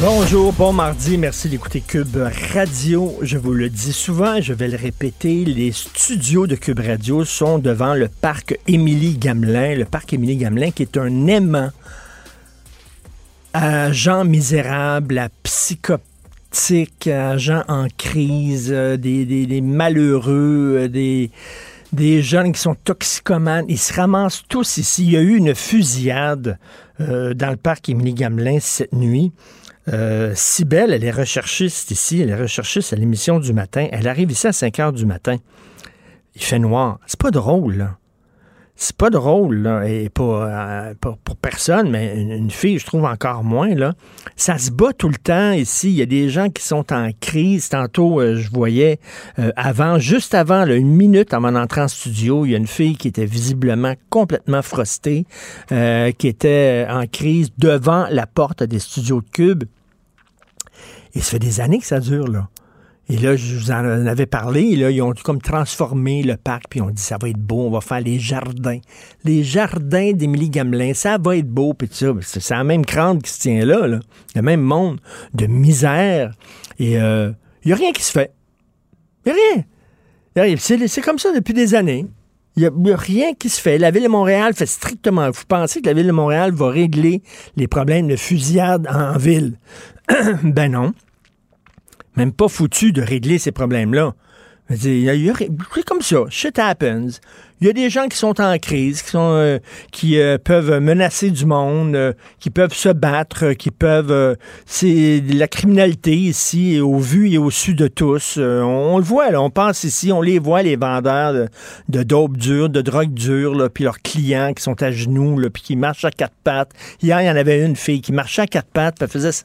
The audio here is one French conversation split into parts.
Bonjour, bon mardi, merci d'écouter Cube Radio. Je vous le dis souvent, je vais le répéter, les studios de Cube Radio sont devant le parc Émilie Gamelin, le parc Émilie Gamelin qui est un aimant à gens misérables, à psychotiques, à gens en crise, euh, des malheureux, euh, des, des jeunes qui sont toxicomanes. Ils se ramassent tous ici. Il y a eu une fusillade euh, dans le parc Émilie Gamelin cette nuit. Euh, Cybelle, elle est recherchiste ici, elle est recherchiste à l'émission du matin. Elle arrive ici à 5 heures du matin. Il fait noir. C'est pas drôle, là. C'est pas drôle, là, et pas, euh, pour personne, mais une, une fille, je trouve encore moins, là. Ça se bat tout le temps ici. Il y a des gens qui sont en crise. Tantôt, euh, je voyais euh, avant, juste avant, là, une minute avant d'entrer en studio, il y a une fille qui était visiblement complètement frostée, euh, qui était en crise devant la porte des studios de Cube. Et ça fait des années que ça dure, là. Et là, je vous en avais parlé, là, ils ont comme transformé le parc, puis ont dit, ça va être beau, on va faire les jardins. Les jardins d'Émilie Gamelin, ça va être beau, puis ça. C'est la même crâne qui se tient là. Le même monde de misère. Et il n'y a rien qui se fait. Il n'y a rien. C'est comme ça depuis des années. Il n'y a, rien qui se fait. La Ville de Montréal fait strictement. Vous pensez que la Ville de Montréal va régler les problèmes de fusillade en ville? ben non. Même pas foutu de régler ces problèmes-là. C'est comme ça. Shit happens. Il y a des gens qui sont en crise, qui, sont, euh, qui euh, peuvent menacer du monde, euh, qui peuvent se battre, qui peuvent... euh, c'est la criminalité ici, au vu et au su de tous. Euh, on, le voit, là, on pense ici, on les voit, les vendeurs de, de dope dure, de drogue dure, là, puis leurs clients qui sont à genoux, là, puis qui marchent à quatre pattes. Hier, il y en avait une fille qui marchait à quatre pattes, puis elle faisait...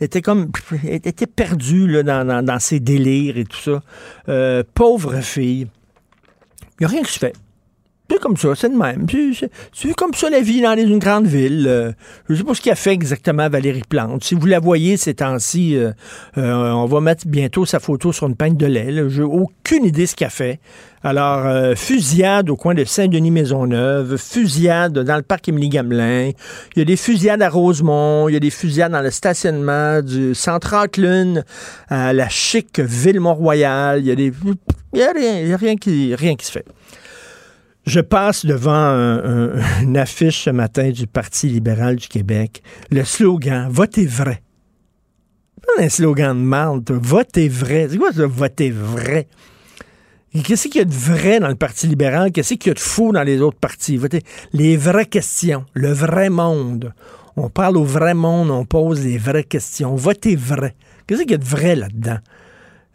Elle était comme... Elle était perdue là, dans, dans, dans ses délires et tout ça. Pauvre fille. Il n'y a rien qui se fait. C'est comme ça, c'est de même. C'est- comme ça la vie dans une grande ville. Euh, je ne sais pas ce qui a fait exactement Valérie Plante. Si vous la voyez ces temps-ci, euh, euh, on va mettre bientôt sa photo sur une peigne de lait. J'ai aucune idée ce qu'elle fait. Alors, euh, fusillade au coin de Saint-Denis-Maisonneuve, fusillade dans le parc Émilie-Gamelin. Il y a des fusillades à Rosemont, il y a des fusillades dans le stationnement du centre Auckland, à la chic ville Mont-Royal. Il y a des... Il y a rien, il y a rien qui, rien qui se fait. Je passe devant un- un- une affiche ce matin du Parti libéral du Québec. Le slogan Votez vrai. Pas un slogan de marde. Votez vrai. C'est quoi ça, votez vrai? Qu'est-ce qu'il y a de vrai dans le Parti libéral? Qu'est-ce qu'il y a de faux dans les autres partis? Votez les vraies questions, le vrai monde. On parle au vrai monde, on pose les vraies questions. Votez vrai. Qu'est-ce qu'il y a de vrai là-dedans?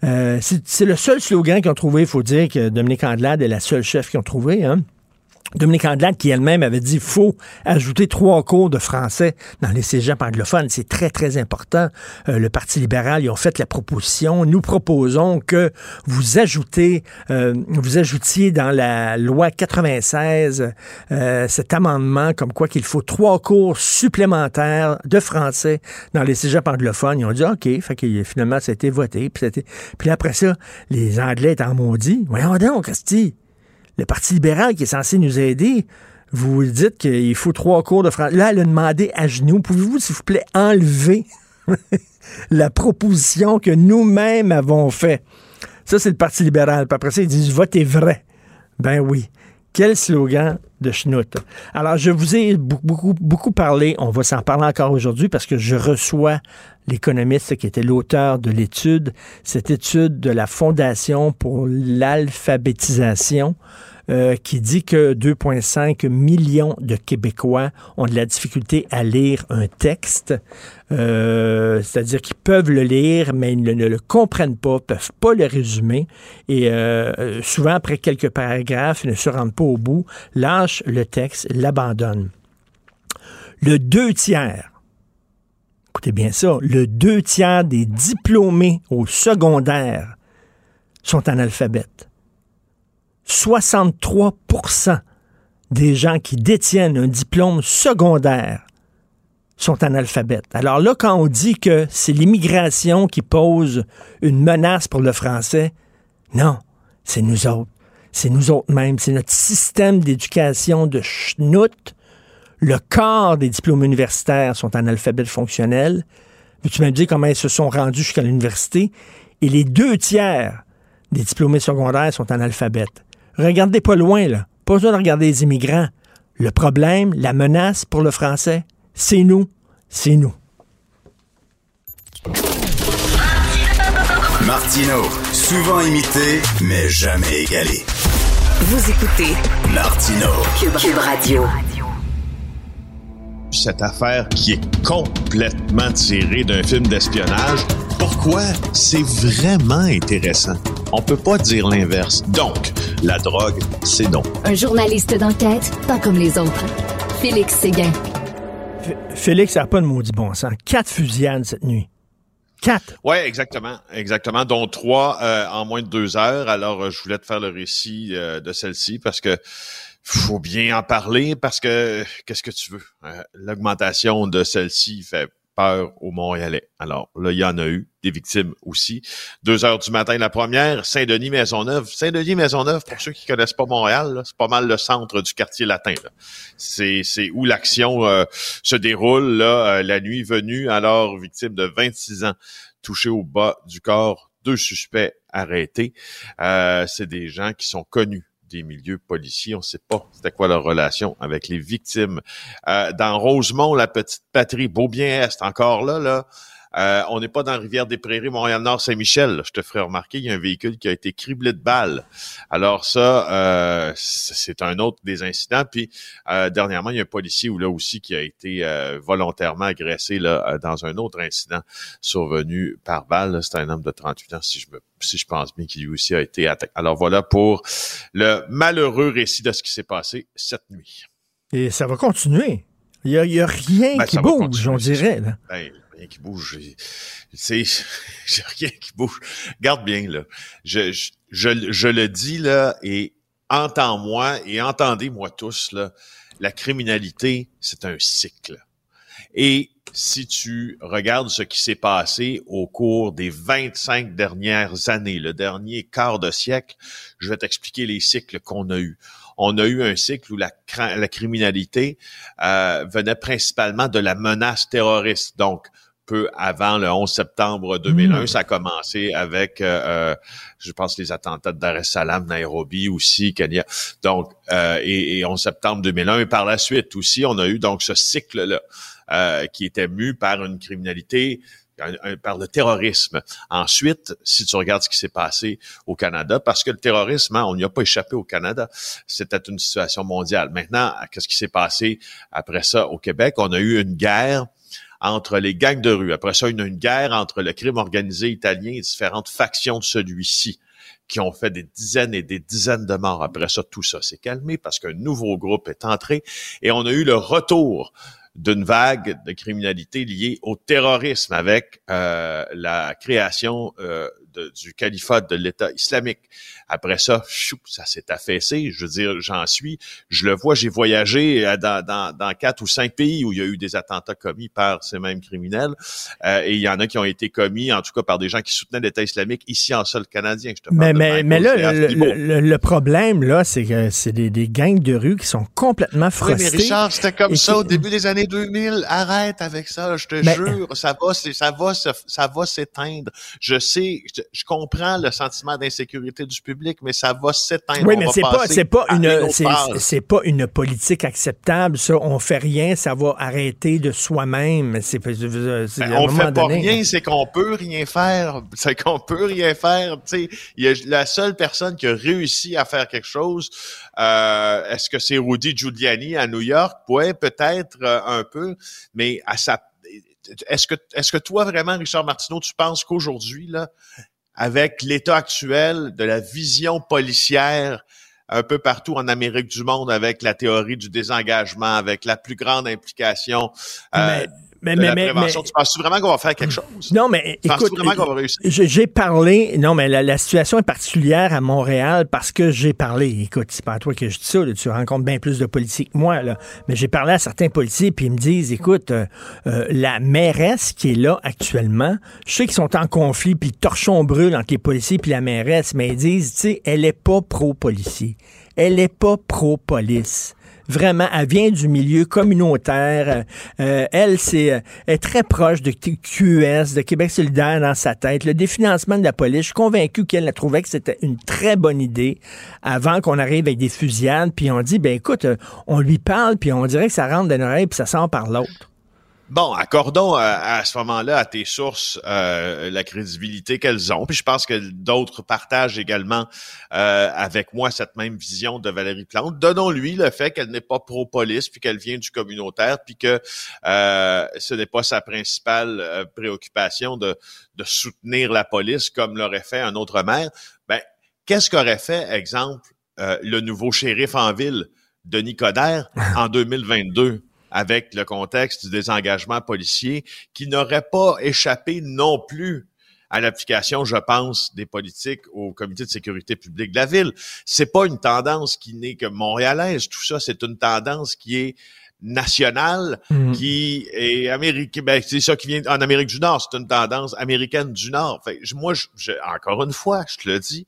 Euh, c'est le seul slogan qu'ils ont trouvé. Il faut dire que Dominique Andelade est la seule chef qu'ils ont trouvé. Hein? Dominique Andelade qui elle-même avait dit faut ajouter trois cours de français dans les cégeps anglophones. C'est très, très important. Euh, le Parti libéral, ils ont fait la proposition. Nous proposons que vous ajoutez, euh, vous ajoutiez dans la loi 96 euh, cet amendement comme quoi qu'il faut trois cours supplémentaires de français dans les cégeps anglophones. Ils ont dit OK, fait que finalement ça a été voté. Puis, après ça, les Anglais étaient en maudit. Voyons donc, Christy. Le Parti libéral qui est censé nous aider, vous dites qu'il faut trois cours de français. Là, elle a demandé à genoux, pouvez-vous, s'il vous plaît, enlever la proposition que nous-mêmes avons faite? Ça, c'est le Parti libéral. Puis après ça, ils disent votez vrai. Ben oui. Quel slogan de schnout. Alors, je vous ai beaucoup, beaucoup parlé, on va s'en parler encore aujourd'hui parce que je reçois l'économiste qui était l'auteur de l'étude, cette étude de la Fondation pour l'alphabétisation. Euh, qui dit que 2,5 millions de Québécois ont de la difficulté à lire un texte. Euh, c'est-à-dire qu'ils peuvent le lire, mais ils ne, le comprennent pas, peuvent pas le résumer. Et euh, souvent, après quelques paragraphes, ils ne se rendent pas au bout, lâchent le texte, l'abandonnent. Le deux tiers écoutez bien ça, le deux tiers des diplômés au secondaire sont analphabètes. 63% des gens qui détiennent un diplôme secondaire sont analphabètes. Alors là, quand on dit que c'est l'immigration qui pose une menace pour le français, non, c'est nous autres. C'est nous autres mêmes. C'est notre système d'éducation de schnout. Le quart des diplômes universitaires sont analphabètes fonctionnels. tu m'as dit comment ils se sont rendus jusqu'à l'université? Et les deux tiers des diplômés secondaires sont analphabètes. Regardez pas loin, là. Pas besoin de regarder les immigrants. Le problème, la menace pour le français, c'est nous. C'est nous. Martino, souvent imité, mais jamais égalé. Vous écoutez Martino, Cube, Radio. Cette affaire qui est complètement tirée d'un film d'espionnage, pourquoi c'est vraiment intéressant? On peut pas dire l'inverse. Donc, la drogue, c'est non. Un journaliste d'enquête, pas comme les autres. Félix Séguin. Félix n'a pas de maudit bon sens. Quatre fusillades cette nuit. Quatre. Oui, exactement. Exactement. Dont trois euh, en moins de deux heures. Alors, euh, je voulais te faire le récit euh, de celle-ci parce que faut bien en parler parce que qu'est-ce que tu veux? L'augmentation de celle-ci fait peur aux Montréalais. Alors là, il y en a eu des victimes aussi. Deux heures du matin, la première, Saint-Denis-Maisonneuve. Saint-Denis-Maisonneuve, pour ceux qui connaissent pas Montréal, c'est pas mal le centre du quartier latin. C'est, où l'action euh, se déroule là, euh, la nuit venue. Alors, victime de 26 ans, touché au bas du corps, deux suspects arrêtés. Euh, c'est des gens qui sont connus des milieux policiers. On ne sait pas c'était quoi leur relation avec les victimes. Euh, dans Rosemont, la petite patrie Beaubien-Est, encore là, là, euh, on n'est pas dans la rivière des Prairies, Montréal-Nord, Saint-Michel. Je te ferai remarquer, il y a un véhicule qui a été criblé de balles. Alors ça, euh, c'est un autre des incidents. Puis dernièrement, il y a un policier là aussi qui a été volontairement agressé là dans un autre incident survenu par balle. C'est un homme de 38 ans, si je me si je pense bien qu'il lui aussi a été attaqué. Alors voilà pour le malheureux récit de ce qui s'est passé cette nuit. Et ça va continuer. Il n'y a, y a, rien ben, qui bouge, on dirait. Là. Ben, qui bouge. C'est rien qui bouge. Garde bien, là. Je, je, je, je le dis, là, et entends-moi et entendez-moi tous, là. La criminalité, c'est un cycle. Et si tu regardes ce qui s'est passé au cours des 25 dernières années, le dernier quart de siècle, je vais t'expliquer les cycles qu'on a eus. On a eu un cycle où la, la criminalité euh, venait principalement de la menace terroriste. Donc, peu avant le 11 septembre 2001. Hmm. Ça a commencé avec, euh, euh, je pense, les attentats de Dar es Salaam, Nairobi aussi, Kenya. Donc, euh, et, et 11 septembre 2001. Et par la suite aussi, on a eu donc ce cycle-là. Euh, qui était mu par une criminalité par le terrorisme. Ensuite, si tu regardes ce qui s'est passé au Canada, parce que le terrorisme, hein, on n'y a pas échappé au Canada, c'était une situation mondiale. Maintenant, qu'est-ce qui s'est passé après ça au Québec? On a eu une guerre entre les gangs de rue. Après ça, a une guerre entre le crime organisé italien et différentes factions de celui-ci qui ont fait des dizaines et des dizaines de morts. Après ça, tout ça s'est calmé parce qu'un nouveau groupe est entré et on a eu le retour d'une vague de criminalité liée au terrorisme avec euh, la création euh, du califat de l'État islamique. Après ça, chou, ça s'est affaissé. Je veux dire, j'en suis. Je le vois, j'ai voyagé euh, dans, dans, dans quatre ou cinq pays où il y a eu des attentats commis par ces mêmes criminels. Euh, et il y en a qui ont été commis, en tout cas, par des gens qui soutenaient l'État islamique ici en sol canadien. Je te parle Mais, de mais, mais là, le, le- le- le problème, là, c'est que c'est des, des gangs de rue qui sont complètement Oui, mais. Richard, c'était comme Et ça qui- au début des années 2000. Arrête avec ça, je te Mais- jure. Ça va, c'est- ça va, ça va s'éteindre. Je sais, je, je comprends le sentiment d'insécurité du public, mais ça va s'éteindre. Oui, mais c'est pas, c'est pas une, c'est, pas une politique acceptable. Ça, on fait rien, ça va arrêter de soi-même. C'est, Ben, on fait pas donné- rien, c'est qu'on peut rien faire. C'est qu'on peut rien faire. Tu sais, la seule personne qui a réussi à faire quelque chose. euh, est-ce que c'est Rudy Giuliani à New York? Ouais, peut-être euh, un peu, mais à sa. Est-ce que est-ce que toi vraiment, Richard Martineau, tu penses qu'aujourd'hui là, avec l'état actuel de la vision policière un peu partout en Amérique du monde avec la théorie du désengagement, avec la plus grande implication euh, Mais- mais, de mais, la mais- prévention. mais- Tu penses vraiment qu'on va faire quelque chose? non, mais Penses-tu écoute, vraiment qu'on va réussir? j'ai parlé, non, mais la, la situation est particulière à Montréal parce que j'ai parlé. Écoute, c'est pas à toi que je dis ça, là, tu rencontres bien plus de policiers que moi, là. Mais j'ai parlé à certains policiers, puis ils me disent, écoute, euh, euh, la mairesse qui est là actuellement, je sais qu'ils sont en conflit, puis torchon brûle entre les policiers puis la mairesse, mais ils disent, tu sais, elle est pas pro-policier. Elle est pas pro-police. Vraiment, elle vient du milieu communautaire. Euh, elle, c'est euh, est très proche de QS, de Québec solidaire dans sa tête. Le définancement de la police, je suis convaincu qu'elle a trouvé que c'était une très bonne idée avant qu'on arrive avec des fusillades. Puis on dit, ben écoute, euh, on lui parle, puis on dirait que ça rentre d'une oreille, puis ça sort par l'autre. Bon, accordons à, à ce moment-là à tes sources euh, la crédibilité qu'elles ont. Puis je pense que d'autres partagent également euh, avec moi cette même vision de Valérie Plante. Donnons-lui le fait qu'elle n'est pas pro-police, puis qu'elle vient du communautaire, puis que euh, ce n'est pas sa principale euh, préoccupation de, de soutenir la police comme l'aurait fait un autre maire. Ben, qu'est-ce qu'aurait fait, exemple, euh, le nouveau shérif en ville, Denis Coderre, en 2022? Avec le contexte du désengagement policier, qui n'aurait pas échappé non plus à l'application, je pense, des politiques au comité de sécurité publique de la ville. C'est pas une tendance qui n'est que montréalaise. Tout ça, c'est une tendance qui est nationale, Mm. qui est américaine. Ben, c'est ça qui vient en Amérique du Nord. C'est une tendance américaine du Nord. Fait, moi, je, je- encore une fois, je te le dis,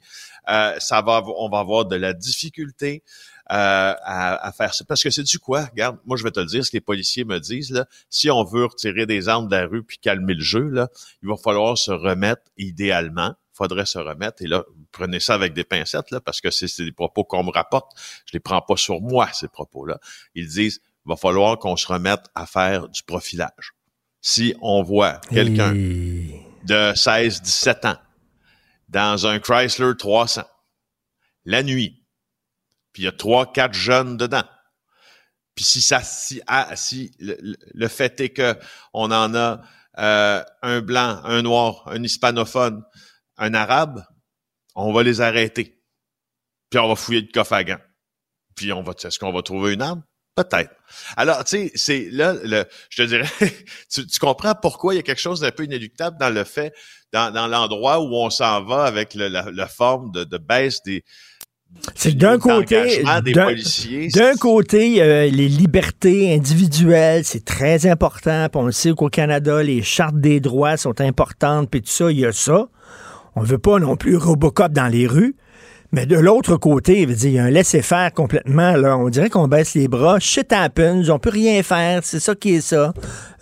euh, ça va, on va avoir de la difficulté à, à faire ça. Parce que c'est du quoi? Regarde, moi, je vais te le dire, ce que les policiers me disent, là, si on veut retirer des armes de la rue puis calmer le jeu, là, il va falloir se remettre, idéalement, faudrait se remettre, et là, prenez ça avec des pincettes, là, parce que c'est des propos qu'on me rapporte. Je les prends pas sur moi, ces propos-là. Ils disent, va falloir qu'on se remette à faire du profilage. Si on voit quelqu'un Et- de 16, 17 ans dans un Chrysler 300 la nuit, puis il y a trois, quatre jeunes dedans. Puis si ça, si, ah, le, le- fait est que on en a euh, un blanc, un noir, un hispanophone, un arabe, on va les arrêter. Puis on va fouiller le coffre à gants. Puis on va, est-ce qu'on va trouver une arme? Peut-être. Alors, tu sais, c'est là, le, je te dirais, tu, comprends pourquoi il y a quelque chose d'un peu inéluctable dans le fait, dans, dans l'endroit où on s'en va avec la, la forme de, de baisse des, C'est d'un côté, d'un- côté, euh, les libertés individuelles, c'est très important. Puis on le sait qu'au Canada, les chartes des droits sont importantes, puis tout ça, il y a ça. On veut pas non plus Robocop dans les rues. Mais de l'autre côté, il veut dire, y a un laisser-faire complètement. Là. On dirait qu'on baisse les bras. Shit happens. On peut rien faire. C'est ça qui est ça.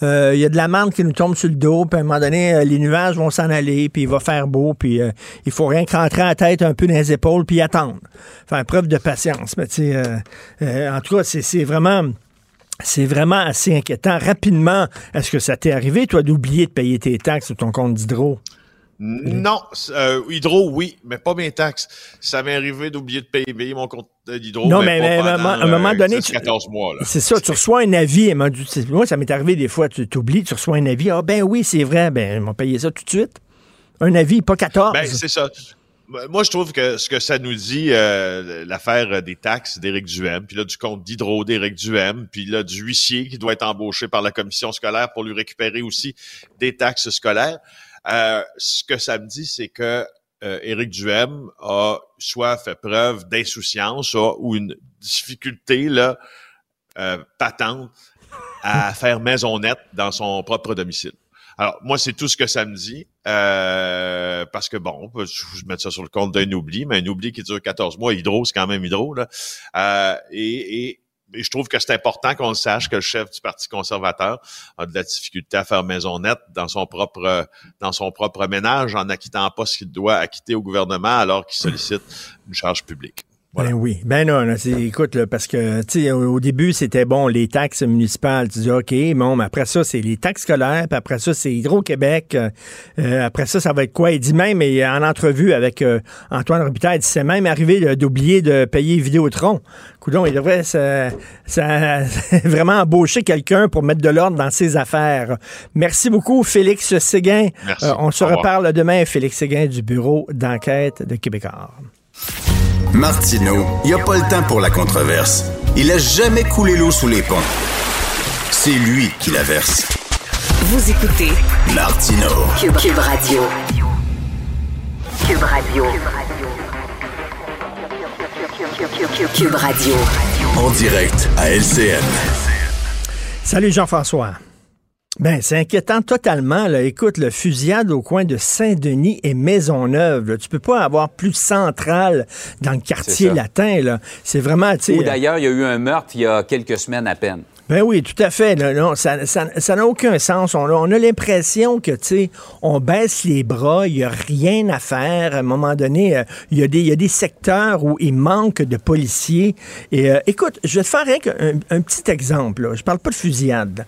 Euh, Il y a de la merde qui nous tombe sur le dos. Puis à un moment donné, euh, les nuages vont s'en aller. Puis il va faire beau. Puis euh, il faut rien que rentrer la tête un peu dans les épaules. Puis attendre. Faire preuve de patience. Mais tu sais, euh, en tout cas, c'est vraiment... C'est vraiment assez inquiétant. Rapidement, est-ce que ça t'est arrivé, toi, d'oublier de payer tes taxes sur ton compte d'hydro? Non, euh, hydro, oui, mais pas mes taxes. Ça m'est arrivé d'oublier de payer, mon compte d'hydro. Non, mais- à un moment- euh, donné, 10, tu- 14 mois. C'est ça, tu reçois un avis. Moi, ça m'est arrivé des fois, tu t'oublies, tu reçois un avis. Ah, ben oui, c'est vrai, ben, ils m'ont payé ça tout de suite. Un avis, pas 14. Ben, c'est ça. Moi, je trouve que ce que ça nous dit, euh, l'affaire des taxes d'Éric Duhem, puis là, du compte d'hydro d'Éric Duhem, puis là, du huissier qui doit être embauché par la commission scolaire pour lui récupérer aussi des taxes scolaires. Euh, ce que ça me dit, c'est que euh, Éric Duhem a soit fait preuve d'insouciance ou une difficulté là euh, patente à faire maison nette dans son propre domicile. Alors, moi, c'est tout ce que ça me dit, euh, parce que, bon, je je mets ça sur le compte d'un oubli, mais un oubli qui dure 14 mois, Hydro, c'est quand même Hydro, là. Euh, et, et, et je trouve que c'est important qu'on sache, que le chef du Parti conservateur a de la difficulté à faire maison nette dans son propre dans son propre ménage en n'acquittant pas ce qu'il doit acquitter au gouvernement alors qu'il sollicite une charge publique. Voilà. Ben oui. Ben non, là, c'est- écoute, là, parce que, tu au, au début, c'était bon, les taxes municipales. Tu dis, OK, bon, mais après ça, c'est les taxes scolaires, puis après ça, c'est Hydro-Québec. euh, euh, après ça, ça va être quoi? Il dit même, et en entrevue avec euh, Antoine Robitaille, il dit, c'est même arrivé d'oublier de payer Vidéotron. Coudon, il devrait ça, ça- vraiment embaucher quelqu'un pour mettre de l'ordre dans ses affaires. Merci beaucoup, Félix Séguin. Merci. Euh, on se reparle demain, Félix Séguin du bureau d'enquête de Québécois. Martineau, il n'y a pas le temps pour la controverse. Il a jamais coulé l'eau sous les ponts. C'est lui qui la verse. Vous écoutez Martineau. Cube, Cube Radio. Cube Radio. Cube Radio. En direct à LCN. Salut Jean-François. Ben, c'est inquiétant totalement. Là. Écoute, le fusillade au coin de Saint-Denis et Maisonneuve. Là. Tu peux pas avoir plus central dans le quartier latin. Là. C'est vraiment, Ou d'ailleurs, il y a eu un meurtre il y a quelques semaines à peine. Ben oui, tout à fait. là, non, ça ça- ça n'a aucun sens. On, a- on a l'impression que, tu sais, on baisse les bras, il n'y a rien à faire. À un moment donné, euh, il y, a des- il y a des secteurs où il manque de policiers. Et euh, écoute, je vais te faire un, petit exemple. là. Je parle pas de fusillade. là.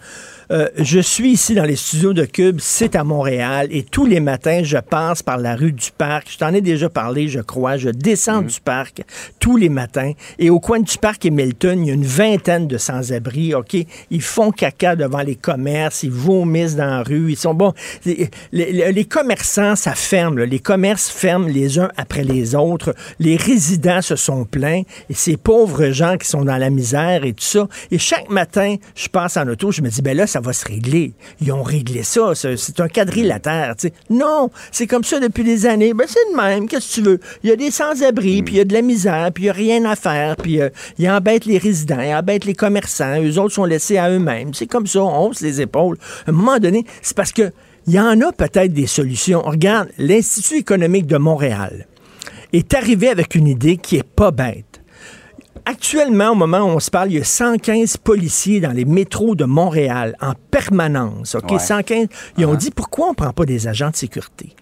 Euh, je suis ici dans les studios de Cube, c'est à Montréal, et tous les matins, je passe par la rue du Parc. Je t'en ai déjà parlé, je crois. Je descends du parc tous les matins, et au coin du Parc et Milton, il y a une vingtaine de sans-abri, OK? Ils font caca devant les commerces, ils vomissent dans la rue, ils sont bons. Les, les- les commerçants, ça ferme, là. les commerces ferment les uns après les autres. Les résidents se sont plaints, et ces pauvres gens qui sont dans la misère et tout ça. Et chaque matin, je passe en auto, je me dis, ben là, ça va se régler. Ils ont réglé ça. C'est un quadrilatère. Non, c'est comme ça depuis des années. Ben, c'est le même. Qu'est-ce que tu veux? Il y a des sans-abri, puis il y a de la misère, puis il n'y a rien à faire, puis euh, ils embêtent les résidents, ils embêtent les commerçants. Eux autres sont laissés à eux-mêmes. C'est comme ça. On hausse les épaules. À un moment donné, c'est parce que il y en a peut-être des solutions. Regarde, l'Institut économique de Montréal est arrivé avec une idée qui est pas bête. Actuellement, au moment où on se parle, il y a 115 policiers dans les métros de Montréal en permanence. OK? Ouais. 115. Ils ont dit pourquoi on ne prend pas des agents de sécurité?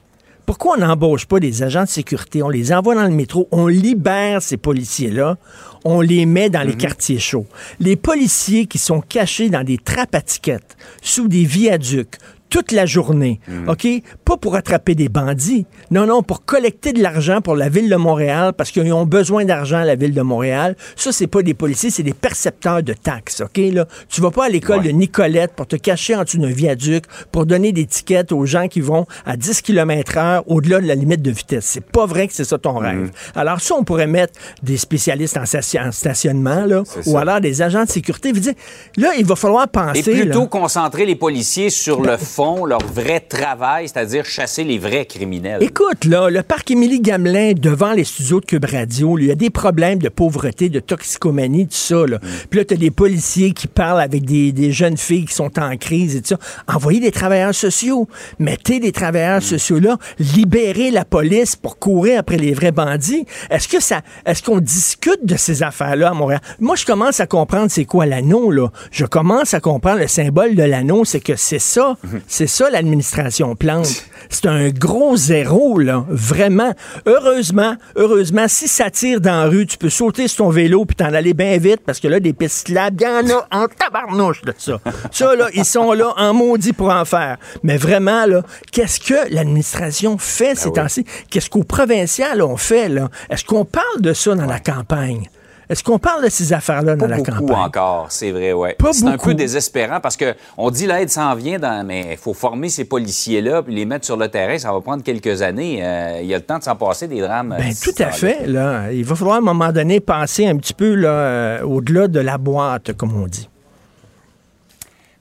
Pourquoi on n'embauche pas des agents de sécurité? On les envoie dans le métro, on libère ces policiers-là, on les met dans les quartiers chauds. Les policiers qui sont cachés dans des trappes à tickets, sous des viaducs, toute la journée, OK? Pas pour attraper des bandits. Non, non, pour collecter de l'argent pour la ville de Montréal parce qu'ils ont besoin d'argent à la ville de Montréal. Ça, c'est pas des policiers, c'est des percepteurs de taxes, OK? Là, tu vas pas à l'école de Nicolette pour te cacher en dessous d'un viaduc pour donner des tickets aux gens qui vont à 10 km heure au-delà de la limite de vitesse. C'est pas vrai que c'est ça ton rêve. Alors ça, on pourrait mettre des spécialistes en, station- en stationnement, là, ou ça. alors des agents de sécurité. Je veux dire, là, il va falloir penser... Et plutôt là, concentrer les policiers sur le fond, leur vrai travail, c'est-à-dire chasser les vrais criminels. Écoute, là, le parc Émilie Gamelin, devant les studios de Cube Radio, il y a des problèmes de pauvreté, de toxicomanie, tout ça. Là. Puis là, tu as des policiers qui parlent avec des, des jeunes filles qui sont en crise et tout ça. Envoyez des travailleurs sociaux. Mettez des travailleurs sociaux là. Libérez la police pour courir après les vrais bandits. Est-ce que ça, est-ce qu'on discute de ces affaires-là à Montréal? Moi, je commence à comprendre c'est quoi l'anneau, là. Je commence à comprendre le symbole de l'anneau, c'est que c'est ça. C'est ça l'administration Plante. C'est un gros zéro, là. Vraiment. Heureusement, heureusement, si ça tire dans la rue, tu peux sauter sur ton vélo puis t'en aller bien vite parce que là, des pistes cyclables, il y en a en tabarnouche de ça. Ça, là, ils sont là en maudit pour en faire. Mais vraiment, là, qu'est-ce que l'administration fait ces temps-ci? Qu'est-ce qu'au provincial on fait, là? Est-ce qu'on parle de ça dans la campagne? Est-ce qu'on parle de ces affaires-là dans Pas la beaucoup campagne? encore, c'est vrai, ouais. Pas C'est un peu désespérant parce que on dit l'aide s'en vient, dans, mais il faut former ces policiers-là puis les mettre sur le terrain. Ça va prendre quelques années. Euh, Il y a le temps de s'en passer des drames. euh, Ben, d'ici tout à fait. Là. Il va falloir à un moment donné penser un petit peu là, euh, au-delà de la boîte, comme on dit.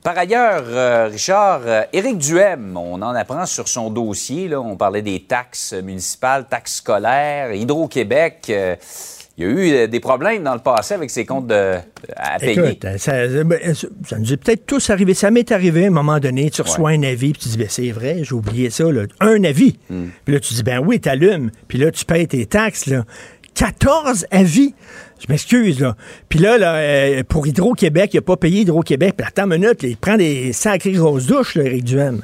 Par ailleurs, euh, Richard, euh, Éric Duhem, on en apprend sur son dossier. Là, on parlait des taxes municipales, taxes scolaires, Hydro-Québec. euh, il y a eu euh, des problèmes dans le passé avec ses comptes de, à payer. Écoute, euh, ça, ben, ça- nous est peut-être tous arrivé. Ça m'est arrivé à un moment donné, tu reçois un avis, puis tu dis, ben, c'est vrai, j'ai oublié ça, là. un avis. Hmm. Puis là, tu dis, ben oui, t'allumes. Puis là, tu payes tes taxes, là. 14 avis. Je m'excuse, là. Puis là, là euh, pour Hydro-Québec, il n'a pas payé Hydro-Québec. Puis attends une minute, là, il prend des sacrées grosses douches, là, Éric Duhem.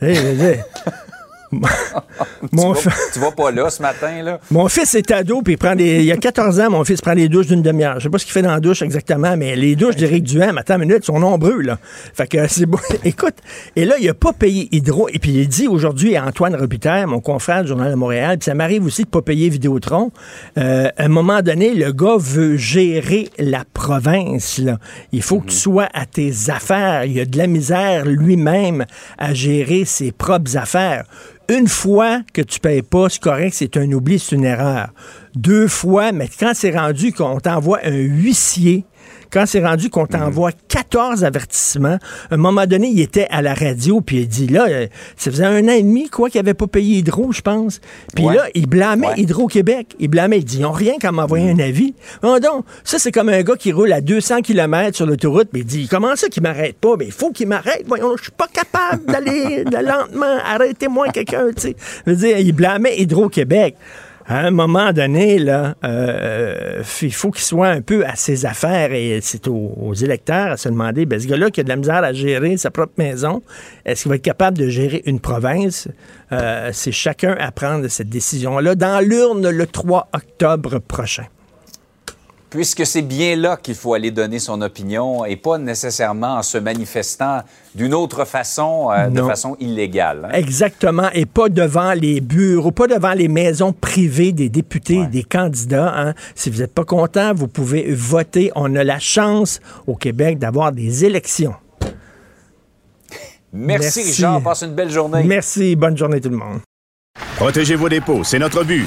Mon, tu, vas, tu vas pas là ce matin, là? mon fils est ado, puis il prend des. Il y a 14 ans, mon fils prend des douches d'une demi-heure. Je sais pas ce qu'il fait dans la douche exactement, mais les douches d'Éric Duhem, attends une minute, sont nombreux, là. Fait que c'est bon. Écoute, et là, il a pas payé Hydro. Et puis il dit aujourd'hui à Antoine Robitaille, mon confrère du Journal de Montréal, puis ça m'arrive aussi de pas payer Vidéotron. Euh, à un moment donné, le gars veut gérer la province, là. Il faut que tu sois à tes affaires. Il a de la misère lui-même à gérer ses propres affaires. Une fois que tu payes pas, c'est correct, c'est un oubli, c'est une erreur. Deux fois, mais quand c'est rendu qu'on t'envoie un huissier, quand c'est rendu qu'on t'envoie 14 avertissements, à un moment donné, il était à la radio, puis il dit, là, euh, ça faisait un an et demi, quoi, qu'il n'avait pas payé Hydro, je pense. Puis Ouais. là, il blâmait Ouais. Hydro-Québec. Il blâmait, il dit, ils n'ont rien qu'à m'envoyer un avis. Non, donc, ça, c'est comme un gars qui roule à 200 km sur l'autoroute, mais il dit, comment ça qu'il m'arrête pas? Mais il faut qu'il m'arrête. Voyons, je suis pas capable d'aller lentement. Arrêtez-moi quelqu'un, tu sais. Je veux dire, il blâmait Hydro-Québec. À un moment donné, là, euh, il faut qu'il soit un peu à ses affaires et c'est aux, électeurs à se demander, ben, ce gars-là qui a de la misère à gérer sa propre maison, est-ce qu'il va être capable de gérer une province? Euh, c'est chacun à prendre cette décision-là dans l'urne le 3 octobre prochain. Puisque c'est bien là qu'il faut aller donner son opinion et pas nécessairement en se manifestant d'une autre façon, euh, de façon illégale. hein. Exactement, et pas devant les bureaux, pas devant les maisons privées des députés, des candidats. hein. Si vous n'êtes pas content, vous pouvez voter. On a la chance au Québec d'avoir des élections. Merci, Merci. Richard. Passe une belle journée. Merci, bonne journée tout le monde. Protégez vos dépôts, c'est notre but.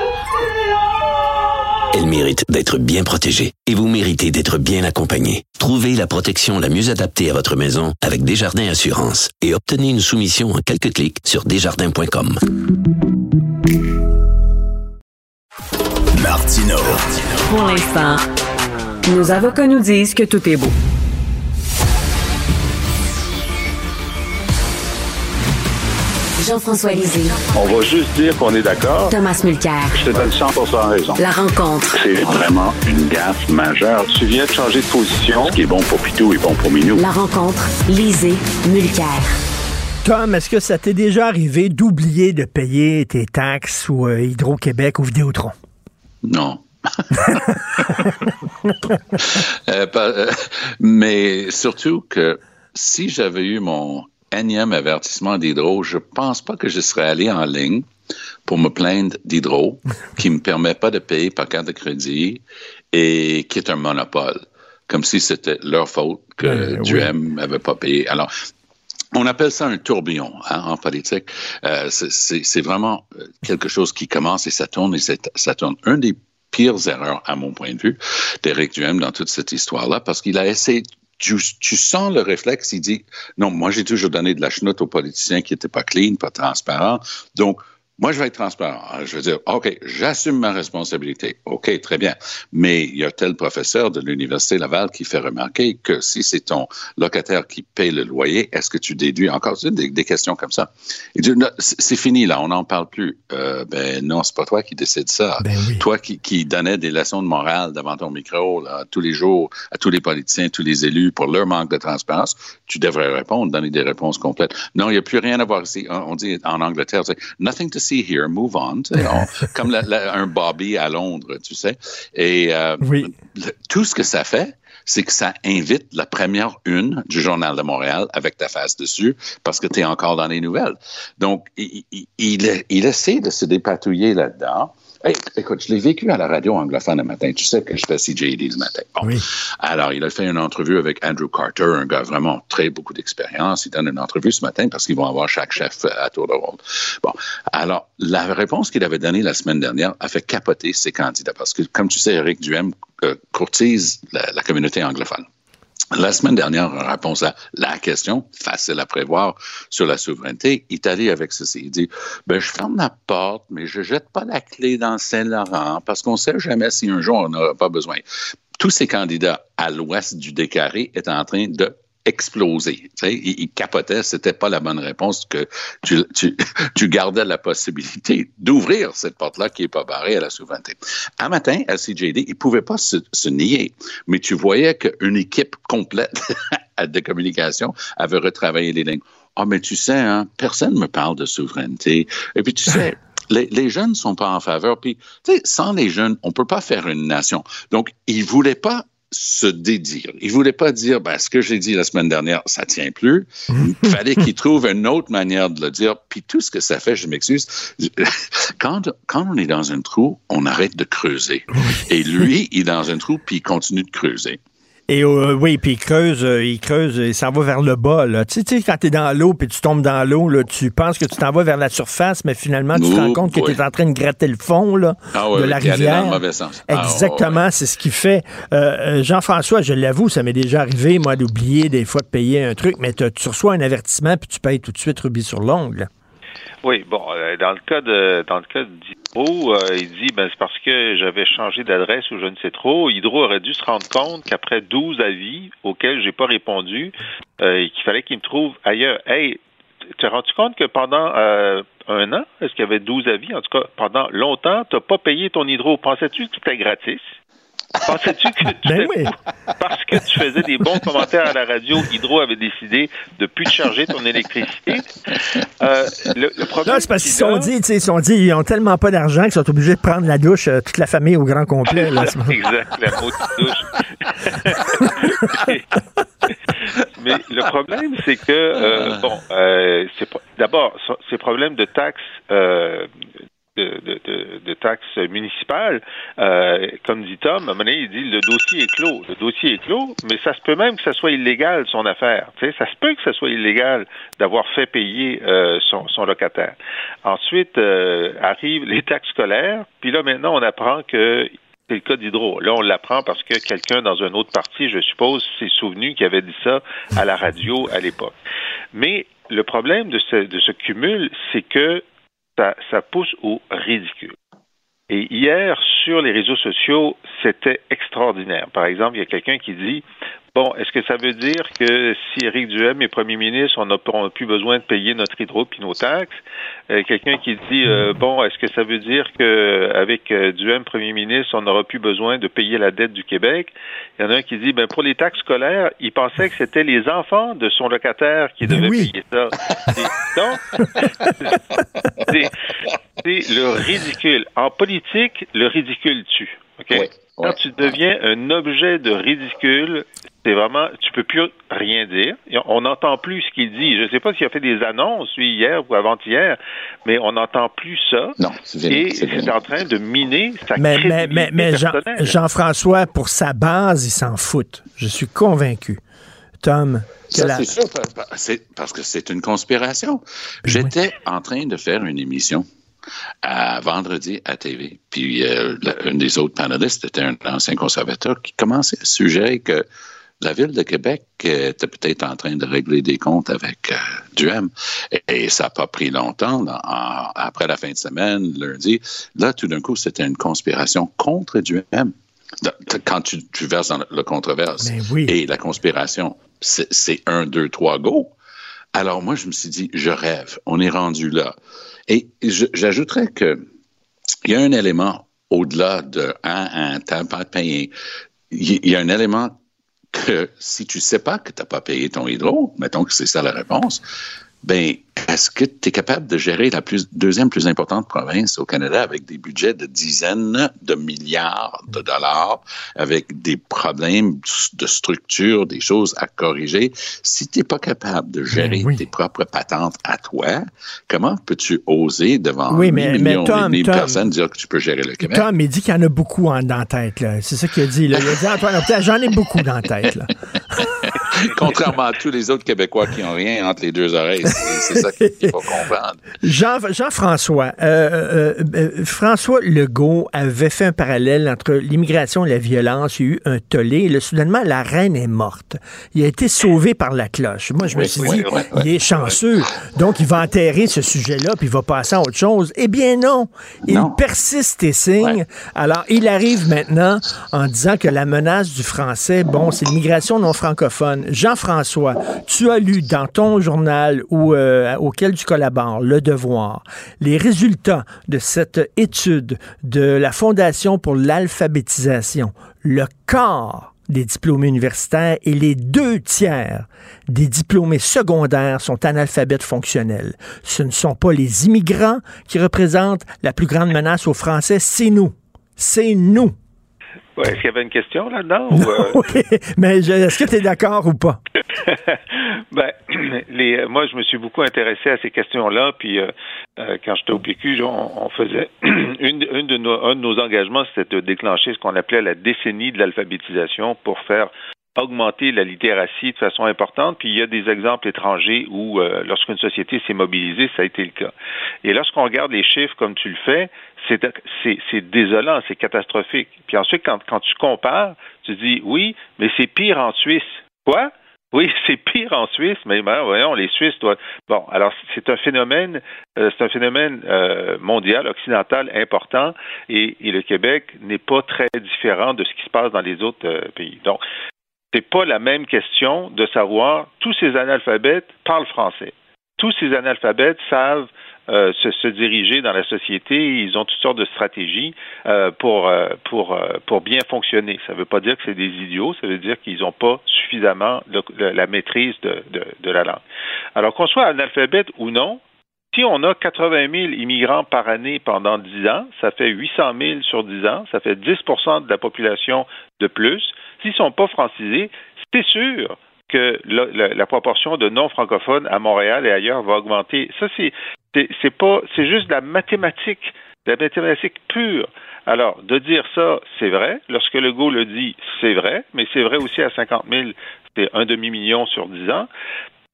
Elle mérite d'être bien protégée et vous méritez d'être bien accompagnée. Trouvez la protection la mieux adaptée à votre maison avec Desjardins Assurance et obtenez une soumission en quelques clics sur desjardins.com. Martino. Pour l'instant, nos avocats nous disent que tout est beau. Jean-François Lisée. On va juste dire qu'on est d'accord. Thomas Mulcair. Je te donne 100 raison. La rencontre. C'est vraiment une gaffe majeure. Tu viens de changer de position. Ce qui est bon pour Pitou est bon pour Minou. La rencontre. Lisée. Mulcair. Tom, est-ce que ça t'est déjà arrivé d'oublier de payer tes taxes ou euh, Hydro-Québec ou Vidéotron? Non. Euh, pas- euh, mais surtout que si j'avais eu mon énième avertissement d'Hydro, je pense pas que je serais allé en ligne pour me plaindre d'Hydro, qui me permet pas de payer par carte de crédit et qui est un monopole, comme si c'était leur faute que Euh, oui. Duhem n'avait pas payé. Alors, on appelle ça un tourbillon hein, en politique. Euh, c'est- vraiment euh, quelque chose qui commence et ça tourne et ça tourne. Un des pires erreurs, à mon point de vue, d'Éric Duhem dans toute cette histoire-là, parce qu'il a essayé tu, tu sens le réflexe, il dit non, moi j'ai toujours donné de la chenoute aux politiciens qui n'étaient pas clean, pas transparents. Donc, moi, je vais être transparent. Je veux dire, OK, j'assume ma responsabilité. OK, très bien. Mais il y a tel professeur de l'Université Laval qui fait remarquer que si c'est ton locataire qui paye le loyer, est-ce que tu déduis encore? Des, des questions comme ça? Il dit, c'est fini là, on n'en parle plus. Euh, ben non, c'est pas toi qui décide ça. Toi qui, qui donnais des leçons de morale devant ton micro là, tous les jours à tous les politiciens, tous les élus pour leur manque de transparence, tu devrais répondre, donner des réponses complètes. Non, il n'y a plus rien à voir ici. On dit en Angleterre, nothing to see here, move on. tu sais, on- comme la- la- un Bobby à Londres, tu sais. Et euh, le- tout ce que ça fait, c'est que ça invite la première une du Journal de Montréal avec ta face dessus parce que tu es encore dans les nouvelles. Donc, il, il, il, il essaie de se dépatouiller là-dedans. Hey, écoute, je l'ai vécu à la radio anglophone le matin. Tu sais que je fais CJD le matin. Bon. Oui. Alors, il a fait une entrevue avec Andrew Carter, un gars vraiment très beaucoup d'expérience. Il donne une entrevue ce matin parce qu'ils vont avoir chaque chef à tour de rôle. Bon. Alors, la réponse qu'il avait donnée la semaine dernière a fait capoter ses candidats parce que, comme tu sais, Eric Duhem euh, courtise la, la communauté anglophone. La semaine dernière, en réponse à la question, facile à prévoir, sur la souveraineté, il est avec ceci. Il dit, ben, je ferme la porte, mais je jette pas la clé dans Saint-Laurent parce qu'on sait jamais si un jour on n'aura pas besoin. Tous ces candidats à l'ouest du décarré étaient en train de sais, il, il capotait, c'était pas la bonne réponse que tu, tu, tu gardais la possibilité d'ouvrir cette porte-là qui est pas barrée à la souveraineté. Un matin, à CJD, il pouvait pas se, se nier, mais tu voyais qu'une équipe complète de communication avait retravaillé les lignes. Ah, oh, mais tu sais, hein, personne me parle de souveraineté. Et puis, tu sais, les, les, jeunes ne sont pas en faveur. Puis, tu sais, sans les jeunes, on ne peut pas faire une nation. Donc, ils ne voulaient pas se dédire. Il voulait pas dire, ben, ce que j'ai dit la semaine dernière, ça tient plus. Il fallait qu'il trouve une autre manière de le dire. Puis tout ce que ça fait, je m'excuse, quand, quand on est dans un trou, on arrête de creuser. Et lui, il est dans un trou, puis il continue de creuser. Et euh, oui, puis il creuse, euh, il creuse, il s'en va vers le bas. Là. Tu sais, quand tu es dans l'eau, puis tu tombes dans l'eau, là, tu penses que tu t'en vas vers la surface, mais finalement, tu te rends compte que oui. tu es en train de gratter le fond là, ah oui, de la oui, rivière. Dans le mauvais sens. Exactement, ah, oui. c'est ce qu'il fait. Euh, Jean-François, je l'avoue, ça m'est déjà arrivé, moi, d'oublier des fois de payer un truc, mais tu reçois un avertissement, puis tu payes tout de suite rubis sur l'ongle. Oui, bon, euh, dans le cas de dans le cas d'Hydro, euh, il dit ben c'est parce que j'avais changé d'adresse ou je ne sais trop. Hydro aurait dû se rendre compte qu'après 12 avis auxquels j'ai pas répondu, euh, qu'il fallait qu'il me trouve ailleurs. Hey, tu as rendu compte que pendant euh, un an, est-ce qu'il y avait 12 avis, en tout cas pendant longtemps, tu n'as pas payé ton hydro. Pensais-tu que c'était gratis? Pensais-tu que tu ben oui. parce que tu faisais des bons commentaires à la radio, Hydro avait décidé de plus te charger ton électricité? Euh, le, le, problème. Non, c'est parce qu'ils sont dit, ils sont dit, ils ont tellement pas d'argent qu'ils sont obligés de prendre la douche, euh, toute la famille au grand complet. Là, exact, la douche. Mais le problème, c'est que, euh, bon, euh, d'abord, ces problèmes de taxes de, de, de, de, taxes municipales, euh, comme dit Tom, à un moment donné, il dit le dossier est clos. Le dossier est clos, mais ça se peut même que ça soit illégal, son affaire. Tu sais, ça se peut que ça soit illégal d'avoir fait payer euh, son, son, locataire. Ensuite, euh, arrivent les taxes scolaires, puis là, maintenant, on apprend que c'est le cas d'Hydro. Là, on l'apprend parce que quelqu'un dans un autre parti, je suppose, s'est souvenu qu'il avait dit ça à la radio à l'époque. Mais le problème de ce, de ce cumul, c'est que ça, pousse au ridicule. Et hier, sur les réseaux sociaux, c'était extraordinaire. Par exemple, il y a quelqu'un qui dit Bon, est-ce que ça veut dire que si Éric Duhem est premier ministre, on n'a plus besoin de payer notre hydro puis nos taxes? Euh, Quelqu'un qui dit euh, bon, est-ce que ça veut dire que avec euh, Duhem premier ministre, on n'aura plus besoin de payer la dette du Québec? Il y en a un qui dit ben pour les taxes scolaires, il pensait que c'était les enfants de son locataire qui devaient oui. payer ça. Donc, c'est le ridicule. En politique, le ridicule tue. OK? Oui. Quand tu deviens un objet de ridicule, c'est vraiment, tu peux plus rien dire. On n'entend plus ce qu'il dit. Je ne sais pas s'il a fait des annonces, lui, hier ou avant-hier, mais on n'entend plus ça. Non, Et c'est en train de miner sa mais, crédibilité Mais, mais, mais Jean, Jean-François, pour sa base, il s'en fout. Je suis convaincu. Tom. Ça, la... c'est sûr, parce que c'est une conspiration. J'étais en train de faire une émission à vendredi à TV. Puis euh, un des autres panélistes était un ancien conservateur qui commençait à suggérer que la ville de Québec était peut-être en train de régler des comptes avec euh, Duhem. Et, et, ça n'a pas pris longtemps. En, après la fin de semaine, lundi, là, tout d'un coup, c'était une conspiration contre Duhem. Quand tu, tu verses dans le controverse oui. et la conspiration, c'est un, deux, trois, go. Alors moi, je me suis dit, je rêve. On est rendu là. Et j'ajouterais que il y a un élément au-delà de un, un t'as pas payé. Il y a un élément que si tu sais pas que tu n'as pas payé ton hydro, mettons que c'est ça la réponse, ben est-ce que tu es capable de gérer la plus, deuxième plus importante province au Canada avec des budgets de dizaines de milliards de dollars, avec des problèmes de structure, des choses à corriger? Si tu n'es pas capable de gérer tes propres patentes à toi, comment peux-tu oser devant oui, mais, millions de personnes dire que tu peux gérer le Québec? Tom, il dit qu'il y en a beaucoup en, dans la tête. C'est ça qu'il a dit. Là. Il a dit, Antoine, j'en ai beaucoup dans la tête. Là. Contrairement à tous les autres Québécois qui n'ont rien entre les deux oreilles. C'est ça qu'il faut comprendre. Jean, Jean-François, euh, euh, euh, François Legault avait fait un parallèle entre l'immigration et la violence. Il y a eu un tollé. Et soudainement, la reine est morte. Il a été sauvé par la cloche. Moi, je me suis dit, il est chanceux. Donc, il va enterrer ce sujet-là, puis il va passer à autre chose. Eh bien, non. Il persiste et signe. Alors, il arrive maintenant en disant que la menace du français, bon, c'est l'immigration non francophone. Jean-François, tu as lu dans ton journal ou, euh, auquel tu collabores, Le Devoir, les résultats de cette étude de la Fondation pour l'alphabétisation. Le corps des diplômés universitaires et les deux tiers des diplômés secondaires sont analphabètes fonctionnels. Ce ne sont pas les immigrants qui représentent la plus grande menace aux Français, c'est nous. C'est nous. Est-ce qu'il y avait une question là-dedans? Euh? oui, mais est-ce que tu es d'accord ou pas? ben, les, moi, je me suis beaucoup intéressé à ces questions-là. Puis, euh, euh, quand j'étais au PQ, on, faisait une, de nos, un de nos engagements, c'était de déclencher ce qu'on appelait la décennie de l'alphabétisation pour faire augmenter la littératie de façon importante. Puis il y a des exemples étrangers où, lorsqu'une société s'est mobilisée, ça a été le cas. Et lorsqu'on regarde les chiffres comme tu le fais, c'est désolant, c'est catastrophique. Puis ensuite, quand, quand tu compares, tu dis oui, mais c'est pire en Suisse. Quoi? Oui, c'est pire en Suisse, mais ben, voyons, les Suisses doivent. Bon, alors c'est un phénomène, euh, c'est un phénomène euh, mondial, occidental important, et, le Québec n'est pas très différent de ce qui se passe dans les autres euh, pays. Donc, c'est pas la même question de savoir tous ces analphabètes parlent français. Tous ces analphabètes savent euh, se, diriger dans la société. Ils ont toutes sortes de stratégies euh, pour, euh, pour, pour bien fonctionner. Ça ne veut pas dire que c'est des idiots, ça veut dire qu'ils n'ont pas suffisamment la maîtrise de, de, de la langue. Alors qu'on soit analphabète ou non, si on a 80 000 immigrants par année pendant 10 ans, ça fait 800 000 sur 10 ans, ça fait 10% de la population de plus. S'ils ne sont pas francisés, c'est sûr que la, proportion de non-francophones à Montréal et ailleurs va augmenter. Ça, c'est pas, c'est juste de la mathématique, de la mathématique pure. Alors, de dire ça, c'est vrai. Lorsque Legault le dit, c'est vrai, mais c'est vrai aussi à 50 000, c'est un demi-million sur 10 ans.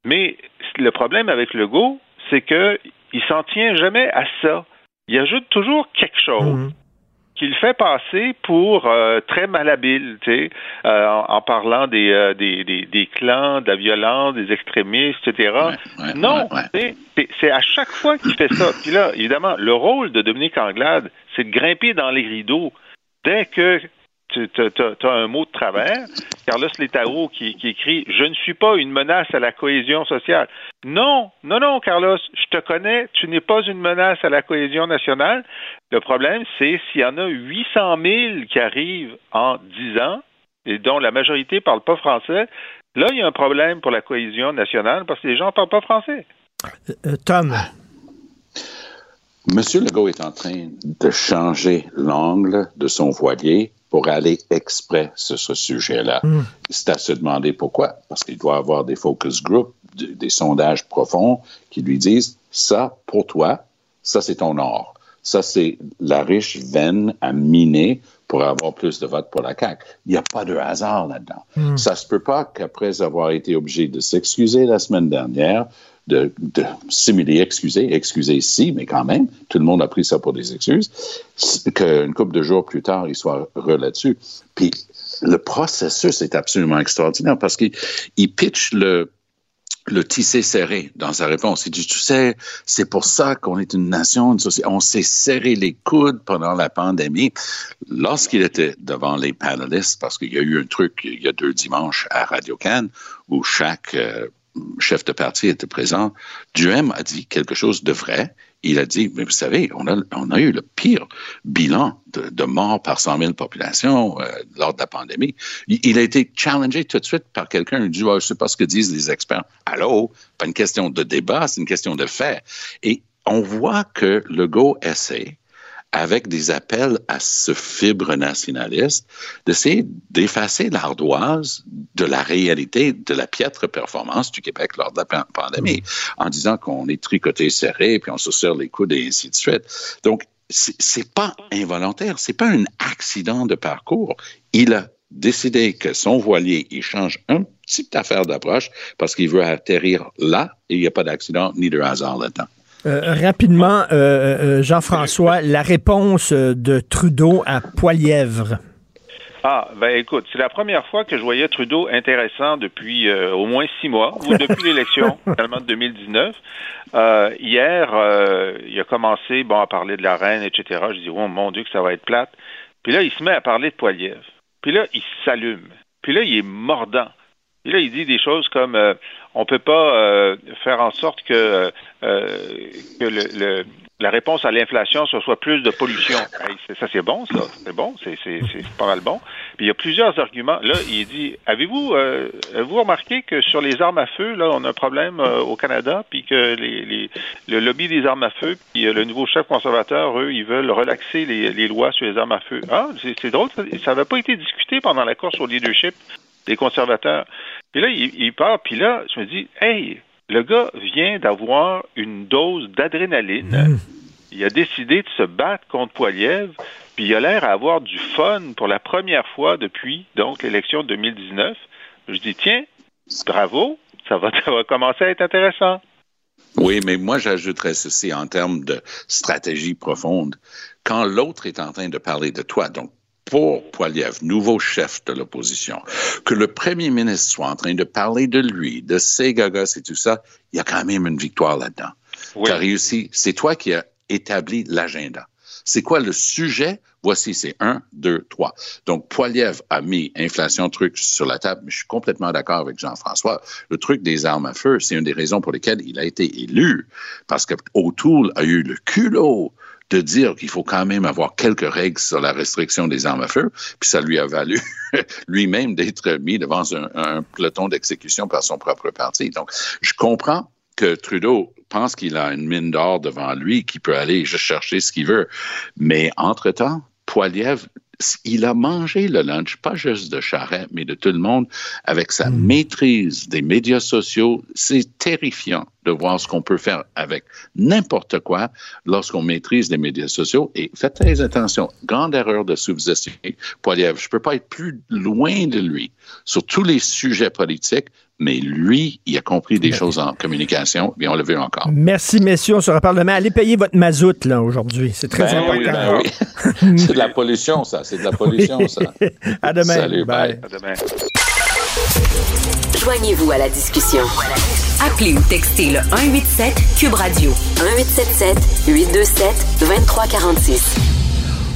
Mais le problème avec Legault, c'est qu'il s'en tient jamais à ça. Il ajoute toujours quelque chose. Mmh qu'il fait passer pour euh, très malhabile, tu sais, euh, en, parlant des, euh, des, des, des, clans, de la violence, des extrémistes, etc. non, c'est à chaque fois qu'il fait ça. Puis là, évidemment, le rôle de Dominique Anglade, c'est de grimper dans les rideaux dès que tu as, un mot de travers. Carlos Letao qui, qui, écrit Je ne suis pas une menace à la cohésion sociale. Non, non, non, Carlos, je te connais, tu n'es pas une menace à la cohésion nationale. Le problème, c'est s'il y en a 800 000 qui arrivent en 10 ans et dont la majorité ne parle pas français, là, il y a un problème pour la cohésion nationale parce que les gens ne parlent pas français. Euh, euh, Tom. Monsieur Legault est en train de changer l'angle de son voilier pour aller exprès sur ce sujet-là. Hmm. C'est à se demander pourquoi. Parce qu'il doit avoir des focus groups, des sondages profonds qui lui disent ça, pour toi, ça, c'est ton or. Ça, c'est la riche veine à miner pour avoir plus de votes pour la CAQ. Il n'y a pas de hasard là-dedans. Hmm. Ça se peut pas qu'après avoir été obligé de s'excuser la semaine dernière, de, simuler excuser, excuser si, mais quand même, tout le monde a pris ça pour des excuses, qu'une couple de jours plus tard, il soit re là-dessus. Puis le processus est absolument extraordinaire parce qu'il pitch le, le tissé serré dans sa réponse. Il dit, tu sais, c'est pour ça qu'on est une nation. On s'est serré les coudes pendant la pandémie. Lorsqu'il était devant les panélistes, parce qu'il y a eu un truc il y a deux dimanches à Radio Cannes où chaque euh, chef de parti était présent, Duhem a dit quelque chose de vrai. il a dit, mais vous savez, on a, eu le pire bilan de, de morts par 100 000 populations euh, lors de la pandémie. Il, a été challengé tout de suite par quelqu'un. Il dit, je sais pas ce que disent les experts. Allô? Pas une question de débat, c'est une question de fait. Et on voit que le go essaie avec des appels à ce fibre nationaliste, d'essayer d'effacer l'ardoise de la réalité de la piètre performance du Québec lors de la pandémie, en disant qu'on est tricoté serré, puis on se serre les coudes et ainsi de suite. Donc, c'est pas involontaire, c'est pas un accident de parcours. Il a décidé que son voilier, il change un petit affaire d'approche parce qu'il veut atterrir là et il n'y a pas d'accident ni de hasard là-dedans. Euh, rapidement, euh, euh, Jean-François, la réponse de Trudeau à Poilièvre. Ah, ben écoute, c'est la première fois que je voyais Trudeau intéressant depuis au moins six mois, ou depuis l'élection, finalement de 2019. hier, il a commencé bon, à parler de la reine, etc. Je dis, oh mon Dieu, que ça va être plate. Puis là, il se met à parler de Poilièvre. Puis là, il s'allume. Puis là, il est mordant. Puis là, il dit des choses comme euh, on peut pas euh, faire en sorte que, euh, que le, la réponse à l'inflation ce soit plus de pollution. ça, c'est bon, ça. C'est bon, c'est pas mal bon. Puis il y a plusieurs arguments. Là, il dit avez-vous vous remarqué que sur les armes à feu, là, on a un problème au Canada, puis que les, les, le lobby des armes à feu, puis le nouveau chef conservateur, eux, ils veulent relaxer les, les lois sur les armes à feu? Ah, c'est drôle, ça n'avait pas été discuté pendant la course au leadership des conservateurs. Puis là, il, part, puis là, je me dis, hey, le gars vient d'avoir une dose d'adrénaline. Mmh. Il a décidé de se battre contre Poilievre, puis il a l'air à avoir du fun pour la première fois depuis donc l'élection de 2019. Je dis, tiens, bravo, ça va, ça va commencer à être intéressant. Oui, mais moi, j'ajouterais ceci en termes de stratégie profonde. Quand l'autre est en train de parler de toi, donc pour Poiliev, nouveau chef de l'opposition, que le premier ministre soit en train de parler de lui, de ses gagos et tout ça, il y a quand même une victoire là-dedans. Tu as réussi. C'est toi qui as établi l'agenda. C'est quoi le sujet? Voici, c'est un, deux, trois. Donc, Poiliev a mis inflation truc sur la table, mais je suis complètement d'accord avec Jean-François. Le truc des armes à feu, c'est une des raisons pour lesquelles il a été élu, parce que O'Toole a eu le culot de dire qu'il faut quand même avoir quelques règles sur la restriction des armes à feu, puis ça lui a valu lui-même d'être mis devant un, peloton d'exécution par son propre parti. Donc, je comprends que Trudeau pense qu'il a une mine d'or devant lui, qui peut aller chercher ce qu'il veut. Mais entre-temps, Poiliev il a mangé le lunch, pas juste de Charret, mais de tout le monde, avec sa hmm. maîtrise des médias sociaux. C'est terrifiant de voir ce qu'on peut faire avec n'importe quoi lorsqu'on maîtrise les médias sociaux. Et faites très attention, grande erreur de sous-estimer Poiliev. Je peux pas être plus loin de lui sur tous les sujets politiques, mais lui, il a compris des choses en communication, et on le veut encore. Merci, messieurs. On se reparle demain. Allez payer votre mazout, là, aujourd'hui. C'est très ben important. Ben oui, c'est de la pollution, ça. C'est de la pollution, ça. À demain. Salut, bye. À demain. Joignez-vous à la discussion. Appelez ou textez le 187 Cube Radio. 1877 827 2346.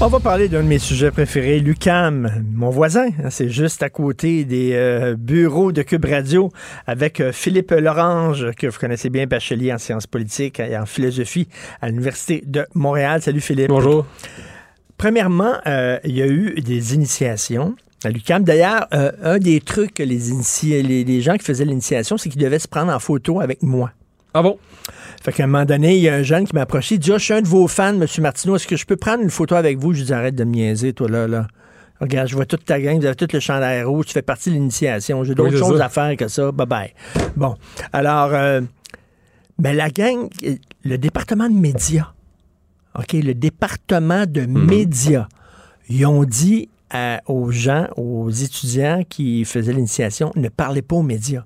On va parler d'un de mes sujets préférés, Lucam, mon voisin. C'est juste à côté des euh, bureaux de Cube Radio avec euh, Philippe Lorange, que vous connaissez bien, bachelier en sciences politiques et en philosophie à l'Université de Montréal. Salut Philippe. Bonjour. Premièrement, euh, il y a eu des initiations à l'UCAM. D'ailleurs, un des trucs que les, les, les gens qui faisaient l'initiation, c'est qu'ils devaient se prendre en photo avec moi. Ah bon? Fait qu'à un moment donné, il y a un jeune qui m'a approché. Il dit ah, Je suis un de vos fans, M. Martineau. Est-ce que je peux prendre une photo avec vous Je dis Arrête de me niaiser, toi, là. là. Regarde, je vois toute ta gang, vous avez tout le chandail rouge, tu fais partie de l'initiation. J'ai d'autres choses à faire que ça. Bye bye. Bon. Alors, euh, ben, la gang, le département de médias, OK, le département de mhm. médias, ils ont dit aux gens, aux étudiants qui faisaient l'initiation, ne parlez pas aux médias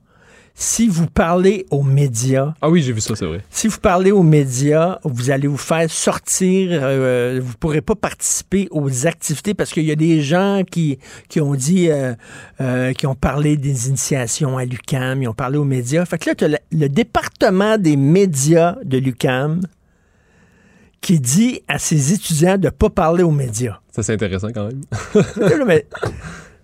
si vous parlez aux médias. Ah oui, j'ai vu ça, c'est vrai. Si vous parlez aux médias, vous allez vous faire sortir. Euh, vous ne pourrez pas participer aux activités parce qu'il y a des gens qui, qui ont dit, euh, euh, qui ont parlé des initiations à l'UCAM, ils ont parlé aux médias. Fait que là, tu as le, département des médias de l'UCAM qui dit à ses étudiants de ne pas parler aux médias. Ça, c'est intéressant quand même.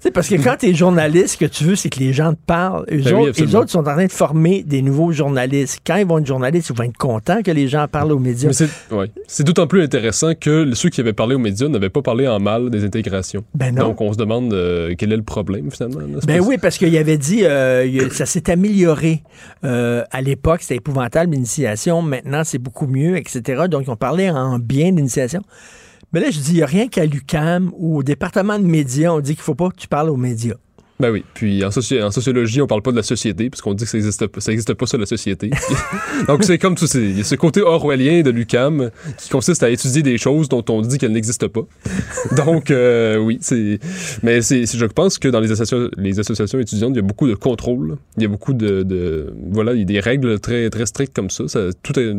Sais, parce que quand tu es journaliste, ce que tu veux, c'est que les gens te parlent. Eux, Ben oui, autres, les autres sont en train de former des nouveaux journalistes. Quand ils vont être journalistes, ils vont être contents que les gens parlent aux médias. C'est ouais. C'est d'autant plus intéressant que ceux qui avaient parlé aux médias n'avaient pas parlé en mal des intégrations. Ben non. Donc on se demande euh, quel est le problème finalement. là. C'est Ben oui, parce qu'il avait dit euh, ça s'est amélioré. Euh, à l'époque, c'était épouvantable l'initiation. Maintenant, c'est beaucoup mieux, etc. Donc, ils ont parlé en bien d'initiation. Mais là, je dis, il n'y a rien qu'à l'UCAM ou au département de médias, on dit qu'il faut pas que tu parles aux médias. Ben oui. Puis en, soci- en sociologie, on parle pas de la société, parce qu'on dit que ça existe, pas- ça existe pas ça, la société. Donc c'est comme tout. Il y a ce côté orwellien de l'UCAM qui consiste à étudier des choses dont on dit qu'elles n'existent pas. Donc euh, oui, c'est. Mais c'est, je pense que dans les, associa- les associations étudiantes, il y a beaucoup de contrôle. Il y a beaucoup de, de- voilà, il y a des règles très très strictes comme ça. ça tout est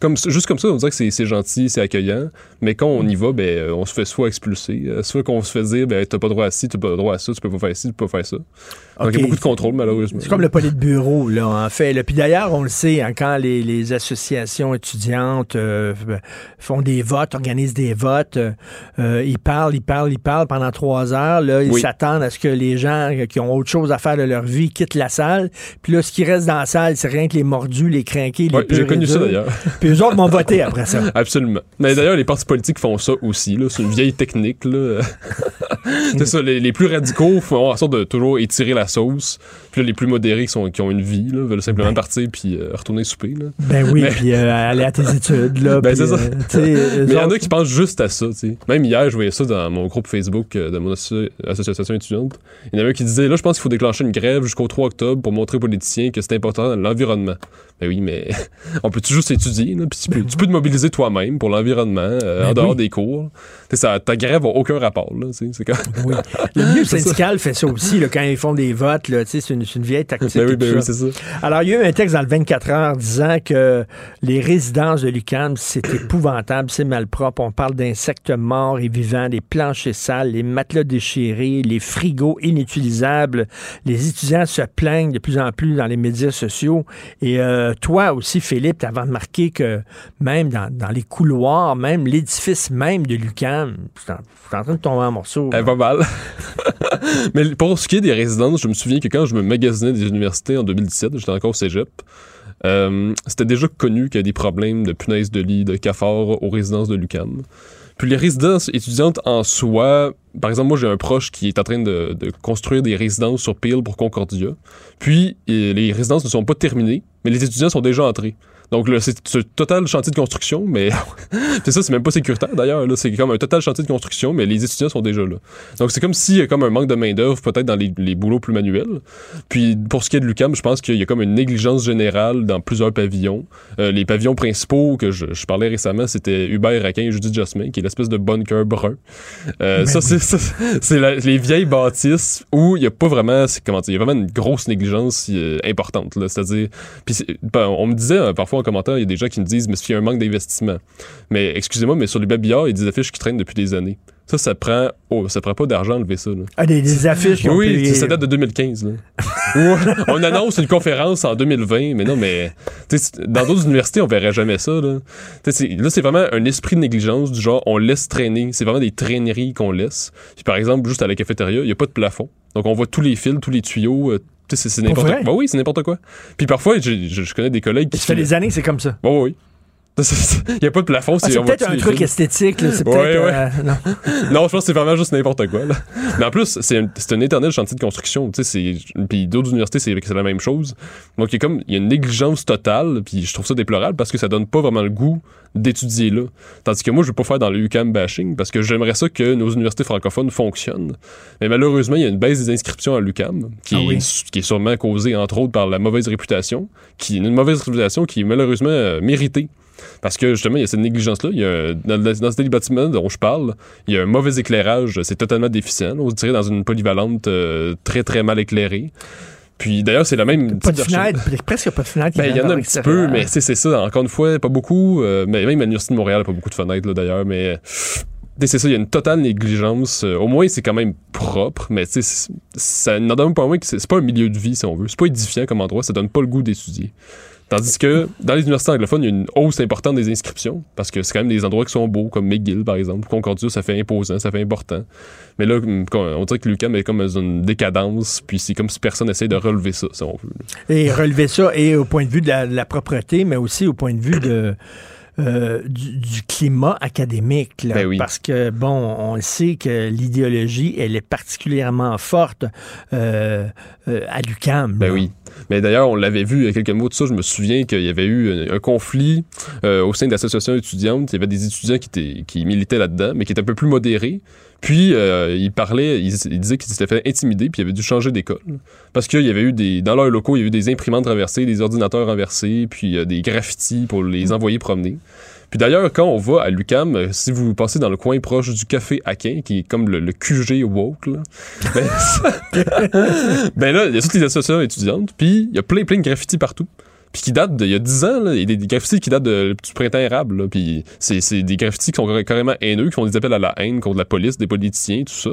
comme juste comme ça, on dirait que c'est, gentil, c'est accueillant. Mais quand on y va, ben euh, on se fait soit expulser, euh, soit qu'on se fait dire, ben t'as pas droit à ci, t'as pas droit à ça, tu peux pas faire ci, tu peux pas faire ça. Donc il y a beaucoup de contrôle malheureusement. C'est comme le politburo, là, en fait. Puis d'ailleurs, on le sait, hein, quand les, les associations étudiantes euh, font des votes, organisent des votes, euh, ils parlent, ils parlent, ils parlent pendant trois heures. Là, ils Oui. s'attendent à ce que les gens qui ont autre chose à faire de leur vie quittent la salle. Puis là, ce qui reste dans la salle, c'est rien que les mordus, les crinqués, les Ouais, j'ai connu ça d'ailleurs. Puis eux autres vont voter après ça. Absolument. Mais d'ailleurs, les partis politiques font ça aussi. C'est une vieille technique. c'est ça. Les, les plus radicaux font en sorte de toujours étirer la sauce. Puis là, les plus modérés qui, sont, qui ont une vie là, veulent simplement partir puis euh, retourner souper. Là. Ben oui, puis euh, aller à tes études. Là, Ben, c'est ça. euh, Mais il y en a qui pensent juste à ça. tu sais. Même hier, je voyais ça dans mon groupe Facebook de mon asso- association étudiante. Il y en a un qui disait là, je pense qu'il faut déclencher une grève jusqu'au 3 octobre pour montrer aux politiciens que c'est important l'environnement. Ben oui, mais on peut-tu juste étudier? Là? Puis tu, peux, tu peux te mobiliser toi-même pour l'environnement, euh, Ben en dehors oui. des cours. Ça, ta grève n'a aucun rapport. Là, c'est. Oui. Le milieu syndical fait ça aussi, là, quand ils font des votes. C'est une, c'est une vieille tactique. Ben oui, ben oui, ça. Alors, il y a eu un texte dans le 24 heures disant que les résidences de l'UQAM, c'est épouvantable, c'est malpropre. On parle d'insectes morts et vivants, des planchers sales, les matelas déchirés, les frigos inutilisables. Les étudiants se plaignent de plus en plus dans les médias sociaux. Et euh, toi aussi, Philippe, tu avais remarqué que même dans, dans les couloirs, même l'édifice même de l'UQAM, c'est en, c'est en train de tomber en morceaux. Eh, pas mal. Mais pour ce qui est des résidences, je me souviens que quand je me magasinais des universités en 2017, j'étais encore au cégep, euh, c'était déjà connu qu'il y a des problèmes de punaises de lit, de cafards aux résidences de l'UQAM. Puis les résidences étudiantes en soi, par exemple, moi j'ai un proche qui est en train de, de construire des résidences sur Peel pour Concordia. Puis euh, les résidences ne sont pas terminées, mais les étudiants sont déjà entrés. Donc là, c'est ce total chantier de construction, mais c'est ça, c'est même pas sécuritaire d'ailleurs. là. C'est comme un total chantier de construction, mais les étudiants sont déjà là. Donc c'est comme s'il y a comme un manque de main-d'œuvre peut-être dans les, les boulots plus manuels. Puis pour ce qui est de l'UCAM, je pense qu'il y a comme une négligence générale dans plusieurs pavillons. Euh, les pavillons principaux que je, je parlais récemment, c'était Hubert Raquin et Judith Jasmin, qui est l'espèce de bunker brun. Euh, ça, c'est les vieilles bâtisses où il y a pas vraiment, comment dire, il y a vraiment une grosse négligence euh, importante. C'est-à-dire, ben, on me disait euh, en commentaire, il y a des gens qui me disent, mais c'est y un manque d'investissement. Mais excusez-moi, mais sur les babillards, il y a des affiches qui traînent depuis des années. Ça, ça prend, oh, ça prend pas d'argent à enlever ça. Là. Ah, des, des affiches qui ont Oui, payé- ça date de 2015. Là. Où on annonce une conférence en 2020, mais non, mais dans d'autres universités, on verrait jamais ça. Là, là c'est vraiment un esprit de négligence du genre, on laisse traîner. C'est vraiment des traîneries qu'on laisse. Puis, par exemple, juste à la cafétéria, il n'y a pas de plafond. Donc, on voit tous les fils, tous les tuyaux. C'est n'importe quoi. Bah oui, c'est n'importe quoi. Puis parfois, je, je connais des collègues qui. Ça fait des années que c'est comme ça. Bon, oui. Il n'y a pas de plafond. Ah, c'est on voit peut-être un truc esthétique. là, C'est Ouais, ouais. euh, non. non, je pense que c'est vraiment juste n'importe quoi. Là. Mais en plus, c'est un, c'est un éternel chantier de construction. Tu sais, c'est- Puis d'autres universités, c'est c'est la même chose. Donc, il y a comme il y a une négligence totale, puis je trouve ça déplorable parce que ça donne pas vraiment le goût d'étudier là. Tandis que moi, je veux pas faire dans le UCAM bashing parce que j'aimerais ça que nos universités francophones fonctionnent. Mais malheureusement, il y a une baisse des inscriptions à l'UCAM qui, Ah oui. est, qui est sûrement causée, entre autres, par la mauvaise réputation, qui une mauvaise réputation qui est malheureusement euh, méritée. Parce que justement, il y a cette négligence-là. Il y a un- dans, dans ce bâtiment dont je parle, il y a un mauvais éclairage. C'est totalement déficient. On se dirait dans une polyvalente euh, très très mal éclairée. Puis d'ailleurs, c'est la même. Pas de fenêtre, presque pas de fenêtre. ben, il y en a un petit peu, mais c'est ça. Encore une fois, pas beaucoup. euh, mais même à l'Université de Montréal, pas beaucoup de fenêtres, d'ailleurs. Mais c'est ça, il y a une totale négligence. Euh, au moins, c'est quand même propre, mais ça n'en donne pas moins que c'est pas un milieu de vie, si on veut. C'est pas édifiant comme endroit, ça donne pas le goût d'étudier. Tandis que dans les universités anglophones, il y a une hausse importante des inscriptions, parce que c'est quand même des endroits qui sont beaux, comme McGill, par exemple. Concordia, ça fait imposant, ça fait important. Mais là, on dirait que l'UQAM est comme dans une décadence, puis c'est comme si personne essaie de relever ça, si on veut. Et relever ça, et au point de vue de la, de la propreté, mais aussi au point de vue de... Euh, du, du, climat académique. Là, ben oui. Parce que, bon, on sait que l'idéologie, elle est particulièrement forte euh, euh, à l'UQAM. Ben oui. Mais d'ailleurs, on l'avait vu il y a quelques mots de ça. Je me souviens qu'il y avait eu un, un conflit au sein de l'association étudiante. Il y avait des étudiants qui, étaient, qui militaient là-dedans, mais qui étaient un peu plus modérés. Puis, euh, ils parlaient, ils, ils disaient qu'ils s'étaient fait intimider, puis ils avaient dû changer d'école. Parce qu'il y avait eu des, dans leurs locaux, il y avait eu des imprimantes renversées, des ordinateurs renversés, puis euh, des graffitis pour les envoyer promener. Puis d'ailleurs, quand on va à l'UCAM, euh, si vous passez dans le coin proche du café Aquin, qui est comme le, QG woke, là, ben, ben là, il y a toutes les associations étudiantes, puis il y a plein, plein de graffitis partout. Puis qui datent d'il y a 10 ans, là, il y a des, graffitis qui datent de- du printemps érable, là, puis c'est c'est des graffitis qui sont carré- carrément haineux, qui font des appels à la haine contre la police, des politiciens, tout ça.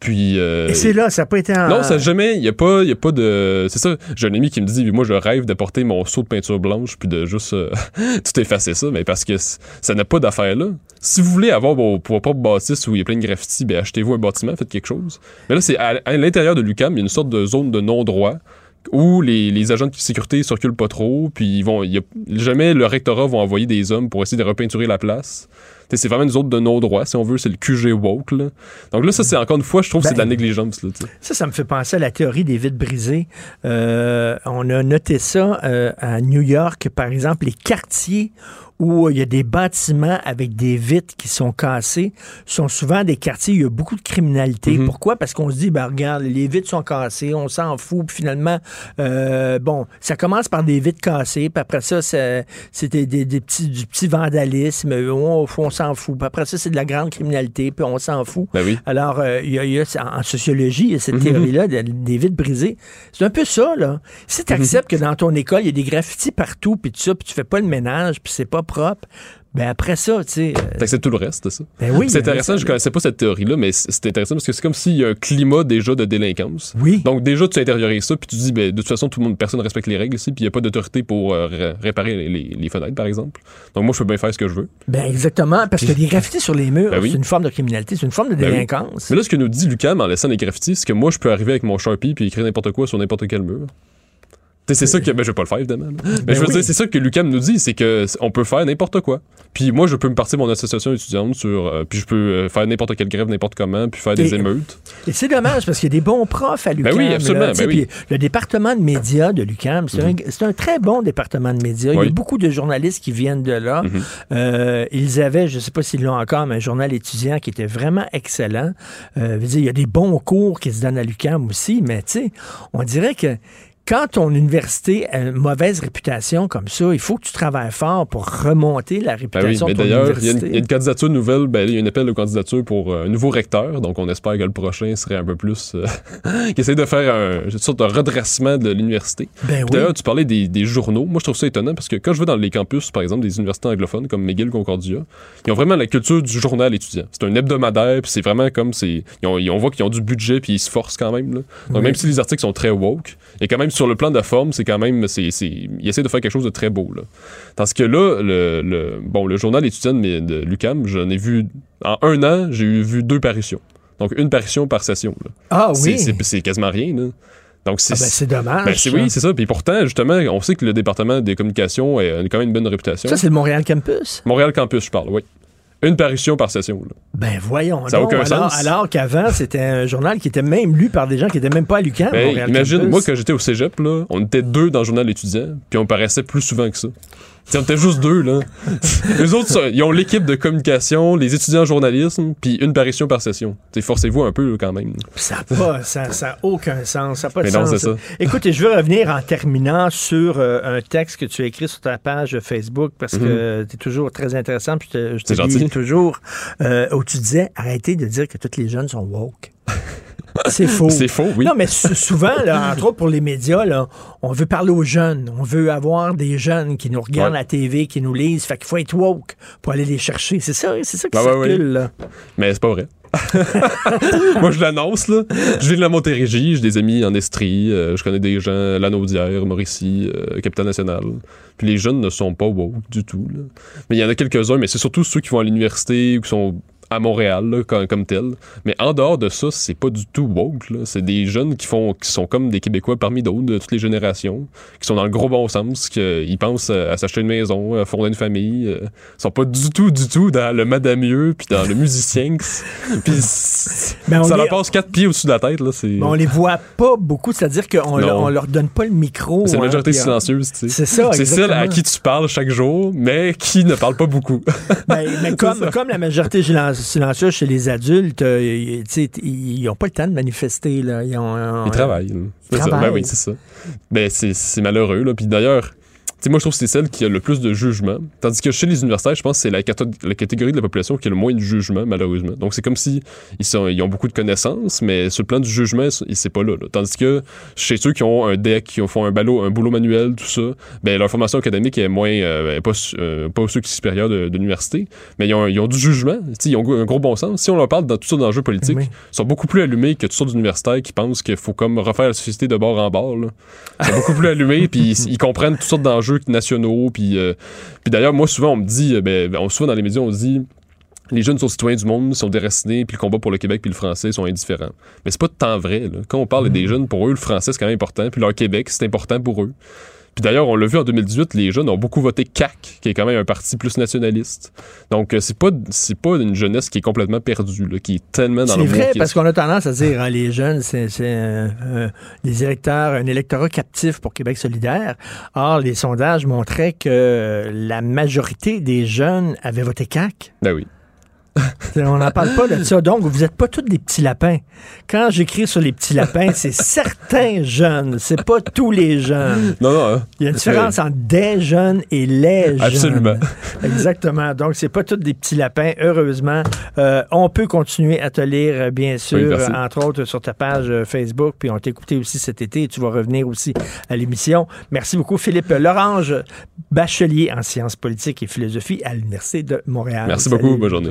Puis... euh, Et c'est là, ça n'a pas été en... non, ça jamais. Il y a pas, il y a pas de. C'est ça. J'ai un ami qui me dit, moi, je rêve de porter mon seau de peinture blanche puis de juste euh, tout effacer ça, mais parce que ça n'a pas d'affaire là. Si vous voulez avoir vos, vos propres bâtisses où il y a plein de graffitis, ben achetez-vous un bâtiment, faites quelque chose. Mais là, c'est à, à l'intérieur de l'UCAM, il y a une sorte de zone de non-droit où les, les agents de sécurité circulent pas trop, puis ils vont, y a, jamais le rectorat vont envoyer des hommes pour essayer de repeinturer la place. C'est vraiment une zone de non-droit, si on veut, c'est le QG woke. Là. Donc là, ça, c'est encore une fois, je trouve que c'est de la négligence. Là, t'sais. Ça, ça me fait penser à la théorie des vitres brisées. Euh, on a noté ça euh, à New York, par exemple, les quartiers où il y a des bâtiments avec des vitres qui sont cassées sont souvent des quartiers où il y a beaucoup de criminalité. Mhm. Pourquoi? Parce qu'on se dit, ben, regarde, les vitres sont cassées, on s'en fout, puis finalement, euh, bon, ça commence par des vitres cassées, puis après ça, c'est des, des- des petits, du petit vandalisme, on, on s'en fout. Puis après ça, c'est de la grande criminalité, puis on s'en fout. Ben oui. Alors, euh, y a, il y a- en sociologie, il y a cette Mhm. théorie-là de- des vitres brisées. C'est un peu ça, là. Si tu acceptes que dans ton école, il y a des graffitis partout, puis tout ça, puis tu fais pas le ménage, puis c'est pas propre, ben après ça, tu sais... euh, T'acceptes tout le reste, c'est ça? Ben oui, C'est intéressant, ça- je connaissais pas cette théorie-là, mais c'est intéressant parce que c'est comme s'il y a un climat déjà de délinquance. Oui. Donc déjà, tu intériorises ça, puis tu dis, ben, de toute façon, tout le monde, personne respecte les règles ici, puis il n'y a pas d'autorité pour euh, ré- réparer les, les- les fenêtres, par exemple. Donc moi, je peux bien faire ce que je veux. Ben exactement, parce que les graffitis sur les murs, Ben oui. c'est une forme de criminalité, c'est une forme de Ben oui. délinquance. Mais là, ce que nous dit Lucam en laissant les graffitis, c'est que moi, je peux arriver avec mon Sharpie puis écrire n'importe quoi sur n'importe quel mur. C'est ça que. Ben, je vais pas le faire, évidemment. là. Mais Ben je veux oui. dire, c'est ça que Lucam nous dit, c'est que on peut faire n'importe quoi. Puis moi, je peux me partir mon association étudiante sur. euh, puis je peux euh, faire n'importe quelle grève, n'importe comment, puis faire des émeutes. Et c'est dommage parce qu'il y a des bons profs à. Ben oui, absolument, là, ben oui. Le département de médias de c'est un, c'est un très bon département de médias. Il y a beaucoup de journalistes qui viennent de là. Mhm. Euh, ils avaient, je ne sais pas s'ils l'ont encore, mais un journal étudiant qui était vraiment excellent. Veux dire, il y a des bons cours qui se donnent à l'UQAM aussi, mais tu sais, on dirait que quand ton université a une mauvaise réputation comme ça, il faut que tu travailles fort pour remonter la Ben oui, réputation mais de ton d'ailleurs, il y, a une- université. il y a une candidature nouvelle, ben, il y a un appel de candidature pour euh, un nouveau recteur, donc on espère que le prochain serait un peu plus. euh, qui essaie de faire un, une sorte de redressement de l'université. Ben oui. D'ailleurs, tu parlais des, des journaux. Moi, je trouve ça étonnant parce que quand je vais dans les campus, par exemple, des universités anglophones comme McGill, Concordia, ils ont vraiment la culture du journal étudiant. C'est un hebdomadaire, puis c'est vraiment comme c'est. ils ont- ils- on voit qu'ils ont du budget, puis ils se forcent quand même. là. Donc, Oui. même si les articles sont très woke, et quand même sur le plan de forme, c'est quand même. c'est ils essaient de faire quelque chose de très beau. Là. Tandis que là, le, le- bon, le journal étudiant de, de l'UCAM, j'en ai vu. En un an, j'ai eu vu deux parutions. Donc, une parution par session. là. Ah oui. c'est- quasiment rien. Là. Donc, c'est Ah ben, c'est dommage, Ben, c'est oui, c'est ça. Puis pourtant, justement, on sait que le département des communications a quand même une bonne réputation. Ça, c'est le Montréal Campus? Montréal Campus, je parle, oui. Une parution par session. Là. Ben voyons Ça a donc. aucun alors, sens. alors qu'avant, c'était un journal qui était même lu par des gens qui n'étaient même pas à l'UQAM. Ben, imagine, Campus. moi, quand j'étais au cégep, là, on était deux dans le journal étudiant, puis on paraissait plus souvent que ça. T'sais, on était juste deux, là. les autres, ça, ils ont l'équipe de communication, les étudiants en journalisme, puis une parution par session. Forcez-vous un peu, là, quand même. Ça n'a pas, ça, ça a aucun sens. Ça a pas de Mais non, sens. c'est ça. Écoute, je veux revenir en terminant sur euh, un texte que tu as écrit sur ta page Facebook parce que tu es toujours très intéressant. Puis je te- je Mhm. Toujours euh, où tu disais arrêtez de dire que tous les jeunes sont woke. C'est faux. C'est faux, oui. Non, mais sou- souvent, là, entre autres pour les médias, là, on veut parler aux jeunes. On veut avoir des jeunes qui nous regardent Ouais. la TV, qui nous lisent. Fait qu'il faut être woke pour aller les chercher. C'est ça, c'est ça qui ouais, circule, ouais. là. Mais c'est pas vrai. Moi, je l'annonce, là. Je viens de la Montérégie, j'ai des amis en Estrie, euh, je connais des gens, Lanaudière, Mauricie, euh, Capitale Nationale. Puis les jeunes ne sont pas woke du tout, là. Mais il y en a quelques-uns, mais c'est surtout ceux qui vont à l'université ou qui sont à Montréal là, comme, comme tel. Mais en dehors de ça, c'est pas du tout woke. C'est des jeunes qui font qui sont comme des Québécois parmi d'autres de toutes les générations, qui sont dans le gros bon sens, qu'ils pensent à, s'acheter une maison, à fonder une famille. euh, Ils sont pas du tout, du tout dans le madamieux puis dans le musicien. puis on ça les- leur passe quatre pieds au-dessus de la tête. Là. Mais on les voit pas beaucoup, c'est-à-dire qu'on on leur donne pas le micro. C'est la hein, majorité euh, silencieuse, tu sais. C'est ça, C'est celle à qui tu parles chaque jour, mais qui ne parle pas beaucoup. Ben, mais comme, la majorité silen- silencieuse chez les adultes, euh, ils n'ont pas le temps de manifester. Là. Ils, ont, Ils travaillent. Ils ça. Ben oui, c'est ça. Ben, c'est c'est malheureux. Là. Puis d'ailleurs, moi, je trouve que c'est celle qui a le plus de jugement. Tandis que chez les universitaires, je pense que c'est la, la catégorie de la population qui a le moins de jugement, malheureusement. Donc, c'est comme si ils, sont, ils ont beaucoup de connaissances, mais sur le plan du jugement, ils- c'est pas là, là. Tandis que chez ceux qui ont un deck, qui font un, ballot, un boulot manuel, tout ça, ben, leur formation académique est moins, euh, pas, su- euh, pas ceux qui sont supérieurs de, de l'université, mais ils ont, ils ont du jugement. Ils ont un gros bon sens. Si on leur parle dans toutes sortes d'enjeux politiques, Oui. ils sont beaucoup plus allumés que toutes sortes d'universitaires qui pensent qu'il faut comme refaire la société de bord en bord. Là. Ils sont beaucoup plus allumés, puis ils, ils comprennent toutes sortes d'enjeux nationaux. Puis, euh, puis d'ailleurs, moi, souvent, on me dit, euh, ben, on, souvent dans les médias, on dit les jeunes sont citoyens du monde, sont déracinés, puis le combat pour le Québec puis le français sont indifférents. Mais c'est pas de temps vrai. là. Quand on parle des jeunes, pour eux, le français, c'est quand même important, puis leur Québec, c'est important pour eux. Puis d'ailleurs, on l'a vu en 2018, les jeunes ont beaucoup voté CAC, qui est quand même un parti plus nationaliste. Donc, euh, c'est pas, c'est pas une jeunesse qui est complètement perdue, là, qui est tellement dans C'est le vrai, wokisme. parce qu'on a tendance à dire hein, les jeunes, c'est c'est, euh, euh, des électeurs, un électorat captif pour Québec solidaire. Or, les sondages montraient que la majorité des jeunes avaient voté CAC. Ben oui. On n'en parle pas de ça. Donc, vous n'êtes pas tous des petits lapins. Quand j'écris sur les petits lapins, c'est certains jeunes, c'est pas tous les jeunes. Non, non. hein. Il y a une différence entre des jeunes et les jeunes. Absolument. Exactement. Donc, c'est pas tous des petits lapins, heureusement. Euh, on peut continuer à te lire, euh, bien sûr, Oui, entre autres sur ta page euh, Facebook, puis on t'a écouté aussi cet été et tu vas revenir aussi à l'émission. Merci beaucoup, Philippe Lorange, bachelier en sciences politiques et philosophie à l'Université de Montréal. Merci Salut. beaucoup. Bonne journée.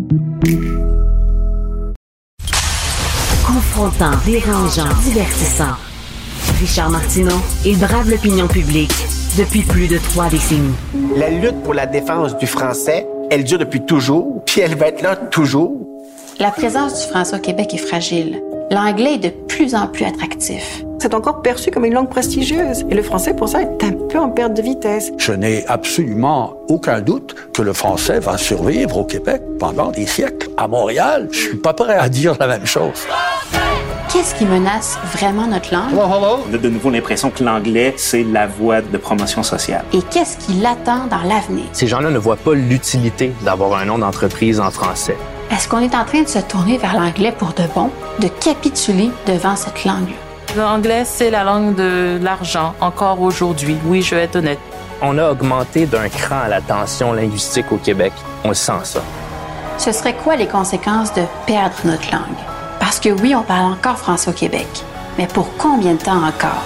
Confrontant, dérangeant, divertissant. Richard Martineau, il brave l'opinion publique depuis plus de trois décennies. La lutte pour la défense du français, elle dure depuis toujours, puis elle va être là toujours. La présence du français au Québec est fragile. L'anglais est de plus en plus attractif. C'est encore perçu comme une langue prestigieuse. Et le français, pour ça, est un peu en perte de vitesse. Je n'ai absolument aucun doute que le français va survivre au Québec pendant des siècles. À Montréal, je suis pas prêt à dire la même chose. Qu'est-ce qui menace vraiment notre langue? On a de nouveau l'impression que l'anglais, c'est la voie de promotion sociale. Et qu'est-ce qui l'attend dans l'avenir? Ces gens-là ne voient pas l'utilité d'avoir un nom d'entreprise en français. Est-ce qu'on est en train de se tourner vers l'anglais pour de bon, de capituler devant cette langue? L'anglais, c'est la langue de l'argent, encore aujourd'hui. Oui, je vais être honnête. On a augmenté d'un cran la tension linguistique au Québec. On sent ça. Ce serait quoi les conséquences de perdre notre langue? Parce que oui, on parle encore français au Québec. Mais pour combien de temps encore?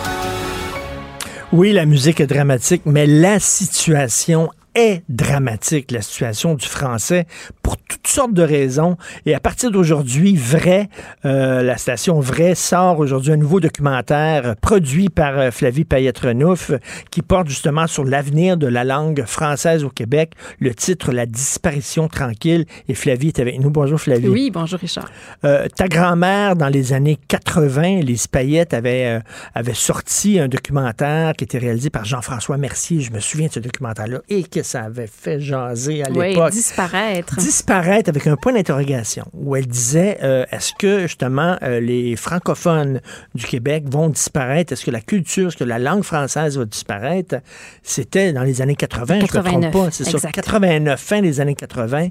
Oui, la musique est dramatique, mais la situation est dramatique, la situation du français, pour toutes sortes de raisons. Et à partir d'aujourd'hui, Vrai, euh, la station Vrai sort aujourd'hui un nouveau documentaire produit par euh, Flavie Payette-Renouf qui porte justement sur l'avenir de la langue française au Québec. Le titre, La disparition tranquille. Et Flavie est avec nous. Bonjour Flavie. Oui, bonjour Richard. Euh, ta grand-mère, dans les années 80, Lise Payette, avait, euh, avait sorti un documentaire qui était réalisé par Jean-François Mercier. Je me souviens de ce documentaire-là. Et qu'est-ce ça avait fait jaser à Oui, l'époque. disparaître. Disparaître avec un point d'interrogation, où elle disait, euh, est-ce que justement euh, les francophones du Québec vont disparaître? Est-ce que la culture, est-ce que la langue française va disparaître? C'était dans les années 80, je ne me 89, trompe pas. C'est ça, exact. 89, fin des années 80.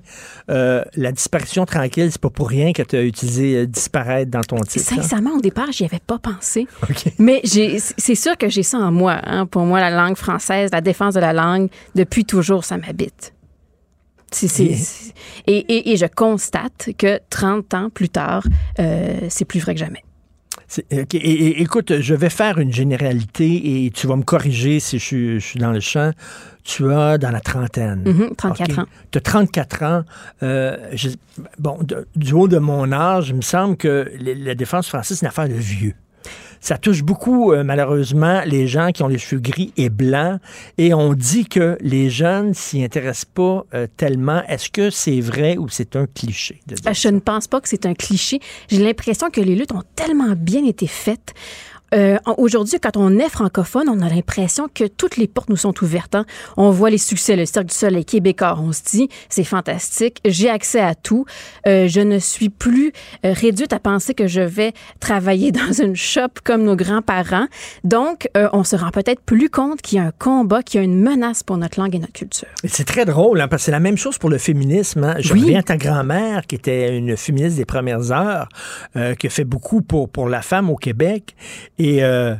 Euh, la disparition tranquille, c'est pas pour rien que tu as utilisé disparaître dans ton titre. hein? Sincèrement, au départ, j'y avais pas pensé. Mais c'est sûr que j'ai ça en moi. hein. Pour moi, la langue française, la défense de la langue, depuis toujours, ça m'habite. Et- c'est- Et, et- et je constate que 30 ans plus tard, euh, c'est plus vrai que jamais. Et- écoute, je vais faire une généralité et tu vas me corriger si je suis, je suis dans le champ. Tu as dans la trentaine. Mhm, 34 ans. Tu as 34 ans. Euh, je- bon, de- du haut de mon âge, il me semble que la défense française, c'est une affaire de vieux. Ça touche beaucoup, euh, malheureusement, les gens qui ont les cheveux gris et blancs. Et on dit que les jeunes s'y intéressent pas euh, tellement. Est-ce que c'est vrai ou c'est un cliché? de dire Euh, Je ne pense pas que c'est un cliché. J'ai l'impression que les luttes ont tellement bien été faites. Euh, Aujourd'hui, quand on est francophone, on a l'impression que toutes les portes nous sont ouvertes. hein. On voit les succès, le Cirque du Soleil québécois. On se dit, c'est fantastique. J'ai accès à tout. Euh, je ne suis plus euh, réduite à penser que je vais travailler dans une shop comme nos grands-parents. Donc, euh, on se rend peut-être plus compte qu'il y a un combat, qu'il y a une menace pour notre langue et notre culture. C'est très drôle, hein, parce que c'est la même chose pour le féminisme. hein. Je Oui. reviens à ta grand-mère, qui était une féministe des premières heures, qui a fait beaucoup pour, pour la femme au Québec. Et euh,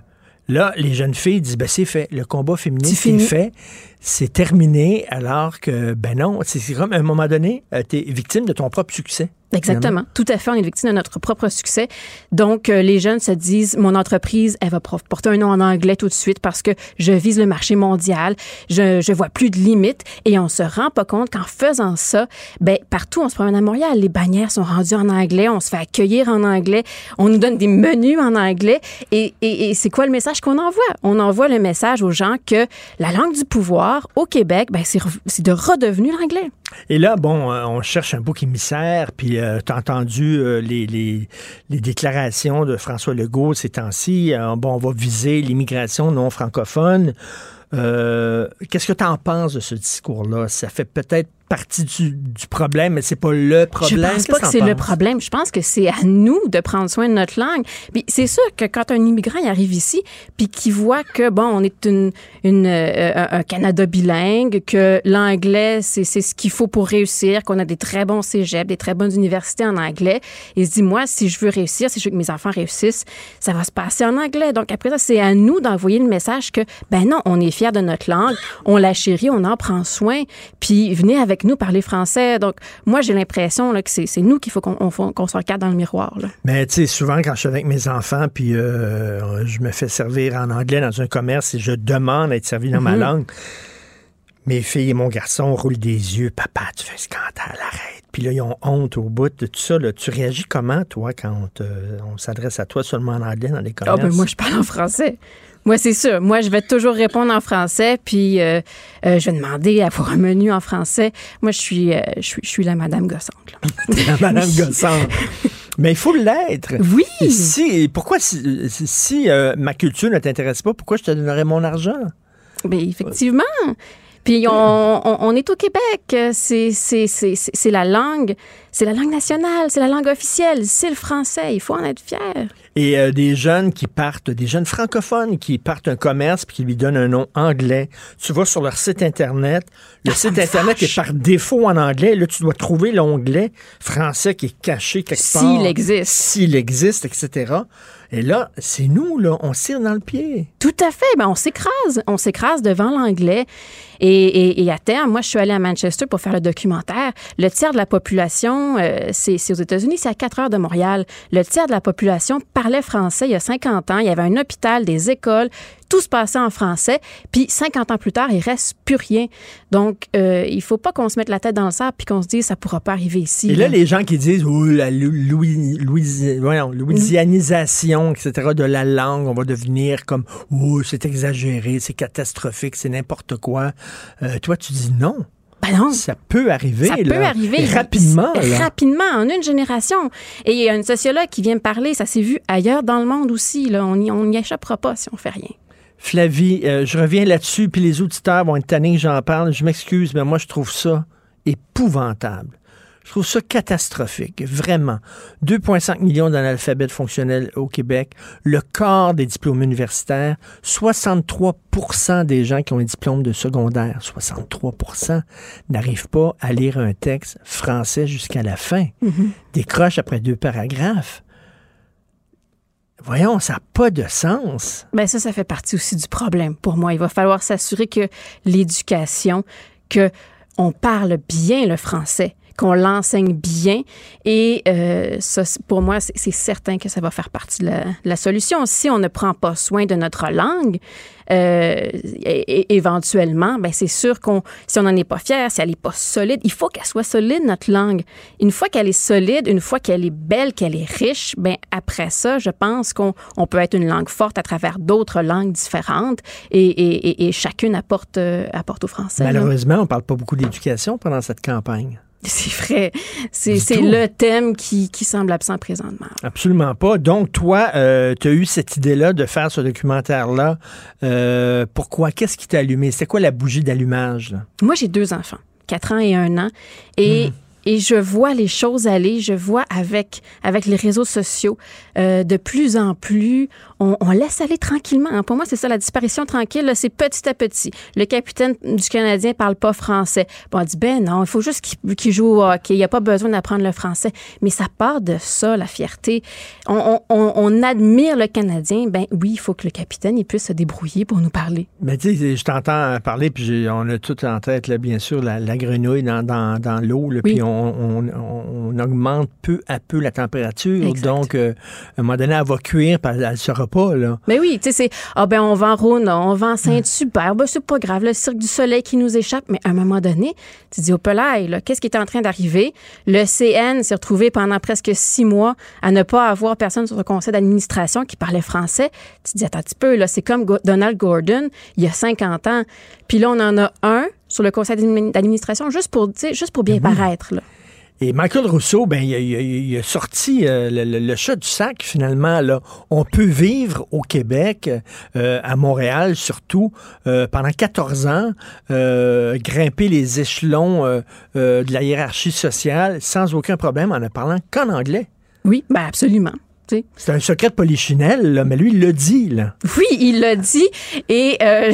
là, les jeunes filles disent, ben, c'est fait. Le combat féministe, fini. fait. C'est terminé, alors que, ben non, c'est c'est comme à un moment donné, tu es victime de ton propre succès. Exactement. Tout à fait. On est victime de notre propre succès. Donc, euh, les jeunes se disent, mon entreprise, elle va porter un nom en anglais tout de suite parce que je vise le marché mondial. Je, je vois plus de limites. Et on se rend pas compte qu'en faisant ça, ben, partout, on se promène à Montréal. Les bannières sont rendues en anglais. On se fait accueillir en anglais. On nous donne des menus en anglais. Et, et, et c'est quoi le message qu'on envoie? On envoie le message aux gens que la langue du pouvoir au Québec, ben, c'est de redevenu l'anglais. Et là, bon, euh, on cherche un bouc émissaire, puis tu as entendu euh, les, les- les déclarations de François Legault ces temps-ci. Euh, bon, on va viser l'immigration non francophone. Euh, Qu'est-ce que tu en penses de ce discours-là? Ça fait peut-être partie du, du problème, mais c'est pas le problème. Je pense pas que c'est le problème. Je pense que c'est à nous de prendre soin de notre langue. Puis c'est sûr que quand un immigrant il arrive ici, puis qu'il voit que bon, on est une, une euh, un Canada bilingue, que l'anglais c'est c'est ce qu'il faut pour réussir, qu'on a des très bons cégeps, des très bonnes universités en anglais, il se dit moi si je veux réussir, si je veux que mes enfants réussissent, ça va se passer en anglais. Donc après ça, c'est à nous d'envoyer le message que ben non, on est fiers de notre langue, on la chérit, on en prend soin, puis venez avec nous parler français. Donc moi j'ai l'impression que c'est c'est nous qu'il faut qu'on qu'on se regarde dans le miroir. Là. Mais tu sais, souvent quand je suis avec mes enfants, puis euh, je me fais servir en anglais dans un commerce et je demande à être servi dans ma Mhm. langue, mes filles et mon garçon roulent des yeux. Papa, tu fais un scandale, arrête. Puis là, ils ont honte au bout de tout ça. là. Tu réagis comment, toi, quand on, s'adresse à toi seulement en anglais dans les Ah commerces? ben moi je parle en français. Moi c'est sûr. Moi je vais toujours répondre en français puis euh, euh, je vais demander à avoir un menu en français. Moi je suis euh, je suis je suis la madame gossante. La Madame Gossante. Mais il faut l'être. Oui. Et si, pourquoi, si, si- ma culture ne t'intéresse pas, pourquoi je te donnerais mon argent? Mais effectivement. Puis on, on, on est au Québec. C'est c'est c'est c'est c'est la langue, c'est la langue nationale, c'est la langue officielle, c'est le français. Il faut en être fier. Et euh, des jeunes qui partent, des jeunes francophones qui partent un commerce puis qui lui donnent un nom anglais. Tu vas sur leur site Internet. Le Ah, site Internet est par défaut en anglais. Là, tu dois trouver l'onglet français qui est caché quelque part. S'il existe. S'il existe, etc. Et là, c'est nous, là, on tire dans le pied. Tout à fait. Ben, on s'écrase. On s'écrase devant l'anglais. Et, à terme, moi, je suis allée à Manchester pour faire le documentaire. Le tiers de la population, euh, c'est c'est aux États-Unis, c'est à 4 heures de Montréal. Le tiers de la population parlait français il y a 50 ans. Il y avait un hôpital, des écoles. Tout se passait en français. Puis 50 ans plus tard, il reste plus rien. Donc, euh, il faut pas qu'on se mette la tête dans le sable puis qu'on se dise ça pourra pas arriver ici. Et là, les gens qui disent oh, la Louis, voyons, louisianisation, etc., de la langue, on va devenir comme oh, c'est exagéré, c'est catastrophique, c'est n'importe quoi. Euh, toi, tu dis non. Ben non. Ça peut arriver. Ça là. peut arriver. Rapidement. là. Rapidement, en une génération. Et il y a une sociologue qui vient me parler, ça s'est vu ailleurs dans le monde aussi. Là. On n'y on n'y échappera pas si on fait rien. Flavie, euh, je reviens là-dessus, puis les auditeurs vont être tannés que j'en parle. Je m'excuse, mais moi, je trouve ça épouvantable. Je trouve ça catastrophique, vraiment. 2,5 millions d'analphabètes fonctionnels au Québec, le quart des diplômes universitaires, 63% des gens qui ont un diplôme de secondaire, 63% n'arrivent pas à lire un texte français jusqu'à la fin, décrochent après deux paragraphes. Voyons, ça n'a pas de sens. Ben ça, ça fait partie aussi du problème pour moi. Il va falloir s'assurer que l'éducation, que on parle bien le français, qu'on l'enseigne bien. Et euh, ça, pour moi, c'est certain que ça va faire partie de la, de la solution. Si on ne prend pas soin de notre langue, euh, éventuellement, ben c'est sûr qu'on, si on n'en est pas fier, si elle n'est pas solide, il faut qu'elle soit solide notre langue. Une fois qu'elle est solide, une fois qu'elle est belle, qu'elle est riche, ben après ça, je pense qu'on on peut être une langue forte à travers d'autres langues différentes et, et- et- chacune apporte euh, apporte au français. Malheureusement, on ne parle pas beaucoup d'éducation pendant cette campagne. C'est vrai. C'est c'est le thème qui, qui semble absent présentement. Absolument pas. Donc, toi, tu as eu cette idée-là de faire ce documentaire-là. Euh, pourquoi? Qu'est-ce qui t'a allumé? C'était quoi la bougie d'allumage? Moi, j'ai deux enfants, 4 ans et 1 an. Et, et je vois les choses aller. Je vois avec, avec les réseaux sociaux, euh, de plus en plus, on, on laisse aller tranquillement. hein. Pour moi, c'est ça, la disparition tranquille, c'est petit à petit. Le capitaine du Canadien parle pas français. Bon, on dit, ben non, il faut juste qu'il joue au hockey. Il n'y a pas besoin d'apprendre le français. Mais ça part de ça, la fierté. On, on- on- on admire le Canadien. Ben oui, il faut que le capitaine il puisse se débrouiller pour nous parler. Mais tu sais, je t'entends parler, puis on a tout en tête, là, bien sûr, la, la grenouille dans, dans, dans l'eau, là, puis on, on- on- on augmente peu à peu la température. Exact. Donc, euh, à un moment donné, elle va cuire, puis elle ne sera pas. Là. Mais oui, tu sais, c'est ah ben on vend Rona, on vend Saint-Hubert, ben c'est pas grave, le cirque du soleil qui nous échappe. Mais à un moment donné, tu dis au pelail, là, qu'est-ce qui est en train d'arriver? Le CN s'est retrouvé pendant presque six mois à ne pas avoir personne sur le conseil d'administration qui parlait français. Tu dis attends un petit peu là, c'est comme Donald Gordon il y a 50 ans, puis là on en a un sur le conseil d'admi- d'administration juste pour, juste pour bien paraître là. Et Michael Rousseau, ben, il, a, il a- il a sorti euh, le, le- le chat du sac, finalement. Là. On peut vivre au Québec, euh, à Montréal surtout, euh, pendant 14 ans, grimper les échelons de la hiérarchie sociale sans aucun problème en ne parlant qu'en anglais. Oui, ben absolument. C'est un secret de polichinelle, là, mais lui, il l'a dit. Là. Oui, il l'a dit. Et euh,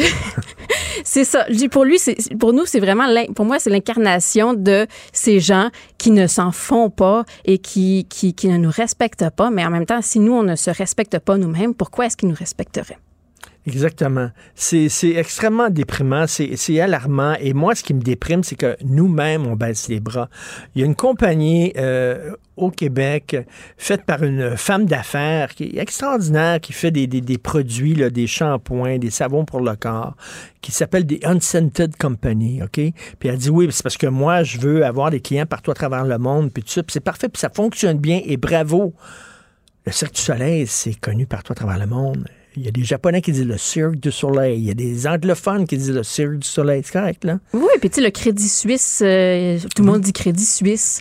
c'est ça. Pour lui, pour nous, c'est vraiment, pour moi, c'est l'incarnation de ces gens qui ne s'en font pas et qui, qui, qui ne nous respectent pas. Mais en même temps, si nous, on ne se respecte pas nous-mêmes, pourquoi est-ce qu'ils nous respecteraient? Exactement. C'est extrêmement déprimant, c'est alarmant. Et moi, ce qui me déprime, c'est que nous-mêmes, on baisse les bras. Il y a une compagnie euh, au Québec faite par une femme d'affaires qui est extraordinaire, qui fait des, des, des produits, là, des shampoings, des savons pour le corps, qui s'appelle des Unscented Company, OK? Puis elle dit, oui, c'est parce que moi, je veux avoir des clients partout à travers le monde, puis tout ça. Puis c'est parfait, puis ça fonctionne bien, et bravo. Le Cirque du Soleil, c'est connu partout à travers le monde. Il y a des Japonais qui disent le Cirque du Soleil. Il y a des anglophones qui disent le Cirque du Soleil. C'est correct, là? Oui, puis tu sais, le Crédit Suisse, euh, tout le monde dit Crédit Suisse.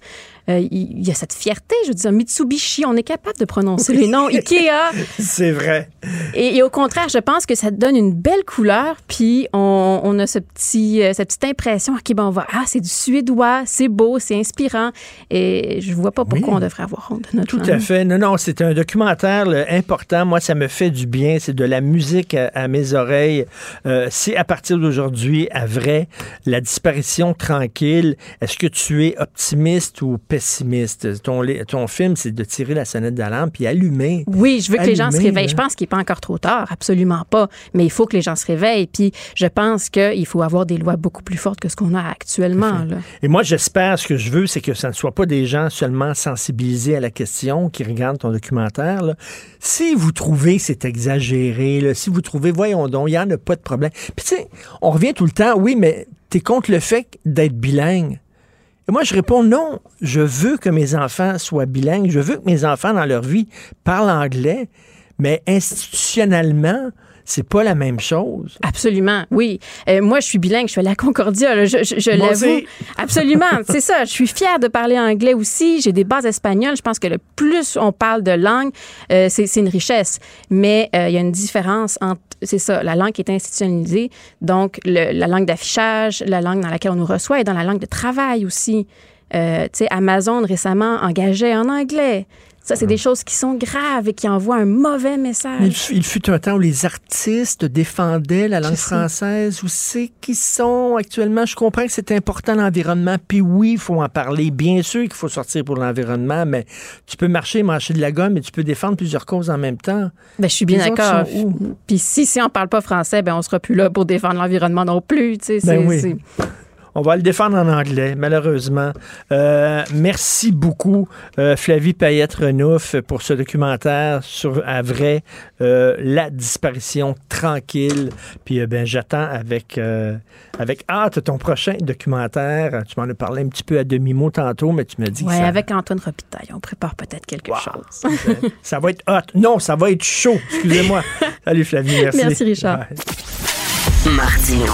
Euh, il y a cette fierté, je veux dire, Mitsubishi, on est capable de prononcer les noms. Ikea. C'est vrai. Et, et au contraire, je pense que ça donne une belle couleur, puis on, on a ce petit, euh, cette petite impression, OK, ben on va, ah, c'est du suédois, c'est beau, c'est inspirant. Et je vois pas pourquoi on devrait avoir honte de notre Tout langue. à fait. Non, non, c'est un documentaire là, important. Moi, ça me fait du bien. C'est de la musique à, à mes oreilles. Euh, c'est à partir d'aujourd'hui, à vrai, la disparition tranquille. Est-ce que tu es optimiste ou pessimiste? Ton, film, c'est de tirer la sonnette d'alarme puis allumer. Oui, je veux que les gens se réveillent. Je pense qu'il n'est pas encore trop tard, absolument pas. Mais il faut que les gens se réveillent. Puis je pense qu'il faut avoir des lois beaucoup plus fortes que ce qu'on a actuellement. Là. Et moi, j'espère, ce que je veux, c'est que ça ne soit pas des gens seulement sensibilisés à la question qui regardent ton documentaire. là. Si vous trouvez que c'est exagéré, là, si vous trouvez, voyons donc, il n'y en a pas de problème. Puis tu sais, on revient tout le temps, oui, mais tu es contre le fait d'être bilingue. Moi, je réponds non. Je veux que mes enfants soient bilingues. Je veux que mes enfants, dans leur vie, parlent anglais. Mais institutionnellement, c'est pas la même chose. Absolument, oui. Euh, moi, je suis bilingue, je suis à la Concordia, là, je, je, je Moi l'avoue. Absolument, c'est ça. Je suis fière de parler anglais aussi. J'ai des bases espagnoles. Je pense que le plus on parle de langue, euh, c'est une richesse. Mais euh, il y a une différence entre, c'est ça, la langue qui est institutionnalisée, donc le- la langue d'affichage, la langue dans laquelle on nous reçoit et dans la langue de travail aussi. Euh, tu sais, Amazon récemment engageait en anglais. Ça, c'est des choses qui sont graves et qui envoient un mauvais message. Il, fut- il fut un temps où les artistes défendaient la langue française. Où c'est qu'ils sont actuellement? Je comprends que c'est important l'environnement. Puis oui, il faut en parler. Bien sûr qu'il faut sortir pour l'environnement, mais tu peux marcher, marcher de la gomme, et tu peux défendre plusieurs causes en même temps. Ben, je suis bien d'accord. Puis si, si on parle pas français, ben on sera plus là pour défendre l'environnement non plus. Tu sais, Ben oui. On va le défendre en anglais, malheureusement. Euh, merci beaucoup, euh, Flavie Payette-Renouf, pour ce documentaire sur, à vrai, euh, la disparition tranquille. Puis, euh, ben, j'attends avec, euh, avec hâte ton prochain documentaire. Tu m'en as parlé un petit peu à demi-mot tantôt, mais tu me dis que Ouais, ça, avec Antoine Robitaille, on prépare peut-être quelque chose. ça va être hot. Non, ça va être chaud. Excusez-moi. Salut, Flavie. Merci. Merci, Richard. Martino.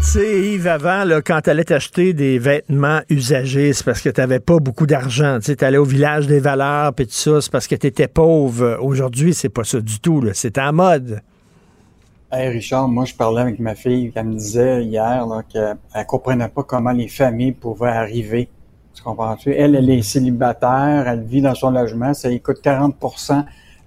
Tu sais, Yves, avant, là, quand tu allais t'acheter des vêtements usagés, c'est parce que tu n'avais pas beaucoup d'argent. Tu allais au village des valeurs, puis tout ça, c'est parce que tu étais pauvre. Aujourd'hui, c'est pas ça du tout. C'est en mode. Hey Richard, moi je parlais avec ma fille, elle me disait hier qu'elle ne comprenait pas comment les familles pouvaient arriver. Tu comprends-tu? Elle, elle est célibataire, elle vit dans son logement, ça lui coûte 40 tu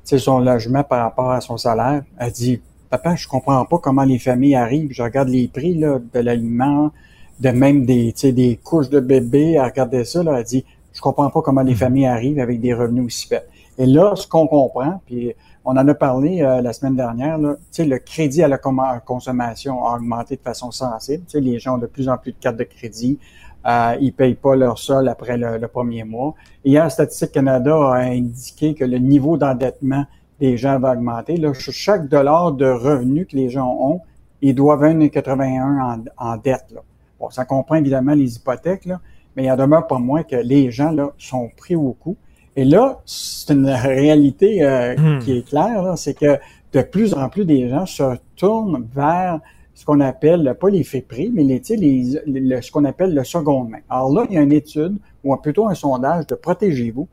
sais, son logement par rapport à son salaire. Elle dit Papa, je comprends pas comment les familles arrivent. Je regarde les prix là, de l'aliment, de même des, tu sais, des couches de bébé. Elle regardait ça, là, elle dit Je comprends pas comment les familles arrivent avec des revenus aussi faibles. Et là, ce qu'on comprend, puis on en a parlé euh, la semaine dernière, là, tu sais, le crédit à la consommation a augmenté de façon sensible. Tu sais, les gens ont de plus en plus de cartes de crédit. Euh, ils payent pas leur sol après le, le premier mois. Hier, Statistique Canada a indiqué que le niveau d'endettement des gens va augmenter. Là, chaque dollar de revenu que les gens ont, ils doivent 1,81 en, en dette. Là. Bon, ça comprend évidemment les hypothèques, là, mais il en demeure pas moins que les gens là, sont pris au coup. Et là, c'est une réalité euh, Hmm. qui est claire, c'est que de plus en plus des gens se tournent vers ce qu'on appelle, pas les faits prix, mais les, les, le- ce qu'on appelle le second main. Alors là, il y a une étude, ou plutôt un sondage de Protégez-vous.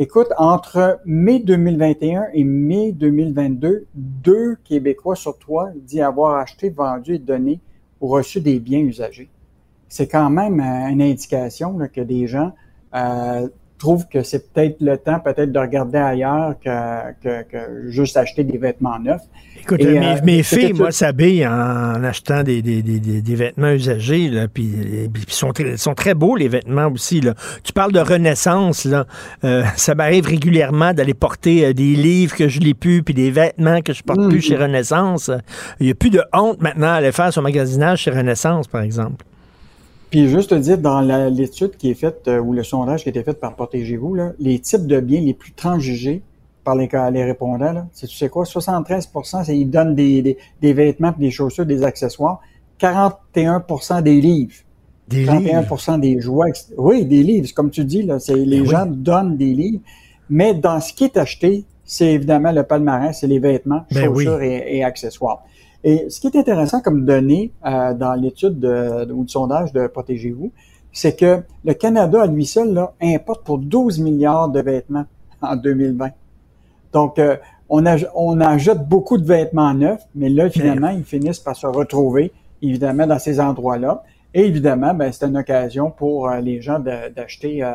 Écoute, entre mai 2021 et mai 2022, deux Québécois sur trois disent avoir acheté, vendu et donné ou reçu des biens usagés. C'est quand même euh, une indication que des gens euh, trouvent que c'est peut-être le temps peut-être de regarder ailleurs que, que, que juste acheter des vêtements neufs. Écoute, Et, mes, euh, mes filles, moi, s'habillent en achetant des, des, des, des- des vêtements usagés, là, puis sont, sont très beaux, les vêtements aussi. Là. Tu parles de renaissance, là. Euh, ça m'arrive régulièrement d'aller porter euh, des livres que je lis plus, puis des vêtements que je porte plus Mhm. chez Renaissance. Il n'y a plus de honte maintenant à aller faire son magasinage chez Renaissance, par exemple. Puis juste te dire, dans l'étude qui est faite, euh, ou le sondage qui a été fait par Protégez-vous, là, les types de biens les plus transigés par les, les répondants, là, c'est tu sais quoi, 73 c'est ils donnent des, des, des vêtements, des chaussures, des accessoires. 41% des livres. Des 41% des jouets. Oui, des livres. C'est Comme tu dis, là, c'est, les Ben oui. gens donnent des livres. Mais dans ce qui est acheté, c'est évidemment le palmarès, c'est les vêtements, Ben oui. chaussures et, et accessoires. Et ce qui est intéressant comme donnée euh, dans l'étude de, de- ou le sondage de Protégez-vous, c'est que le Canada, à lui seul, là, importe pour 12 milliards de vêtements en 2020. Donc, euh, on, aj- on ajoute beaucoup de vêtements neufs, mais là, finalement, ils finissent par se retrouver, évidemment, dans ces endroits-là. Et évidemment, ben, c'est une occasion pour euh, les gens d'acheter. euh,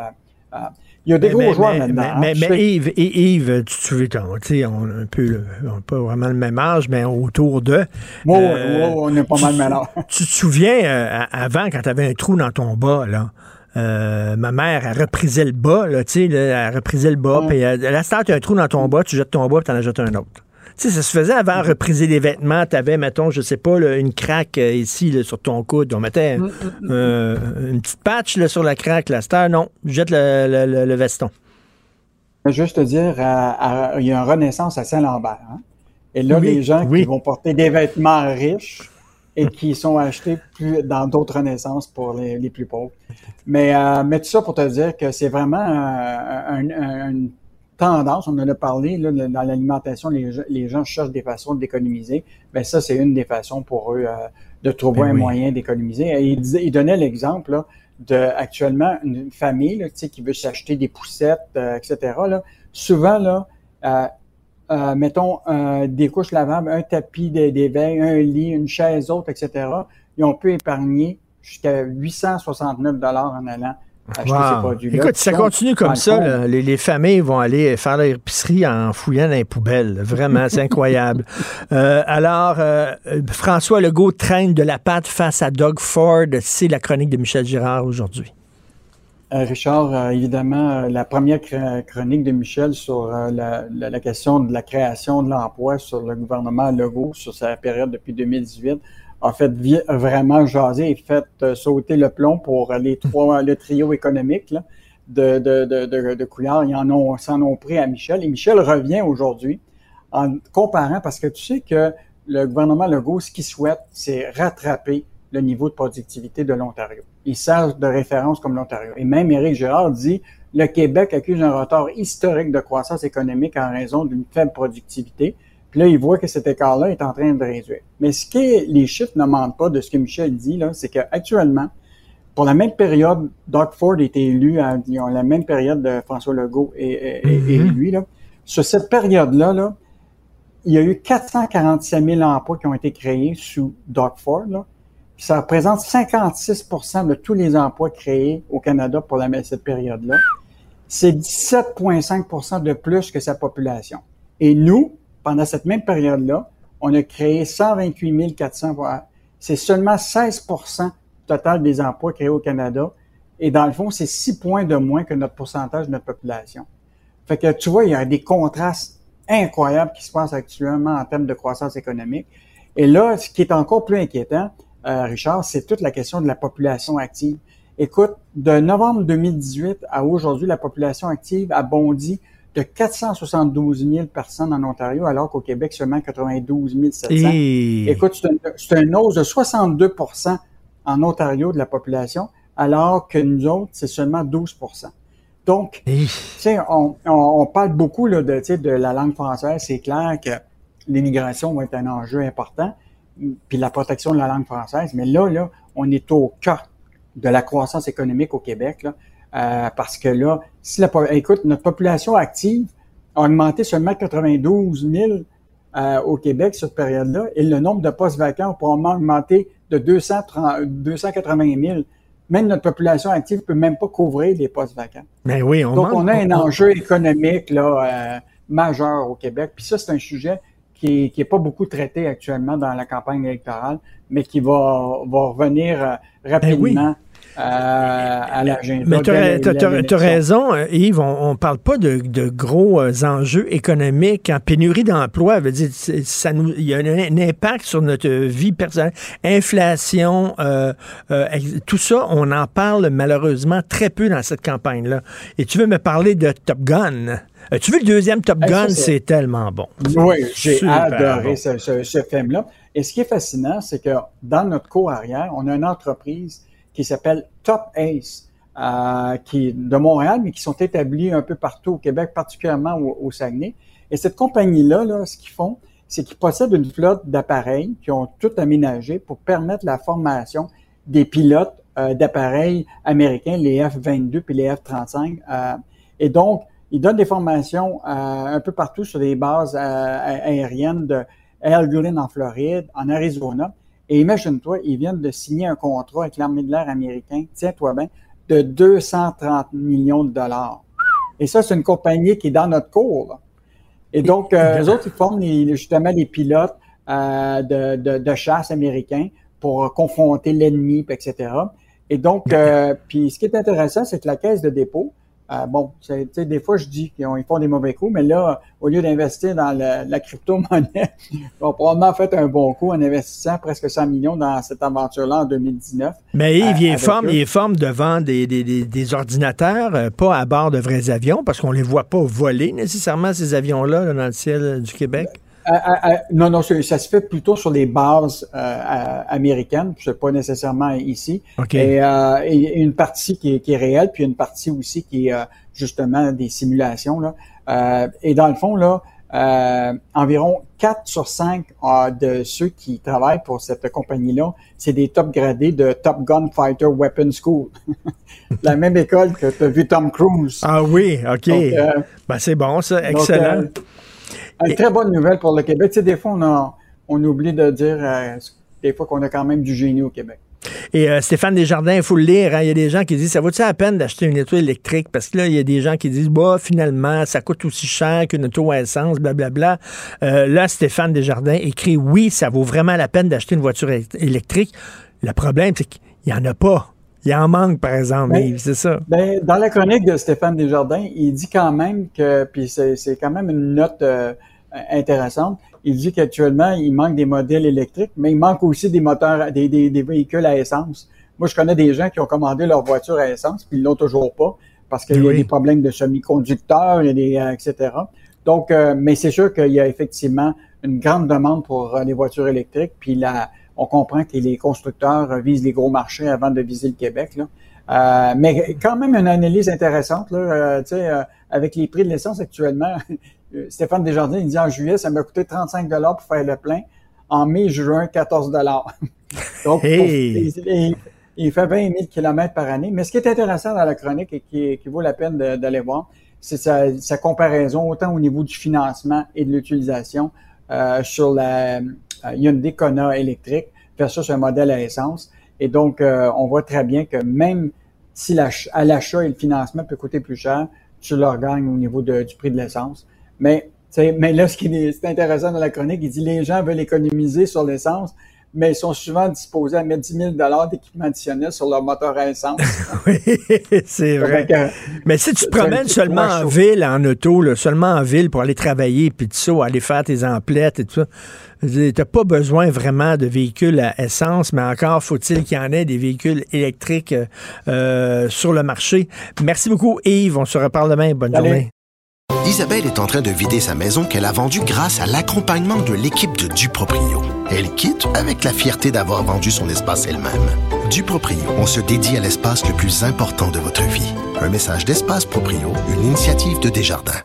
euh, il y a des Mais- gros mais- joueurs mais- là-dedans. hein. Mais, Tu mais sais- Yves, Yves, tu te souviens, tu on a un peu, on pas vraiment le même âge, mais autour de. Oh, Euh, oh, on est pas tu- mal malade. Tu te souviens, euh, à- avant, quand tu avais un trou dans ton bas, là, euh, ma mère, elle reprisait le bas, là, tu sais, elle reprisait le bas, puis euh, là, si t'as un trou dans ton bas, tu jettes ton bas, puis t'en achètes un autre. Tu sais, ça se faisait avant repriser les vêtements. Tu avais, mettons, je sais pas, là, une craque euh, ici là, sur ton coude. On mettait Mm, euh, une petite patch là, sur la craque. La star, non, jette le, le- le- le veston. Juste te dire, à- à- il y a une renaissance à Saint-Lambert. hein. Et là, Oui, les gens oui. qui vont porter des vêtements riches et qui sont achetés plus dans d'autres renaissances pour les, les plus pauvres. Mais, euh, mais tout ça pour te dire que c'est vraiment euh, un- un- une tendance, on en a parlé, là, dans l'alimentation, les, gens- les gens cherchent des façons d'économiser. Ben ça, c'est une des façons pour eux euh, de trouver Ben un oui. moyen d'économiser. Il, il donnait l'exemple de actuellement une famille là, qui veut s'acheter des poussettes, euh, etc. Là, souvent là, euh, euh, mettons euh, des couches lavables, un tapis d'é- d'éveil, un lit, une chaise haute, etc. Et on peut épargner jusqu'à 869 dollars en allant Wow. produits-là. Écoute, si ça continue comme le ça, là, les, les familles vont aller faire leur épicerie en fouillant dans les poubelles. Vraiment, c'est incroyable. Euh, alors, euh, François Legault traîne de la patte face à Doug Ford. C'est la chronique de Michel Girard aujourd'hui. Euh, Richard, euh, évidemment, euh, la première cr- chronique de Michel sur euh, la, la- la question de la création de l'emploi sur le gouvernement Legault, sur sa période depuis 2018, a fait vraiment jaser et fait euh, sauter le plomb pour les trois, le trio économique là, de, de, de, de, de Couillard. Ils en ont, s'en ont pris à Michel. Et Michel revient aujourd'hui en comparant, parce que tu sais que le gouvernement Legault, ce qu'il souhaite, c'est rattraper le niveau de productivité de l'Ontario. Il sert de référence comme l'Ontario. Et même Éric Girard dit le Québec accuse un retard historique de croissance économique en raison d'une faible productivité. Puis là, il voit que cet écart-là est en train de réduire. Mais ce que les chiffres ne mentent pas de ce que Michel dit, là, c'est qu'actuellement, pour la même période, Doug Ford était élu à disons, la même période de François Legault et, et lui. Là. Sur cette période-là, là, il y a eu 447 000 emplois qui ont été créés sous Doug Ford. Là. Puis ça représente 56% de tous les emplois créés au Canada pour la, cette période-là. C'est 17,5% de plus que sa population. Et nous, pendant cette même période-là, on a créé 128 400 emplois. C'est seulement 16 du total des emplois créés au Canada. Et dans le fond, c'est 6 points de moins que notre pourcentage de notre population. Fait que tu vois, il y a des contrastes incroyables qui se passent actuellement en termes de croissance économique. Et là, ce qui est encore plus inquiétant, euh, Richard, c'est toute la question de la population active. Écoute, de novembre 2018 à aujourd'hui, la population active a bondi de 472 000 personnes en Ontario, alors qu'au Québec, seulement 92 700. Et- Écoute, c'est un- hausse de 62% en Ontario de la population, alors que nous autres, c'est seulement 12% Donc, tu sais, on, on, on parle beaucoup là, de, tu sais, de la langue française. C'est clair que l'immigration va être un enjeu important, puis la protection de la langue française. Mais là, là, on est au cœur de la croissance économique au Québec, là, euh, parce que là, si la, écoute, notre population active a augmenté seulement 92 000 euh, au Québec cette période-là, et le nombre de postes vacants a probablement augmenté de 230, 280 000. Même notre population active peut même pas couvrir les postes vacants. Mais Ben oui, on Donc, on a un enjeu économique là, euh, majeur au Québec. Puis ça, c'est un sujet qui est, qui est pas beaucoup traité actuellement dans la campagne électorale, mais qui va, va revenir euh, rapidement euh, à l'agenda. Mais tu as, raison, euh, Yves. On ne parle pas de, de gros euh, enjeux économiques en pénurie d'emploi. Ça nous, il y a un, un impact sur notre vie personnelle. Inflation, euh, euh, tout ça, on en parle malheureusement très peu dans cette campagne-là. Et tu veux me parler de Top Gun? Euh, tu veux le deuxième Top Gun? c'est- tellement bon. Oui, j'ai adoré bon. ce, ce- ce film-là. Et ce qui est fascinant, c'est que dans notre cours arrière, on a une entreprise qui s'appelle Top Ace, euh, qui de Montréal, mais qui sont établis un peu partout au Québec, particulièrement au, au Saguenay. Et cette compagnie-là, là, ce qu'ils font, c'est qu'ils possèdent une flotte d'appareils qui ont tout aménagé pour permettre la formation des pilotes euh, d'appareils américains, les F-22 puis les F-35. euh, et donc, ils donnent des formations euh, un peu partout sur des bases euh, aériennes de Eglin en Floride, en Arizona. Et imagine-toi, ils viennent de signer un contrat avec l'armée de l'air américain, tiens-toi bien, de 230 millions de dollars. Et ça, c'est une compagnie qui est dans notre cours. là. Et donc, euh, eux autres, ils forment les- justement les pilotes euh, de, de, de chasse américains pour confronter l'ennemi, etc. Et donc, euh, puis ce qui est intéressant, c'est que la caisse de dépôt Euh, bon, c'est- tu sais, des fois, je dis qu'ils ont- ils font des mauvais coups, mais là, au lieu d'investir dans le- la crypto-monnaie, ils ont probablement fait un bon coup en investissant presque 100 millions dans cette aventure-là en 2019. Mais Yves, il Euh, est forme, il est forme devant des, des, des, des ordinateurs, euh, pas à bord de vrais avions, parce qu'on les voit pas voler nécessairement, ces avions-là, là, dans le ciel du Québec. Euh, euh, euh, non, non, ça se fait plutôt sur les bases euh, américaines, c'est pas nécessairement ici. OK. Et, euh, et une partie qui est, qui est réelle, puis une partie aussi qui est euh, justement des simulations. Là. Euh, et dans le fond, là, euh, environ 4 sur 5 euh, de ceux qui travaillent pour cette compagnie-là, c'est des top gradés de Top Gun Fighter Weapon School. La même école que tu as vu Tom Cruise. Ah oui, OK. Ben, c'est bon, ça, excellent. Une très bonne nouvelle pour le Québec. Tu sais, des fois, on, a, on oublie de dire euh, des fois qu'on a quand même du génie au Québec. Et euh, Stéphane Desjardins, il faut le lire. hein. Il y a des gens qui disent ça vaut-tu la peine d'acheter une auto électrique? Parce que là, il y a des gens qui disent bah, finalement, ça coûte aussi cher qu'une auto à essence, blablabla. Euh, là, Stéphane Desjardins écrit oui, ça vaut vraiment la peine d'acheter une voiture électrique. Le problème, c'est qu'il n'y en a pas. Il en manque, par exemple, Ben, Yves, c'est ça. Ben, dans la chronique de Stéphane Desjardins, il dit quand même que, puis c'est c'est quand même une note euh, intéressante, il dit qu'actuellement, il manque des modèles électriques, mais il manque aussi des moteurs, des, des, des véhicules à essence. Moi, je connais des gens qui ont commandé leur voiture à essence, puis ils l'ont toujours pas, parce qu'il y a des problèmes de semi-conducteurs, y des, euh, etc. Donc, euh, mais c'est sûr qu'il y a effectivement une grande demande pour euh, les voitures électriques, puis là, on comprend que les constructeurs visent les gros marchés avant de viser le Québec. Là. Euh, mais quand même une analyse intéressante, là, euh, tu sais, euh, avec les prix de l'essence actuellement. euh, Stéphane Desjardins, il dit en juillet, ça m'a coûté 35 dollars pour faire le plein. En mai, juin, 14 dollars. Donc, pour- il, fait 20 000 kilomètres par année. Mais ce qui est intéressant dans la chronique et qui, qui vaut la peine d'aller voir, c'est sa, sa comparaison autant au niveau du financement et de l'utilisation euh, sur la Hyundai Kona électrique versus un modèle à essence. Et donc, euh, on voit très bien que même si à l'achat et le financement peut coûter plus cher, tu leur gagnes au niveau de- du prix de l'essence. Mais, mais là, ce qui est, intéressant dans la chronique, il dit les gens veulent économiser sur l'essence, mais ils sont souvent disposés à mettre 10 000 d'équipement additionnel sur leur moteur à essence. Oui, c'est vrai. Fait que, Mais si tu te promènes seulement en ville, en auto, là, seulement en ville pour aller travailler, puis tout ça, aller faire tes emplettes et tout ça, tu n'as pas besoin vraiment de véhicules à essence, mais encore faut-il qu'il y en ait des véhicules électriques euh, euh, sur le marché. Merci beaucoup, Yves. On se reparle demain. Bonne journée. Isabelle est en train de vider sa maison qu'elle a vendue grâce à l'accompagnement de l'équipe de Duproprio. Elle quitte avec la fierté d'avoir vendu son espace elle-même. Duproprio, on se dédie à l'espace le plus important de votre vie. Un message d'Espace Proprio, une initiative de Desjardins.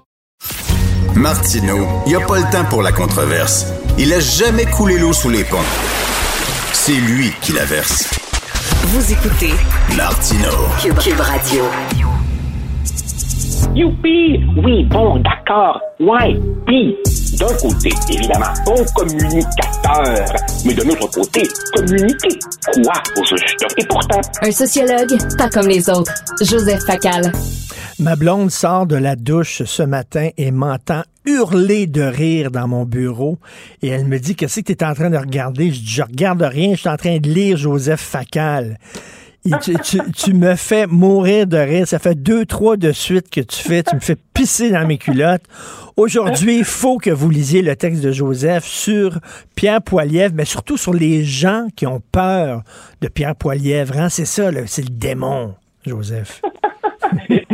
Martineau, il a pas le temps pour la controverse. Il a jamais coulé l'eau sous les ponts. C'est lui qui la verse. Vous écoutez Martineau. Cube, Cube Radio. Youpi! Oui, bon, d'accord. Ouais. Puis, d'un côté, évidemment, bon communicateur. Mais de l'autre côté, communiquer quoi au juste? Et pourtant, Un sociologue, pas comme les autres. Joseph Facal. Ma blonde sort de la douche ce matin et m'entend hurler de rire dans mon bureau. Et elle me dit, qu'est-ce que tu es en train de regarder? Je dis, je regarde rien, je suis en train de lire Joseph Facal. Tu, me fais mourir de rire. Ça fait deux, trois de suite que tu fais. Tu me fais pisser dans mes culottes. Aujourd'hui, il faut que vous lisiez le texte de Joseph sur Pierre Poilièvre, mais surtout sur les gens qui ont peur de Pierre Poilièvre. hein. C'est ça, c'est le démon, Joseph. tu sais,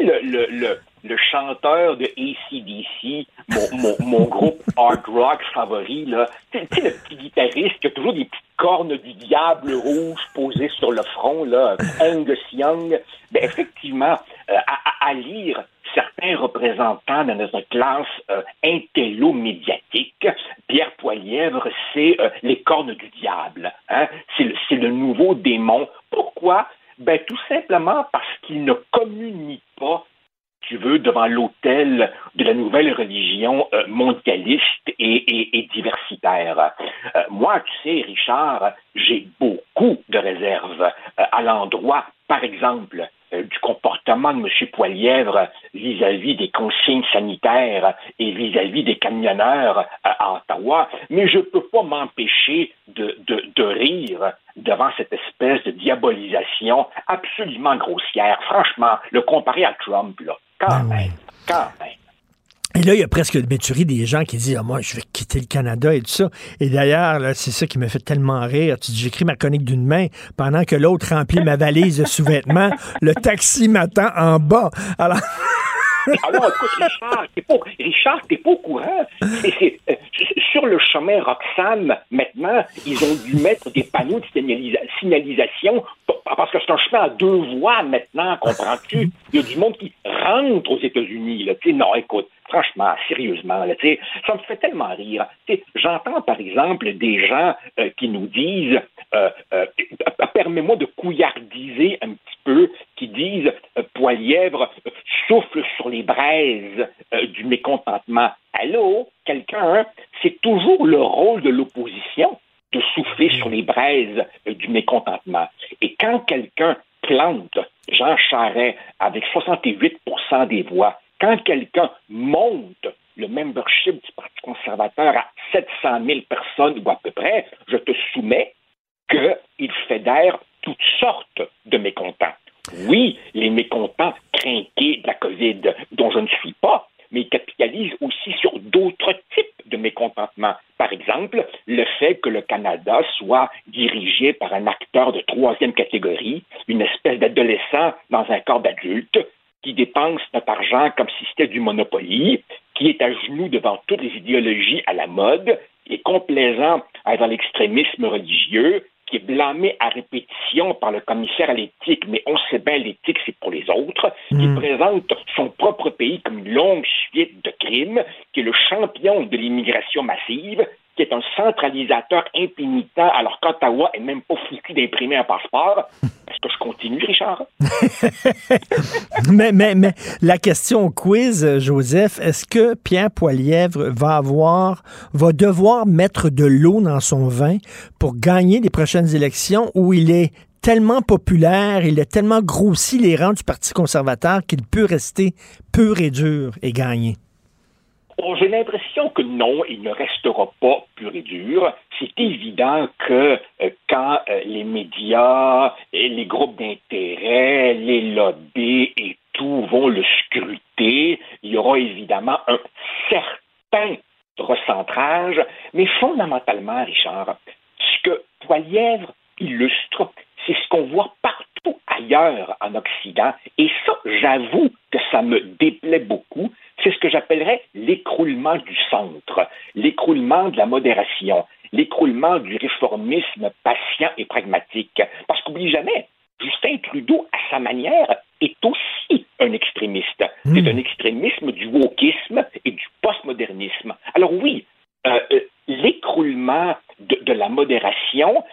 le, le, le, le chanteur de ACDC, mon, mon, mon groupe hard rock favori, là, tu sais, le petit guitariste qui a toujours des petites cornes du diable rouge posées sur le front, là, Angus Young, ben, effectivement, euh, à, à- lire certains représentants de notre classe euh, intello-médiatique, Pierre Poilièvre, c'est euh, les cornes du diable. Hein? C'est le, le nouveau démon. Pourquoi? Ben, tout simplement parce qu'il ne communie pas tu veux, devant l'autel de la nouvelle religion euh, mondialiste et, diversitaire. Euh, moi, tu sais, Richard, j'ai beaucoup de réserves euh, à l'endroit, par exemple, du comportement de M. Poilièvre vis-à-vis des consignes sanitaires et vis-à-vis des camionneurs à Ottawa, mais je ne peux pas m'empêcher de, de, de rire devant cette espèce de diabolisation absolument grossière. Franchement, le comparer à Trump, là, quand même, quand même. Et là, il y a presque de méturie des gens qui disent ah, Moi, je vais quitter le Canada et tout ça. Et d'ailleurs, là, c'est ça qui me fait tellement rire. Tu dis J'écris ma chronique d'une main pendant que l'autre remplit ma valise de sous-vêtements. Le taxi m'attend en bas. Alors. Alors, écoute, Richard, t'es pas, Richard, t'es pas au courant. Euh, sur le chemin Roxham, maintenant, ils ont dû mettre des panneaux de signalisa- signalisation parce que c'est un chemin à deux voies maintenant, comprends-tu? Il y a du monde qui rentre aux États-Unis, là. Tu sais, non, écoute, franchement, sérieusement, ça me fait tellement rire. J'entends, par exemple, des gens euh, qui nous disent, euh, euh, permets-moi de couillardiser un petit peu, qui disent, Poilièvre souffle sur les braises du mécontentement. Allô, quelqu'un, hein? c'est toujours le rôle de l'opposition de souffler sur les braises du mécontentement. Et quand quelqu'un plante Jean Charest avec 68% des voix, quand quelqu'un monte le membership du Parti conservateur à 700 000 personnes ou à peu près, je te soumets qu'il fédère toutes sortes de mécontents. Oui, les mécontents trinqués de la COVID, dont je ne suis pas, mais ils capitalisent aussi sur d'autres types de mécontentement. Par exemple, le fait que le Canada soit dirigé par un acteur de troisième catégorie, une espèce d'adolescent dans un corps d'adulte, qui dépense notre argent comme si c'était du Monopoly, qui est à genoux devant toutes les idéologies à la mode, qui est complaisant envers l'extrémisme religieux, qui est blâmé à répétition par le commissaire à l'éthique, mais on sait bien l'éthique, c'est pour les autres, qui présente son propre pays comme une longue suite de crimes, qui est le champion de l'immigration massive, qui est un centralisateur impénitent, alors qu'Ottawa est même pas foutu d'imprimer un passeport. Est-ce que je continue, Richard? mais, mais, la question quiz, euh, Joseph, est-ce que Pierre Poilièvre va avoir, va devoir mettre de l'eau dans son vin pour gagner les prochaines élections où il est tellement populaire, il a tellement grossi les rangs du Parti conservateur qu'il peut rester pur et dur et gagner? Oh, J'ai l'impression que non, il ne restera pas pur et dur. C'est évident que euh, quand euh, les médias, les groupes d'intérêt, les lobbies et tout vont le scruter, il y aura évidemment un certain recentrage, mais fondamentalement, Richard, ce que Poilièvre illustre, c'est ce qu'on voit partout ailleurs en Occident, et ça, j'avoue que ça me déplaît beaucoup, c'est ce que j'appellerais l'écroulement du centre, l'écroulement de la modération, l'écroulement du réformisme patient et pragmatique. Parce qu'oublie jamais, Justin Trudeau, à sa manière, est aussi un extrémiste. C'est un extrémisme du wokisme et du postmodernisme. Alors oui, euh, euh, l'écroulement de, de la modération,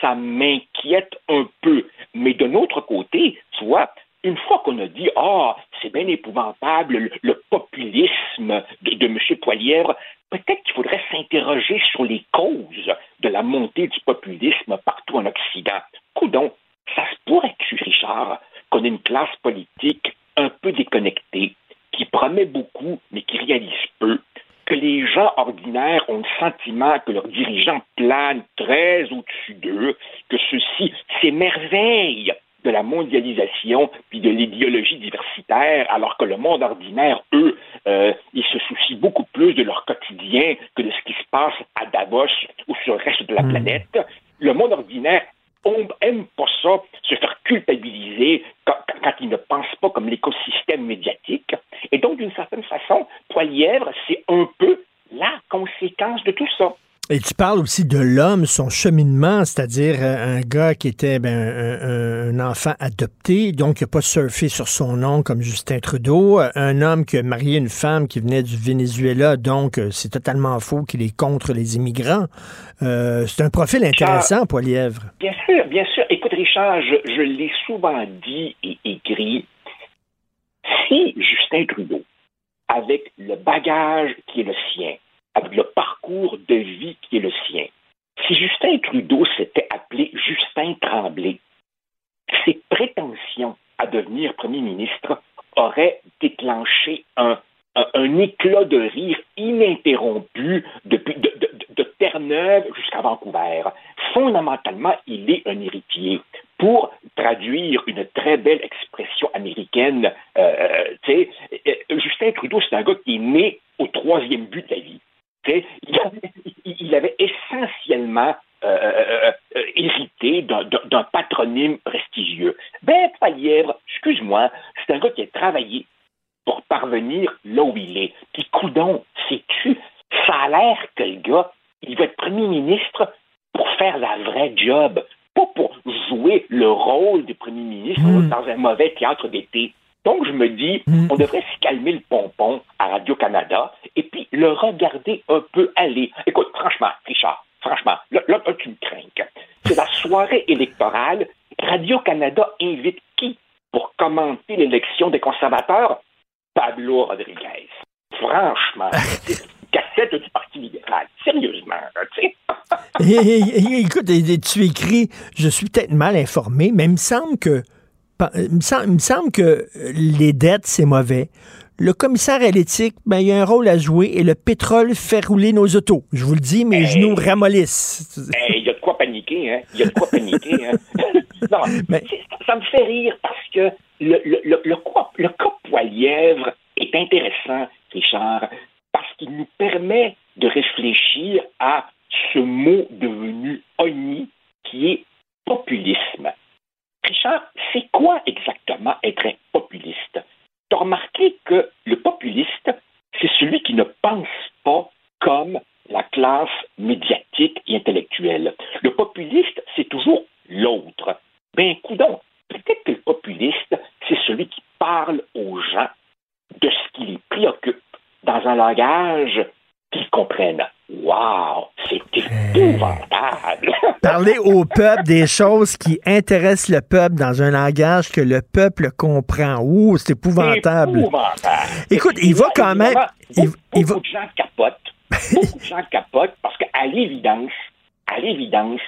ça m'inquiète un peu. Mais d'un autre côté, tu vois, une fois qu'on a dit Ah, c'est bien épouvantable, le, populisme de, de M. Poilièvre, peut-être qu'il faudrait s'interroger sur les causes de la montée du populisme partout en Occident. Coudon, ça se pourrait-tu, Richard, qu'on ait une classe politique un peu déconnectée, qui promet beaucoup, mais qui réalise peu, que les gens ordinaires ont le sentiment que leurs dirigeants planent très au-dessus d'eux, que ceux-ci s'émerveillent de la mondialisation puis de l'idéologie diversitaire, alors que le monde ordinaire, eux, euh, ils se soucient beaucoup plus de leur quotidien que de ce qui se passe à Davos ou sur le reste de la planète. Le monde ordinaire on aime pas ça, se faire culpabiliser quand, quand ils ne pensent pas comme l'écosystème médiatique. Et donc, d'une certaine façon, Poilièvre, c'est un peu la conséquence de tout ça. Et tu parles aussi de l'homme, son cheminement, c'est-à-dire euh, un gars qui était ben, un, un, enfant adopté, donc il n'a pas surfé sur son nom comme Justin Trudeau, un homme qui a marié une femme qui venait du Venezuela, donc euh, c'est totalement faux qu'il est contre les immigrants. Euh, c'est un profil intéressant, Richard, Poilièvre. Bien sûr, bien sûr. Écoute, Richard, je, je l'ai souvent dit et écrit. Si Justin Trudeau, avec le bagage qui est le sien, avec le parcours de vie qui est le sien. Si Justin Trudeau s'était appelé Justin Tremblay, ses prétentions à devenir premier ministre aurait déclenché un, éclat de rire ininterrompu depuis de, Terre-Neuve jusqu'à Vancouver. Fondamentalement, il est un héritier. Pour traduire une très belle expression américaine, euh, euh, Justin Trudeau, c'est un gars qui est né au troisième but de la vie. Il avait, il avait essentiellement euh, euh, euh, hérité d'un- patronyme prestigieux. Ben, Palièvre, excuse-moi, c'est un gars qui a travaillé pour parvenir là où il est. Puis, coudon, sais-tu, ça a l'air que le gars, il va être premier ministre pour faire la vraie job, pas pour jouer le rôle de premier ministre dans un mauvais théâtre d'été. Donc, je me dis, on devrait se calmer le pompon à Radio-Canada et puis le regarder un peu aller. Écoute, franchement, Richard, franchement, là, là, tu me crains. C'est la soirée électorale. Radio-Canada invite qui pour commenter l'élection des conservateurs? Pablo Rodriguez. Franchement, cassette du Parti libéral. Sérieusement, tu sais. Et- et- et- écoute, tu écris, je suis peut-être mal informé, mais il me semble que il me semble, que euh, les dettes, c'est mauvais. Le commissaire à l'éthique, ben, il y a un rôle à jouer et le pétrole fait rouler nos autos. Je vous le dis, mes genoux ramollissent. Il y a de quoi paniquer, hein? Il y a de quoi paniquer, hein? non, c'est- ça me fait rire parce que le, le, le, le, quoi- le cas Poilièvre est intéressant, Richard, parce qu'il nous permet de réfléchir à ce mot devenu honni qui est populisme. Richard, c'est quoi exactement être un populiste? Tu as remarqué que le populiste, c'est celui qui ne pense pas comme la classe médiatique et intellectuelle. Le populiste, c'est toujours l'autre. Ben, coudon, peut-être que le populiste, c'est celui qui parle aux gens de ce qui les préoccupe dans un langage qu'ils comprennent. Wow, c'est épouvantable. Parler au peuple des choses qui intéressent le peuple dans un langage que le peuple comprend. Ouh, c'est épouvantable. Épouvantable. Écoute, il va quand même. Beaucoup, de gens capotent. Beaucoup de gens capotent parce qu'à l'évidence, à l'évidence,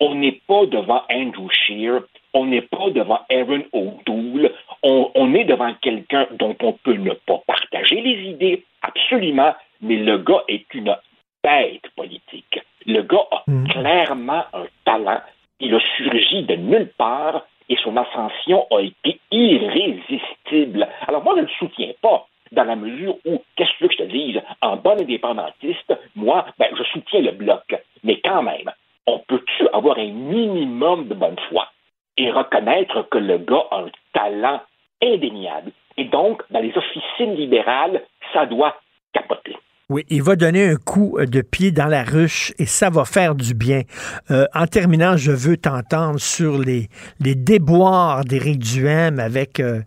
on n'est pas devant Andrew Shear, on n'est pas devant Aaron O'Toole, on, on est devant quelqu'un dont on peut ne pas partager les idées, absolument, mais le gars est une bête politique. Le gars a clairement un talent. Il a surgi de nulle part et son ascension a été irrésistible. Alors moi, je ne le soutiens pas dans la mesure où, qu'est-ce que je te dise, en bon indépendantiste, moi, ben, je soutiens le bloc. Mais quand même, on peut-tu avoir un minimum de bonne foi et reconnaître que le gars a un talent indéniable? Et donc, dans les officines libérales, ça doit capoter. Oui, il va donner un coup de pied dans la ruche et ça va faire du bien. Euh, en terminant, je veux t'entendre sur les, les déboires d'Éric Duhem avec euh,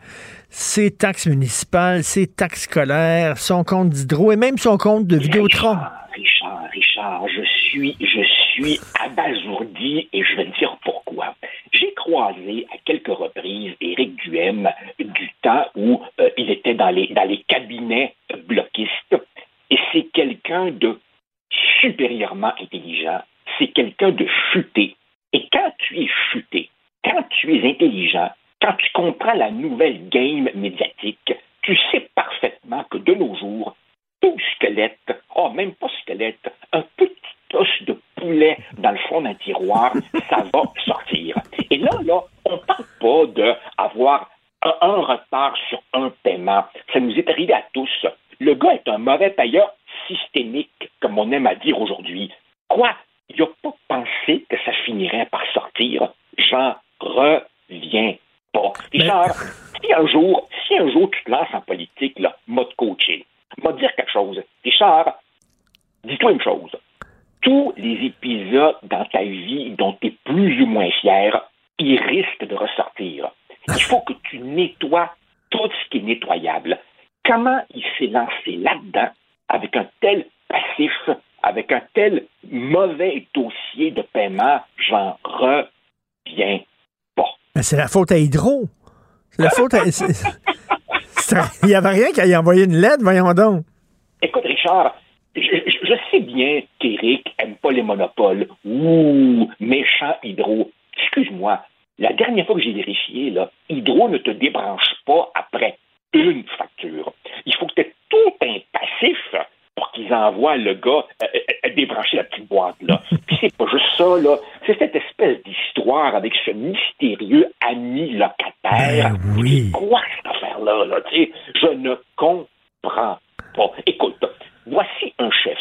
ses taxes municipales, ses taxes scolaires, son compte d'hydro et même son compte de Vidéotron. Richard, Richard, je suis, je suis abasourdi et je vais te dire pourquoi. J'ai croisé à quelques reprises Éric Duhem du temps où euh, il était dans les, dans les cabinets bloquistes et c'est quelqu'un de supérieurement intelligent, c'est quelqu'un de futé. Et quand tu es futé, quand tu es intelligent, quand tu comprends la nouvelle game médiatique, tu sais parfaitement que de nos jours, tout squelette, oh, même pas squelette, un petit os de poulet dans le fond d'un tiroir, ça va sortir. Et là, là, on parle pas d'avoir un, un retard sur un paiement. Ça nous est arrivé à tous. Le gars est un mauvais payeur systémique, comme on aime à dire aujourd'hui. Quoi? Il n'a pas pensé que ça finirait par sortir? J'en reviens pas. Richard, si un jour, si un jour tu te lances en politique, là, m'a dire quelque chose. Richard, dis-toi une chose. Tous les épisodes dans ta vie dont tu es plus ou moins fier, ils risquent de ressortir. Il faut que tu nettoies tout ce qui est nettoyable. Comment il s'est lancé là-dedans avec un tel passif, avec un tel mauvais dossier de paiement, j'en reviens pas. Ben, c'est la faute à Hydro. C'est la faute à. Il n'y avait rien qu'à y envoyer une lettre, voyons donc. Écoute, Richard, je, je- je sais bien qu'Éric aime pas les monopoles. Ouh, méchant hydro. Excuse-moi, la dernière fois que j'ai vérifié, là, Hydro ne te débranche pas après une facture. Il faut que tu aies tout un passif pour qu'ils envoient le gars euh, euh, débrancher la petite boîte là. Puis c'est pas juste ça là, c'est cette espèce d'histoire avec ce mystérieux ami locataire. Ben oui. Quoi cette affaire là, là tu sais, je ne comprends pas. Écoute, voici un chef,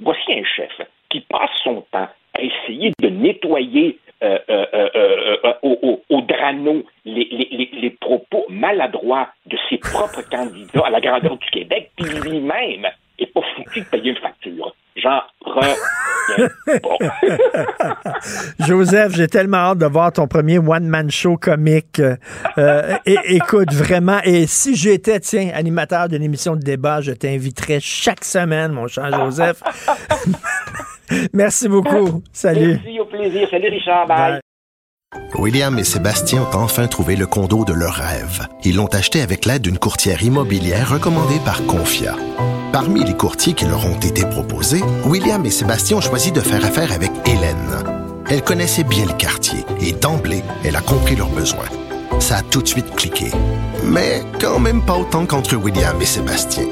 voici un chef qui passe son temps à essayer de nettoyer euh, euh, euh, euh, euh, au, au- au drano les, les- les- les propos maladroits de ses propres candidats à la grandeur du Québec, puis lui-même est pas foutu de payer une facture. J'en reviens pas. Joseph, j'ai tellement hâte de voir ton premier one-man show comique. Euh, écoute, vraiment, et si j'étais, tiens, animateur d'une émission de débat, je t'inviterais chaque semaine, mon cher Joseph. Merci beaucoup. Salut. Merci, au plaisir. Salut Richard, bye. William et Sébastien ont enfin trouvé le condo de leur rêve. Ils l'ont acheté avec l'aide d'une courtière immobilière recommandée par Confia. Parmi les courtiers qui leur ont été proposés, William et Sébastien ont choisi de faire affaire avec Hélène. Elle connaissait bien le quartier et d'emblée, elle a compris leurs besoins. Ça a tout de suite cliqué. Mais quand même pas autant qu'entre William et Sébastien.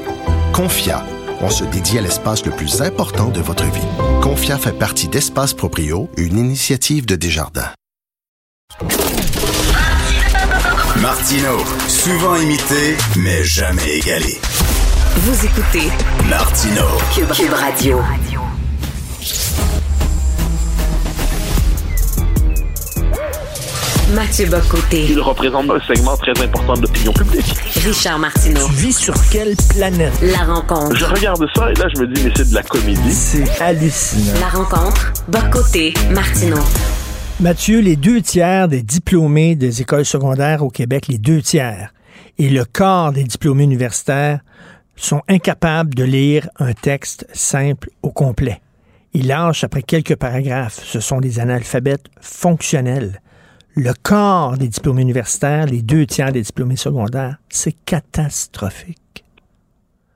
Confia, on se dédie à l'espace le plus important de votre vie. Confia fait partie d'Espace Proprio, une initiative de Desjardins. Martino, souvent imité, mais jamais égalé. Vous écoutez Martino. Cube, Cube Radio. Mathieu Bocoté. Il représente un segment très important de l'opinion publique. Richard Martineau. Tu vis sur quelle planète? La rencontre. Je regarde ça et là, je me dis, mais c'est de la comédie. C'est hallucinant. La rencontre. Bocoté. Martineau. Mathieu, les deux tiers des diplômés des écoles secondaires au Québec, les deux tiers, et le quart des diplômés universitaires sont incapables de lire un texte simple au complet. Ils lâchent après quelques paragraphes. Ce sont des analphabètes fonctionnels. Le quart des diplômés universitaires, les deux tiers des diplômés secondaires, c'est catastrophique.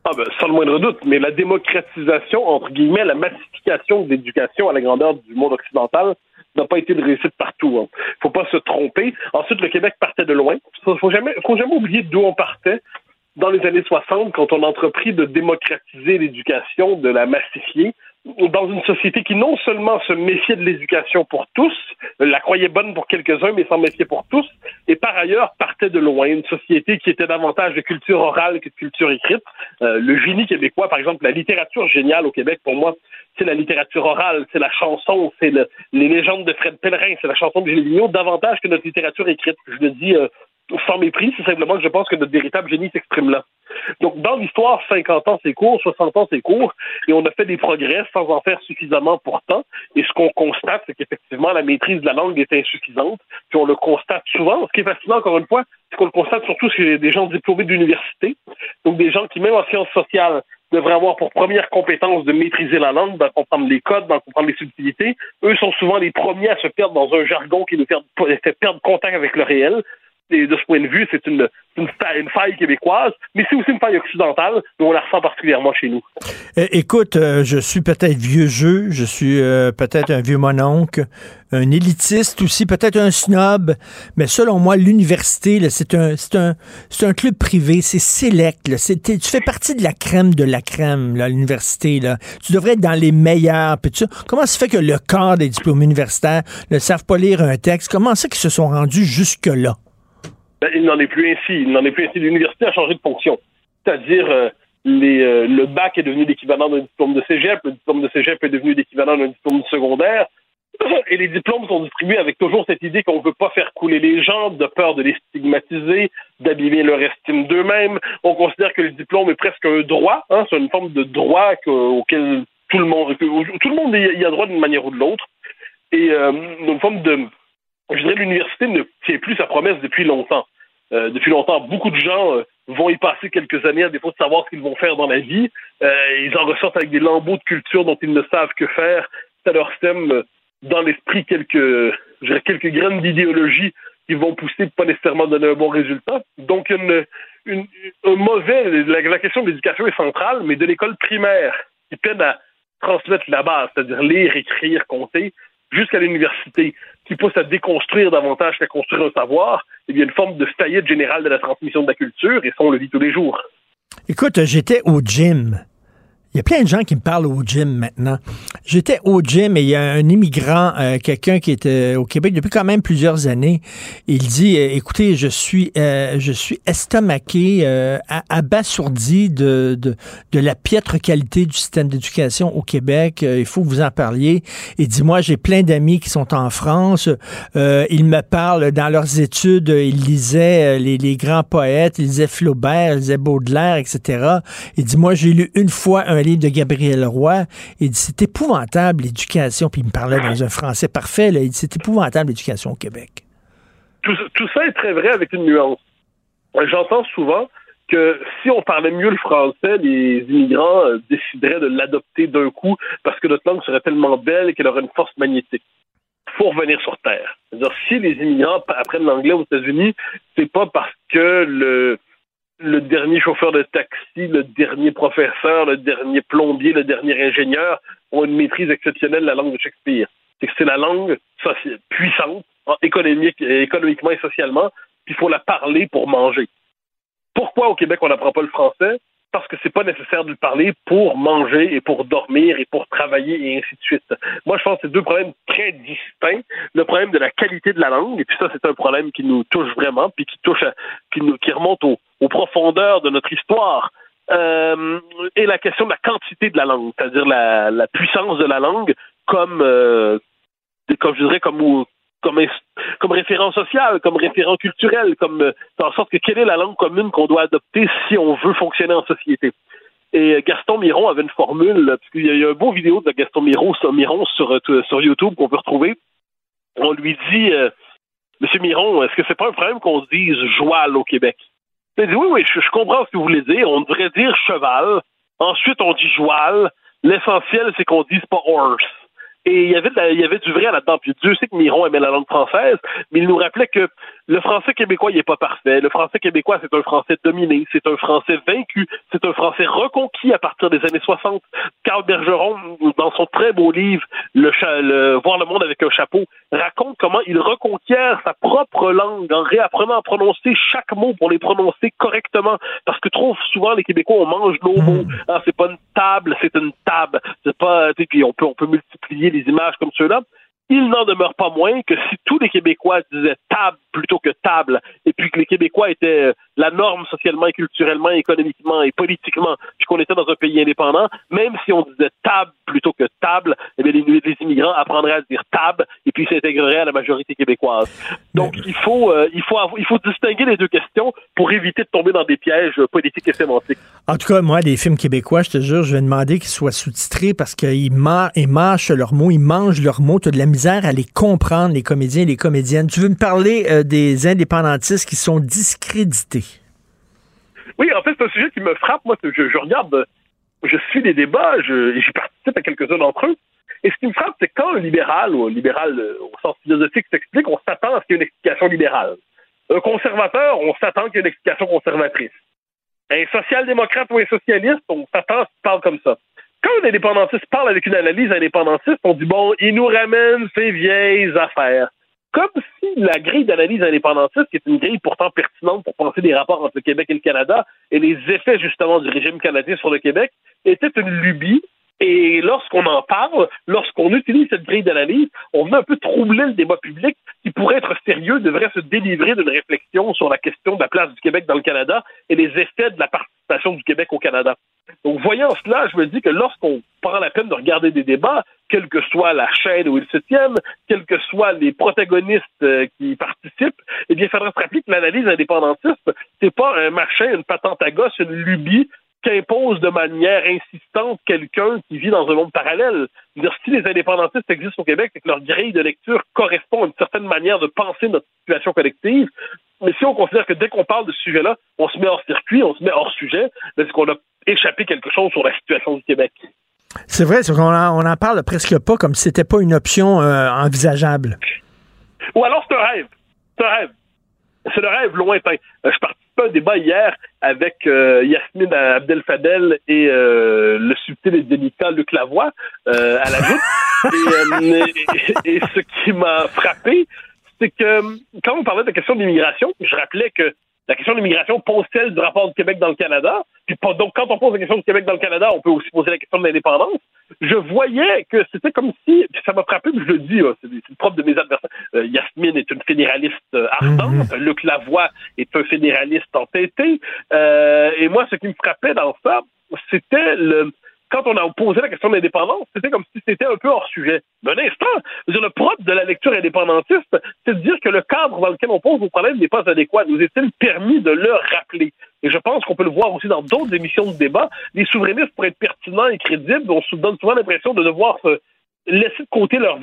Ah ben, sans le moindre doute, mais la démocratisation, entre guillemets, la massification de l'éducation à la grandeur du monde occidental n'a pas été une réussite partout. Hein. Faut pas se tromper. Ensuite, le Québec partait de loin. Faut, faut jamais, faut jamais oublier d'où on partait. Dans les années 60, quand on a entrepris de démocratiser l'éducation, de la massifier, dans une société qui non seulement se méfiait de l'éducation pour tous, la croyait bonne pour quelques-uns, mais s'en méfiait pour tous, et par ailleurs partait de loin, une société qui était davantage de culture orale que de culture écrite. Euh, le génie québécois, par exemple, la littérature géniale au Québec, pour moi, c'est la littérature orale, c'est la chanson, c'est le- les légendes de Fred Pellerin, c'est la chanson de Gilles Vigneault, davantage que notre littérature écrite. Je le dis euh, sans mépris, c'est simplement que je pense que notre véritable génie s'exprime là. Donc, dans l'histoire, 50 ans, c'est court, 60 ans, c'est court, et on a fait des progrès sans en faire suffisamment pourtant. Et ce qu'on constate, c'est qu'effectivement, la maîtrise de la langue est insuffisante, puis on le constate souvent. Ce qui est fascinant, encore une fois, c'est qu'on le constate surtout chez des gens diplômés d'université, donc des gens qui, même en sciences sociales, devraient avoir pour première compétence de maîtriser la langue, d'en comprendre les codes, d'en comprendre les subtilités. Eux sont souvent les premiers à se perdre dans un jargon qui nous fait perdre contact avec le réel. Et de ce point de vue, c'est une, une, fa- une faille québécoise, mais c'est aussi une faille occidentale, mais on la ressent particulièrement chez nous. Euh, écoute, euh, je suis peut-être vieux jeu, je suis euh, peut-être un vieux mononcle, un élitiste aussi, peut-être un snob, mais selon moi, l'université, c'est un, un, un club privé, c'est sélect. tu fais partie de la crème de la crème, l'université. Tu devrais être dans les meilleurs. Ça. Comment ça fait que le quart des diplômés universitaires ne savent pas lire un texte? Comment ça qu'ils se sont rendus jusque-là? Ben, il n'en est plus ainsi. Il n'en est plus ainsi. L'université a changé de fonction. C'est-à-dire, euh, euh, le bac est devenu l'équivalent d'un diplôme de cégep, le diplôme de cégep est devenu l'équivalent d'un diplôme secondaire, et les diplômes sont distribués avec toujours cette idée qu'on ne veut pas faire couler les gens, de peur de les stigmatiser, d'abîmer leur estime d'eux-mêmes. On considère que le diplôme est presque un droit, hein, c'est une forme de droit que- auquel tout le monde, tout le monde y a droit d'une manière ou de l'autre. Et euh, une forme de, je dirais, l'université ne tient plus sa promesse depuis longtemps. Euh, depuis longtemps, beaucoup de gens euh, vont y passer quelques années à défaut de savoir ce qu'ils vont faire dans la vie. Euh, ils en ressortent avec des lambeaux de culture dont ils ne savent que faire. Ça leur sème euh, dans l'esprit quelques, je dirais, quelques graines d'idéologie qui vont pousser pas nécessairement donner un bon résultat. Donc, une, une, un mauvais, la, la question de l'éducation est centrale, mais de l'école primaire qui peine à transmettre la base, c'est-à-dire lire, écrire, compter, jusqu'à l'université. Qui pousse à déconstruire davantage qu'à construire un savoir, eh bien, une forme de faillite générale de la transmission de la culture, et ça, on le vit tous les jours. Écoute, j'étais au gym. Il y a plein de gens qui me parlent au gym maintenant. J'étais au gym et il y a un immigrant, euh, quelqu'un qui était au Québec depuis quand même plusieurs années. Il dit euh, écoutez, je suis euh, je suis estomaqué, euh, abasourdi de, de, de la piètre qualité du système d'éducation au Québec. Il faut que vous en parliez. Il dit moi, j'ai plein d'amis qui sont en France. Ils me parlent dans leurs études, ils lisaient les, les grands poètes, ils lisaient Flaubert, ils lisaient Baudelaire, etc. Il dit moi, j'ai lu une fois un livre de Gabriel Roy. Il dit c'est épouvantable l'éducation. Puis il me parlait dans un français parfait. Il dit c'est épouvantable l'éducation au Québec. tout, ça est très vrai avec une nuance. J'entends souvent que si on parlait mieux le français, les immigrants euh, décideraient de l'adopter d'un coup parce que notre langue serait tellement belle qu'elle aurait une force magnétique. faut revenir sur Terre. Si les immigrants apprennent l'anglais aux États-Unis, c'est pas parce que le, le dernier chauffeur de taxi, le dernier professeur, le dernier plombier, le dernier ingénieur ont une maîtrise exceptionnelle de la langue de Shakespeare. C'est que c'est la langue puissante, en économique, économiquement et socialement, puis il faut la parler pour manger. Pourquoi au Québec on n'apprend pas le français? Parce que c'est pas nécessaire de le parler pour manger et pour dormir et pour travailler et ainsi de suite. Moi, je pense que c'est deux problèmes très distincts. Le problème de la qualité de la langue, et puis ça, c'est un problème qui nous touche vraiment, puis qui touche, à- qui, nous, qui remonte au- aux profondeurs de notre histoire. Euh, et la question de la quantité de la langue, c'est-à-dire la, puissance de la langue comme, euh, comme je dirais, comme, comme, comme référent social, comme référent culturel, comme euh, en sorte que quelle est la langue commune qu'on doit adopter si on veut fonctionner en société. Et euh, Gaston Miron avait une formule, parce qu'il y a- un beau vidéo de Gaston Miron, Miron euh, sur YouTube qu'on peut retrouver. On lui dit, euh, Monsieur Miron, est-ce que c'est pas un problème qu'on se dise joual au Québec? Oui, oui, je, je comprends ce que vous voulez dire. On devrait dire cheval. Ensuite, on dit joual. L'essentiel, c'est qu'on dise pas horse. Et il y avait, la- il y avait du vrai là-dedans. Puis Dieu sait que Miron aimait la langue française, mais il nous rappelait que le français québécois, il n'est pas parfait. Le français québécois, c'est un français dominé, c'est un français vaincu, c'est un français reconquis à partir des années 60. Carl Bergeron, dans son très beau livre, le, le Voir le monde avec un chapeau, raconte comment il reconquiert sa propre langue en réapprenant à prononcer chaque mot pour les prononcer correctement. Parce que trop souvent, les Québécois, on mange nos mots. Ah, c'est pas une table, c'est une table. C'est pas, puis on peut, on peut multiplier les images comme ceux-là. Il n'en demeure pas moins que si tous les Québécois disaient table plutôt que table, et puis que les Québécois étaient euh, la norme socialement et culturellement, économiquement et politiquement, puis qu'on était dans un pays indépendant, même si on disait table plutôt que table, eh bien, les, les immigrants apprendraient à dire table et puis s'intégreraient à la majorité québécoise. Donc, il faut, euh, il faut, il faut distinguer les deux questions pour éviter de tomber dans des pièges euh, politiques et sémantiques. En tout cas, moi, des films québécois, je te jure, je vais demander qu'ils soient sous-titrés parce qu'ils mâchent leurs mots, ils mangent leurs mots. Tu as de la misère à les comprendre, les comédiens et les comédiennes. Tu veux me parler euh, des indépendantistes qui sont discrédités? Oui, en fait, c'est un sujet qui me frappe. Moi, je, je regarde, je suis des débats, j'y participe à quelques-uns d'entre eux. Et ce qui me frappe, c'est quand un libéral, ou un libéral euh, au sens philosophique s'explique, on s'attend à ce qu'il y ait une explication libérale. Un conservateur, on s'attend qu'il y ait une explication conservatrice. Un social-démocrate ou un socialiste, on s'attend à ce qu'il parle comme ça. Quand un indépendantiste parle avec une analyse indépendantiste, on dit bon, il nous ramène ses vieilles affaires. Comme si la grille d'analyse indépendantiste, qui est une grille pourtant pertinente pour penser des rapports entre le Québec et le Canada et les effets justement du régime canadien sur le Québec, était une lubie. Et lorsqu'on en parle, lorsqu'on utilise cette grille d'analyse, on vient un peu troubler le débat public qui, pour être sérieux, devrait se délivrer d'une réflexion sur la question de la place du Québec dans le Canada et les effets de la participation du Québec au Canada. Donc, voyant cela, je me dis que lorsqu'on prend la peine de regarder des débats, quelle que soit la chaîne où ils se tiennent, quels que soient les protagonistes euh, qui participent, eh bien, il faudra se rappeler que l'analyse indépendantiste, c'est pas un machin, une patente à gosse, une lubie qu'impose de manière insistante quelqu'un qui vit dans un monde parallèle. Dire, si les indépendantistes existent au Québec, c'est que leur grille de lecture correspond à une certaine manière de penser notre situation collective. Mais si on considère que dès qu'on parle de ce sujet-là, on se met hors circuit, on se met hors sujet, ben, c'est qu'on a échappé quelque chose sur la situation du Québec. C'est vrai, c'est qu'on en, on en parle presque pas comme si c'était pas une option euh, envisageable. Ou alors c'est un rêve. C'est un rêve. C'est le rêve lointain. Euh, je participais à un débat hier avec euh, Yasmine Abdel Fadel et euh, le subtil et délicat Luc Lavoie euh, à la joute. et, euh, et- et ce qui m'a frappé, c'est que quand on parlait de la question de l'immigration, je rappelais que la question de l'immigration pose celle du rapport du Québec dans le Canada? Donc, quand on pose la question du Québec dans le Canada, on peut aussi poser la question de l'indépendance. Je voyais que c'était comme si, ça m'a frappé, je le dis, c'est le propre de mes adversaires. Euh, Yasmine est une fédéraliste euh, ardente, Luc Lavoie est un fédéraliste entêté. Euh, et moi, ce qui me frappait dans ça, c'était le quand on a posé la question de l'indépendance, c'était comme si c'était un peu hors sujet. Mais un instant, dire, le propre de la lecture indépendantiste, c'est de dire que le cadre dans lequel on pose nos problèmes n'est pas adéquat. Nous est-il permis de le rappeler? Et je pense qu'on peut le voir aussi dans d'autres émissions de débat. Les souverainistes, pour être pertinents et crédibles, on se donne souvent l'impression de devoir se laisser de côté leur,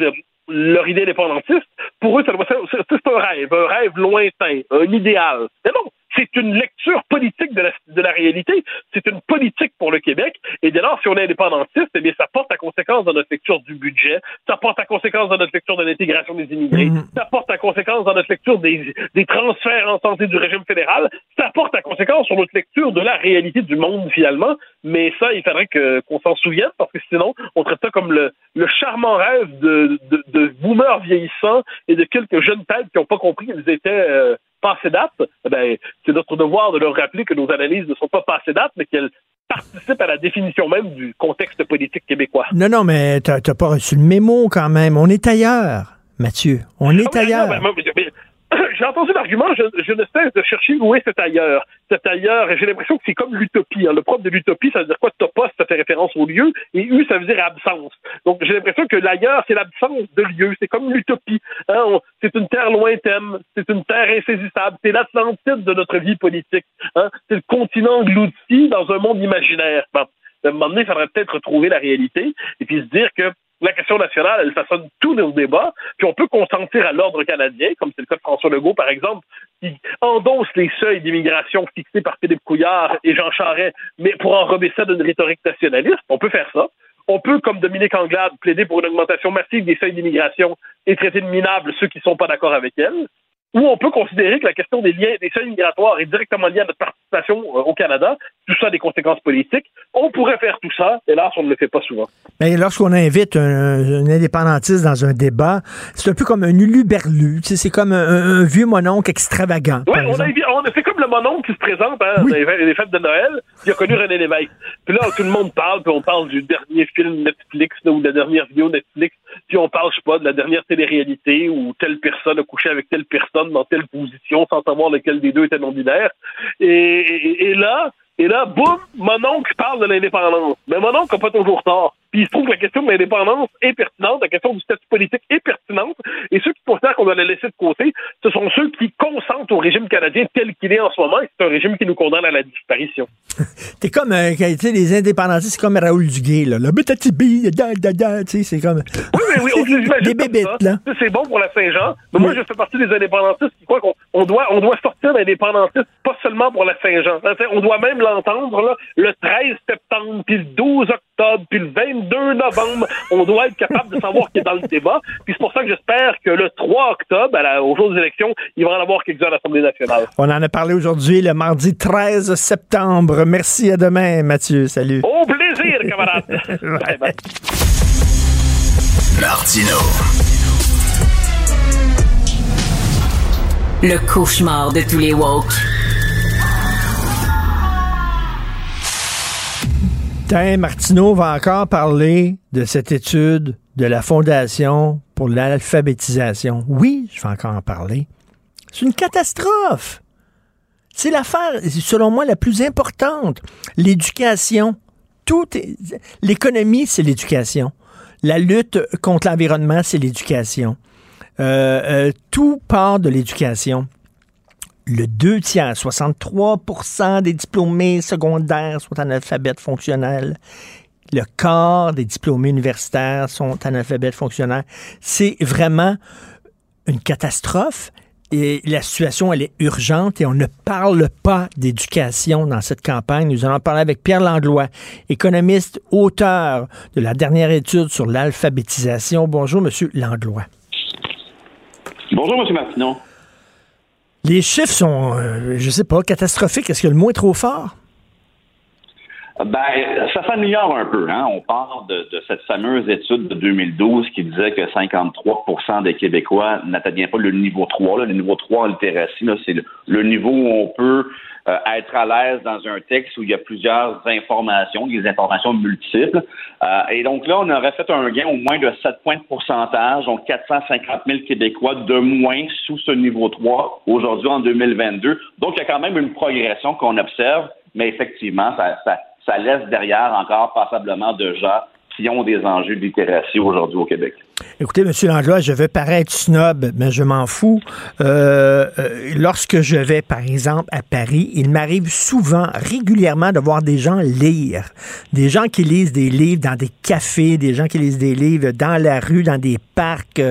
leur idée indépendantiste. Pour eux, c'est un rêve, un rêve lointain, un idéal. Mais non, c'est une lecture politique de la, de la réalité. C'est une politique pour le Québec. Et dès lors, si on est indépendantiste, eh bien, ça porte à conséquence dans notre lecture du budget, ça porte à conséquence dans notre lecture de l'intégration des immigrés, ça porte à conséquence dans notre lecture des, des transferts en santé du régime fédéral, ça porte à conséquence sur notre lecture de la réalité du monde, finalement. Mais ça, il faudrait que, qu'on s'en souvienne, parce que sinon, on traite ça comme le, le charmant rêve de, de, de boomers vieillissants et de quelques jeunes têtes qui n'ont pas compris qu'ils étaient euh, passés date. Eh Ben, c'est notre devoir de leur rappeler que nos analyses ne sont pas passées date, mais qu'elles participent à la définition même du contexte politique québécois. Non, non, mais t'as pas reçu le mémo quand même. On est ailleurs, Mathieu. On est Ah oui, ailleurs. non, moi, mais- mais- J'ai entendu l'argument, je, je ne cesse de chercher où est cet ailleurs. Cet ailleurs, et j'ai l'impression que c'est comme l'utopie. hein. Le propre de l'utopie, ça veut dire quoi? Topos, ça fait référence au lieu, et U, ça veut dire absence. Donc, j'ai l'impression que l'ailleurs, c'est l'absence de lieu. C'est comme l'utopie. hein. C'est une terre lointaine, c'est une terre insaisissable, c'est l'Atlantide de notre vie politique. hein. C'est le continent englouti dans un monde imaginaire. Bon. À un moment donné, il faudrait peut-être retrouver la réalité et puis se dire que la question nationale, elle façonne tous nos débats, puis on peut consentir à l'ordre canadien, comme c'est le cas de François Legault, par exemple, qui endosse les seuils d'immigration fixés par Philippe Couillard et Jean Charest, mais pour enrober ça d'une rhétorique nationaliste. On peut faire ça. On peut, comme Dominique Anglade, plaider pour une augmentation massive des seuils d'immigration et traiter de minables ceux qui ne sont pas d'accord avec elle. Ou on peut considérer que la question des liens, des seuils migratoires est directement liée à notre participation euh, au Canada, tout ça a des conséquences politiques. On pourrait faire tout ça, hélas, on ne le fait pas souvent. Mais lorsqu'on invite un, un indépendantiste dans un débat, c'est un peu comme un uluberlu. C'est comme un, un vieux mononcle extravagant. Oui, on on a- c'est comme le mononcle qui se présente hein, dans les, fêtes- les fêtes de Noël, qui a connu René Lévesque. Puis là, tout le monde parle, puis on parle du dernier film Netflix là, ou de la dernière vidéo Netflix, puis on parle, je sais pas, de la dernière télé-réalité où telle personne a couché avec telle personne dans telle position sans savoir lequel des deux était non-binaire. Et, et- et là, et là, boum, mon oncle parle de l'indépendance. Mais mon oncle n'a pas toujours tort. Puis il se trouve que la question de l'indépendance est pertinente, la question du statut politique est pertinente, et ceux qui considèrent qu'on doit la laisser de côté, ce sont ceux qui consentent au régime canadien tel qu'il est en ce moment, et c'est un régime qui nous condamne à la disparition. T'es comme, euh, tu sais, les indépendantistes, c'est comme Raoul Duguay, là. Le betatibi, da, da, da, tu sais, c'est comme. Oui, mais oui, on Des bébites, là. C'est bon pour la Saint-Jean. Mais moi, Oui. je fais partie des indépendantistes qui croient qu'on on doit, on doit sortir d'indépendantiste, pas seulement pour la Saint-Jean. On doit même l'entendre là, le 13 septembre, puis le 12 octobre, puis le 22 novembre. On doit être capable de savoir qui est dans le débat. Puis c'est pour ça que j'espère que le 3 octobre, à la- au jour des élections, il va en avoir quelques-uns à l'Assemblée nationale. On en a parlé aujourd'hui, le mardi 13 septembre. Merci, à demain, Mathieu. Salut. Au plaisir, camarade. Bye bye. Martino. Le cauchemar de tous les woke. Tiens, Martineau va encore parler de cette étude de la Fondation pour l'alphabétisation. Oui, je vais encore en parler. C'est une catastrophe. C'est l'affaire, selon moi, la plus importante. L'éducation. Tout L'économie, c'est l'éducation. La lutte contre l'environnement, c'est l'éducation. Euh, euh, tout part de l'éducation. Le deux tiers, 63% des diplômés secondaires sont analphabètes fonctionnels. Le quart des diplômés universitaires sont analphabètes fonctionnels. C'est vraiment une catastrophe. Et la situation, elle est urgente et on ne parle pas d'éducation dans cette campagne. Nous allons parler avec Pierre Langlois, économiste, auteur de la dernière étude sur l'alphabétisation. Bonjour, Monsieur Langlois. Bonjour, M. Martineau. Les chiffres sont, euh, je sais pas, catastrophiques. Est-ce que le mot est trop fort? Ben, ça s'améliore un peu. Hein? On part de, de, cette fameuse étude de 2012 qui disait que 53% des Québécois n'atteignaient pas le niveau 3. Là. Le niveau 3 en littératie, c'est le, le, niveau où on peut euh, être à l'aise dans un texte où il y a plusieurs informations, des informations multiples. Euh, et donc là, on aurait fait un gain au moins de 7 points de pourcentage, donc 450 000 Québécois de moins sous ce niveau 3 aujourd'hui en 2022. Donc, il y a quand même une progression qu'on observe, mais effectivement, ça, ça ça laisse derrière encore passablement de gens qui ont des enjeux de littératie aujourd'hui au Québec. Écoutez, M. Langlois, je vais paraître snob, mais je m'en fous. Euh, euh, lorsque je vais, par exemple, à Paris, il m'arrive souvent, régulièrement, de voir des gens lire. Des gens qui lisent des livres dans des cafés, des gens qui lisent des livres dans la rue, dans des parcs,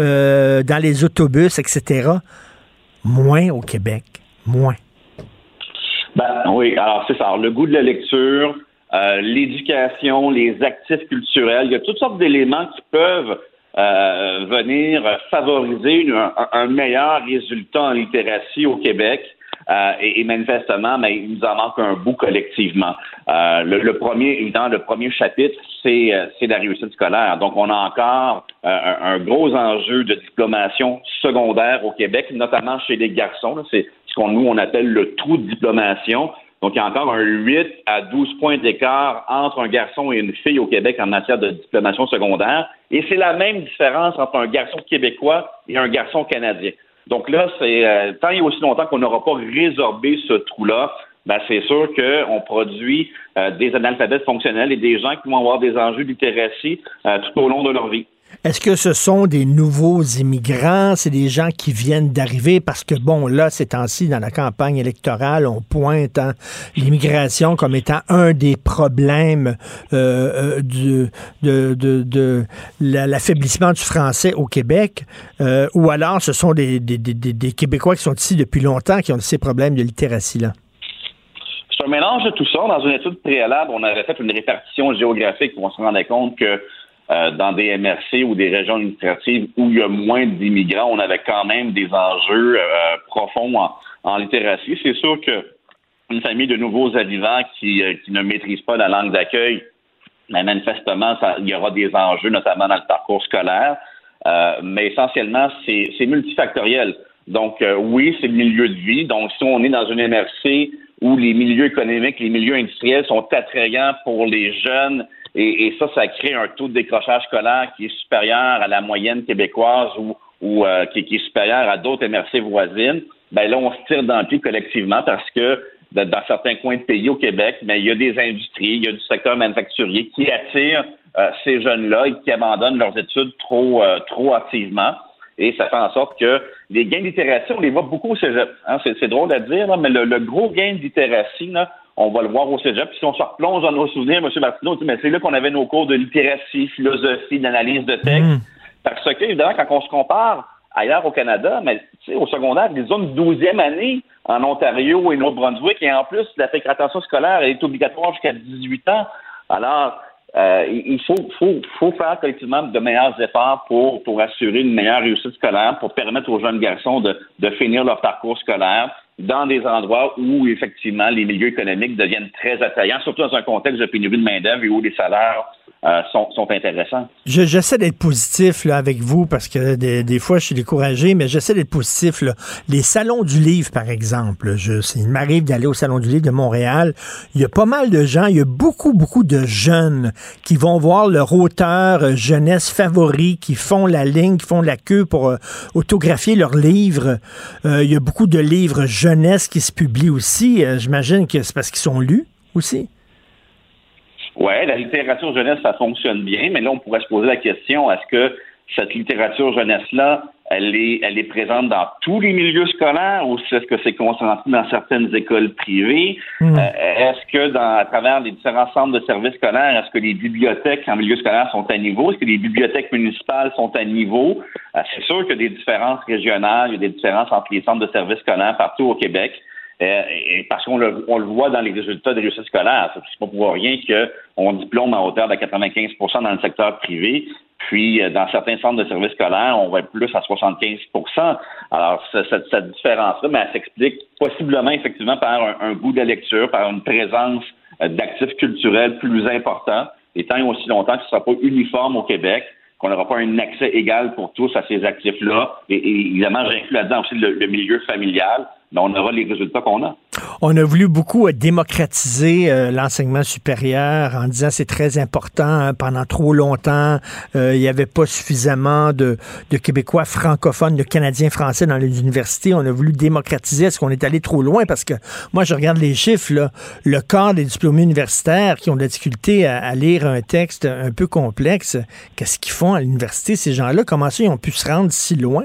euh, dans les autobus, etc. Moins au Québec. Moins. Ben, oui, alors c'est ça. le goût de la lecture, euh, l'éducation, les actifs culturels, il y a toutes sortes d'éléments qui peuvent euh, venir favoriser un, meilleur résultat en littératie au Québec. Euh, et, manifestement, mais il nous en manque un bout collectivement. le, premier, évidemment, le premier chapitre, c'est, c'est la réussite scolaire. Donc, on a encore un, un, gros enjeu de diplomation secondaire au Québec, notamment chez les garçons. C'est ce qu'on nous on appelle le trou de diplomation. Donc, il y a encore un 8 à 12 points d'écart entre un garçon et une fille au Québec en matière de diplomation secondaire. Et c'est la même différence entre un garçon québécois et un garçon canadien. Donc là, c'est euh, tant et aussi longtemps qu'on n'aura pas résorbé ce trou-là, ben, c'est sûr qu'on produit euh, des analphabètes fonctionnels et des gens qui vont avoir des enjeux de euh, tout au long de leur vie. Est-ce que ce sont des nouveaux immigrants? C'est des gens qui viennent d'arriver? Parce que, bon, là, ces temps-ci, dans la campagne électorale, on pointe hein, l'immigration comme étant un des problèmes euh, euh du, de, de, de l'affaiblissement du français au Québec. Euh, ou alors, ce sont des, des, des, des, Québécois qui sont ici depuis longtemps qui ont ces problèmes de littératie-là? C'est un mélange de tout ça. Dans une étude préalable, on avait fait une répartition géographique où on se rendait compte que euh, dans des MRC ou des régions administratives où il y a moins d'immigrants, on avait quand même des enjeux euh, profonds en, littératie. C'est sûr que une famille de nouveaux arrivants qui, euh, qui ne maîtrisent pas la langue d'accueil, ben, manifestement, il y aura des enjeux, notamment dans le parcours scolaire. mais essentiellement, c'est multifactoriel. Donc, oui, c'est le milieu de vie. Donc, si on est dans une MRC où les milieux économiques, les milieux industriels sont attrayants pour les jeunes et, ça, ça crée un taux de décrochage scolaire qui est supérieur à la moyenne québécoise ou, ou euh, qui, est supérieur à d'autres MRC voisines. Ben là, on se tire dans le pied collectivement parce que dans certains coins de pays au Québec, mais ben, il y a des industries, il y a du secteur manufacturier qui attirent euh, ces jeunes-là et qui abandonnent leurs études trop, euh, trop activement. Et ça fait en sorte que les gains de littératie, on les voit beaucoup au cégep. Hein. C'est drôle à dire, mais le, le, gros gain de littératie, là, on va le voir au cégep. Puis si on se replonge dans nos souvenirs, M. Martineau, mais c'est là qu'on avait nos cours de littératie, philosophie, d'analyse de texte. Mm. Parce que, évidemment, quand on se compare ailleurs au Canada, mais au secondaire, ils ont une douzième année en Ontario et au Brunswick, et en plus, la fréquentation scolaire est obligatoire jusqu'à 18 ans. Alors, euh, il faut, faut, faut faire collectivement de meilleurs efforts pour, pour assurer une meilleure réussite scolaire, pour permettre aux jeunes garçons de, de finir leur parcours scolaire, dans des endroits où, effectivement, les milieux économiques deviennent très attrayants, surtout dans un contexte de pénurie de main-d'œuvre et où les salaires euh, sont, intéressants. J'essaie d'être positif avec vous parce que des, des, fois je suis découragé, mais j'essaie d'être positif. Les salons du livre, par exemple, je, il m'arrive d'aller au salon du livre de Montréal. Il y a pas mal de gens, il y a beaucoup, beaucoup de jeunes qui vont voir leur auteur euh, jeunesse favori, qui font la ligne, qui font la queue pour euh, autographier leurs livres. il y a beaucoup de livres jeunesse qui se publient aussi. J'imagine que c'est parce qu'ils sont lus aussi. Oui, la littérature jeunesse, ça fonctionne bien, mais là, on pourrait se poser la question, est-ce que cette littérature jeunesse-là, elle est, elle est présente dans tous les milieux scolaires ou est-ce que c'est concentré dans certaines écoles privées? Hmm. Euh, est-ce que dans, à travers les différents centres de services scolaires, est-ce que les bibliothèques en milieu scolaire sont à niveau? Est-ce que les bibliothèques municipales sont à niveau? Euh, c'est sûr qu'il y a des différences régionales, il y a des différences entre les centres de services scolaires partout au Québec. Euh, parce qu'on le, voit dans les résultats des réussites scolaires. C'est pas pour rien qu'on diplôme à hauteur de 95% dans le secteur privé, puis euh, dans certains centres de services scolaires, on va être plus à 75% Alors, cette, différence-là, mais elle s'explique possiblement effectivement par un, goût de lecture, par une présence euh, d'actifs culturels plus importants, et tant et aussi longtemps que ce ne sera pas uniforme au Québec, qu'on n'aura pas un accès égal pour tous à ces actifs-là. Et, évidemment, j'inclus là-dedans aussi le milieu familial on aura les résultats qu'on a. On a voulu beaucoup euh, démocratiser euh, l'enseignement supérieur en disant c'est très important. Hein, pendant trop longtemps, euh, il n'y avait pas suffisamment de, Québécois francophones, de Canadiens français dans les universités. On a voulu démocratiser. Est-ce qu'on est allé trop loin? Parce que moi, je regarde les chiffres. Là, le quart des diplômés universitaires qui ont de la difficulté à, à lire un texte un peu complexe, qu'est-ce qu'ils font à l'université, ces gens-là? Comment ça, ils ont pu se rendre si loin?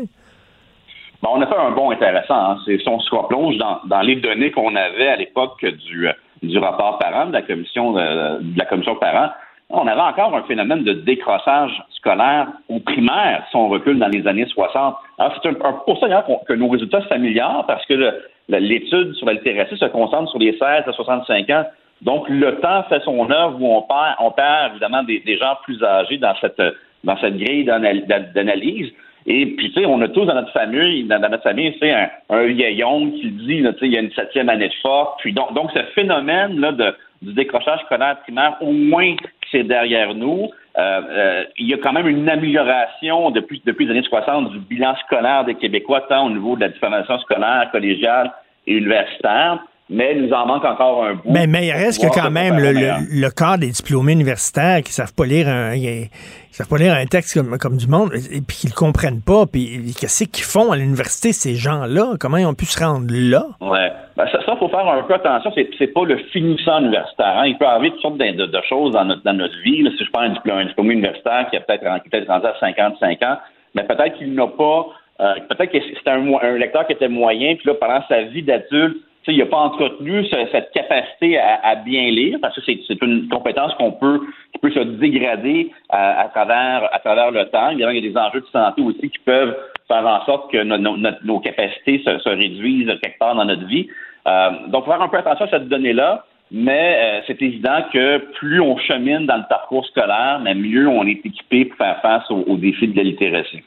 Bon, on a fait un bon intéressant. Hein. Si on se replonge dans, dans les données qu'on avait à l'époque du, du rapport parent, de la commission de, de la commission parent, on avait encore un phénomène de décrochage scolaire au primaire si on recule dans les années 60. Alors, c'est pour ça que nos résultats s'améliorent parce que l'étude sur la littératie se concentre sur les 16 à 65 ans. Donc, le temps fait son œuvre où on perd, on perd évidemment des, des gens plus âgés dans cette, dans cette grille d'analyse. Et puis, tu sais, on a tous dans notre famille, dans, notre famille, c'est un, un vieillon qui dit, tu sais, il y a une septième année de force. Puis donc, donc ce phénomène-là de, du décrochage scolaire primaire, au moins c'est derrière nous. Euh, euh, il y a quand même une amélioration depuis, depuis les années 60 du bilan scolaire des Québécois, tant au niveau de la diffamation scolaire, collégiale et universitaire mais il nous en manque encore un bout. Mais, mais il reste que quand même le, le, le, corps des diplômés universitaires qui savent pas lire un, ils savent pas lire un texte comme, comme du monde et puis qu'ils le comprennent pas. Puis qu'est-ce qu'ils font à l'université ces gens-là? Comment ils ont pu se rendre là? Ouais, ben, ça, ça faut faire un peu attention. C'est, c'est pas le finissant universitaire. Hein. Il peut arriver toutes sortes de, de, de choses dans notre, dans notre vie. Là, si je prends un diplôme, un diplômé universitaire qui a peut-être peut-être rendu à 55 ans, mais peut-être qu'il n'a pas. Euh, peut-être que c'est un, un lecteur qui était moyen, puis là, pendant sa vie d'adulte, il n'a pas entretenu cette capacité à, bien lire, parce que c'est une compétence qu'on peut, qui peut se dégrader à, travers, à travers le temps. Il y a des enjeux de santé aussi qui peuvent faire en sorte que nos capacités se, se, réduisent quelque part dans notre vie. Euh, donc, faut faire un peu attention à cette donnée-là. Mais euh, c'est évident que plus on chemine dans le parcours scolaire, mais mieux on est équipé pour faire face aux, aux défis de la littératie.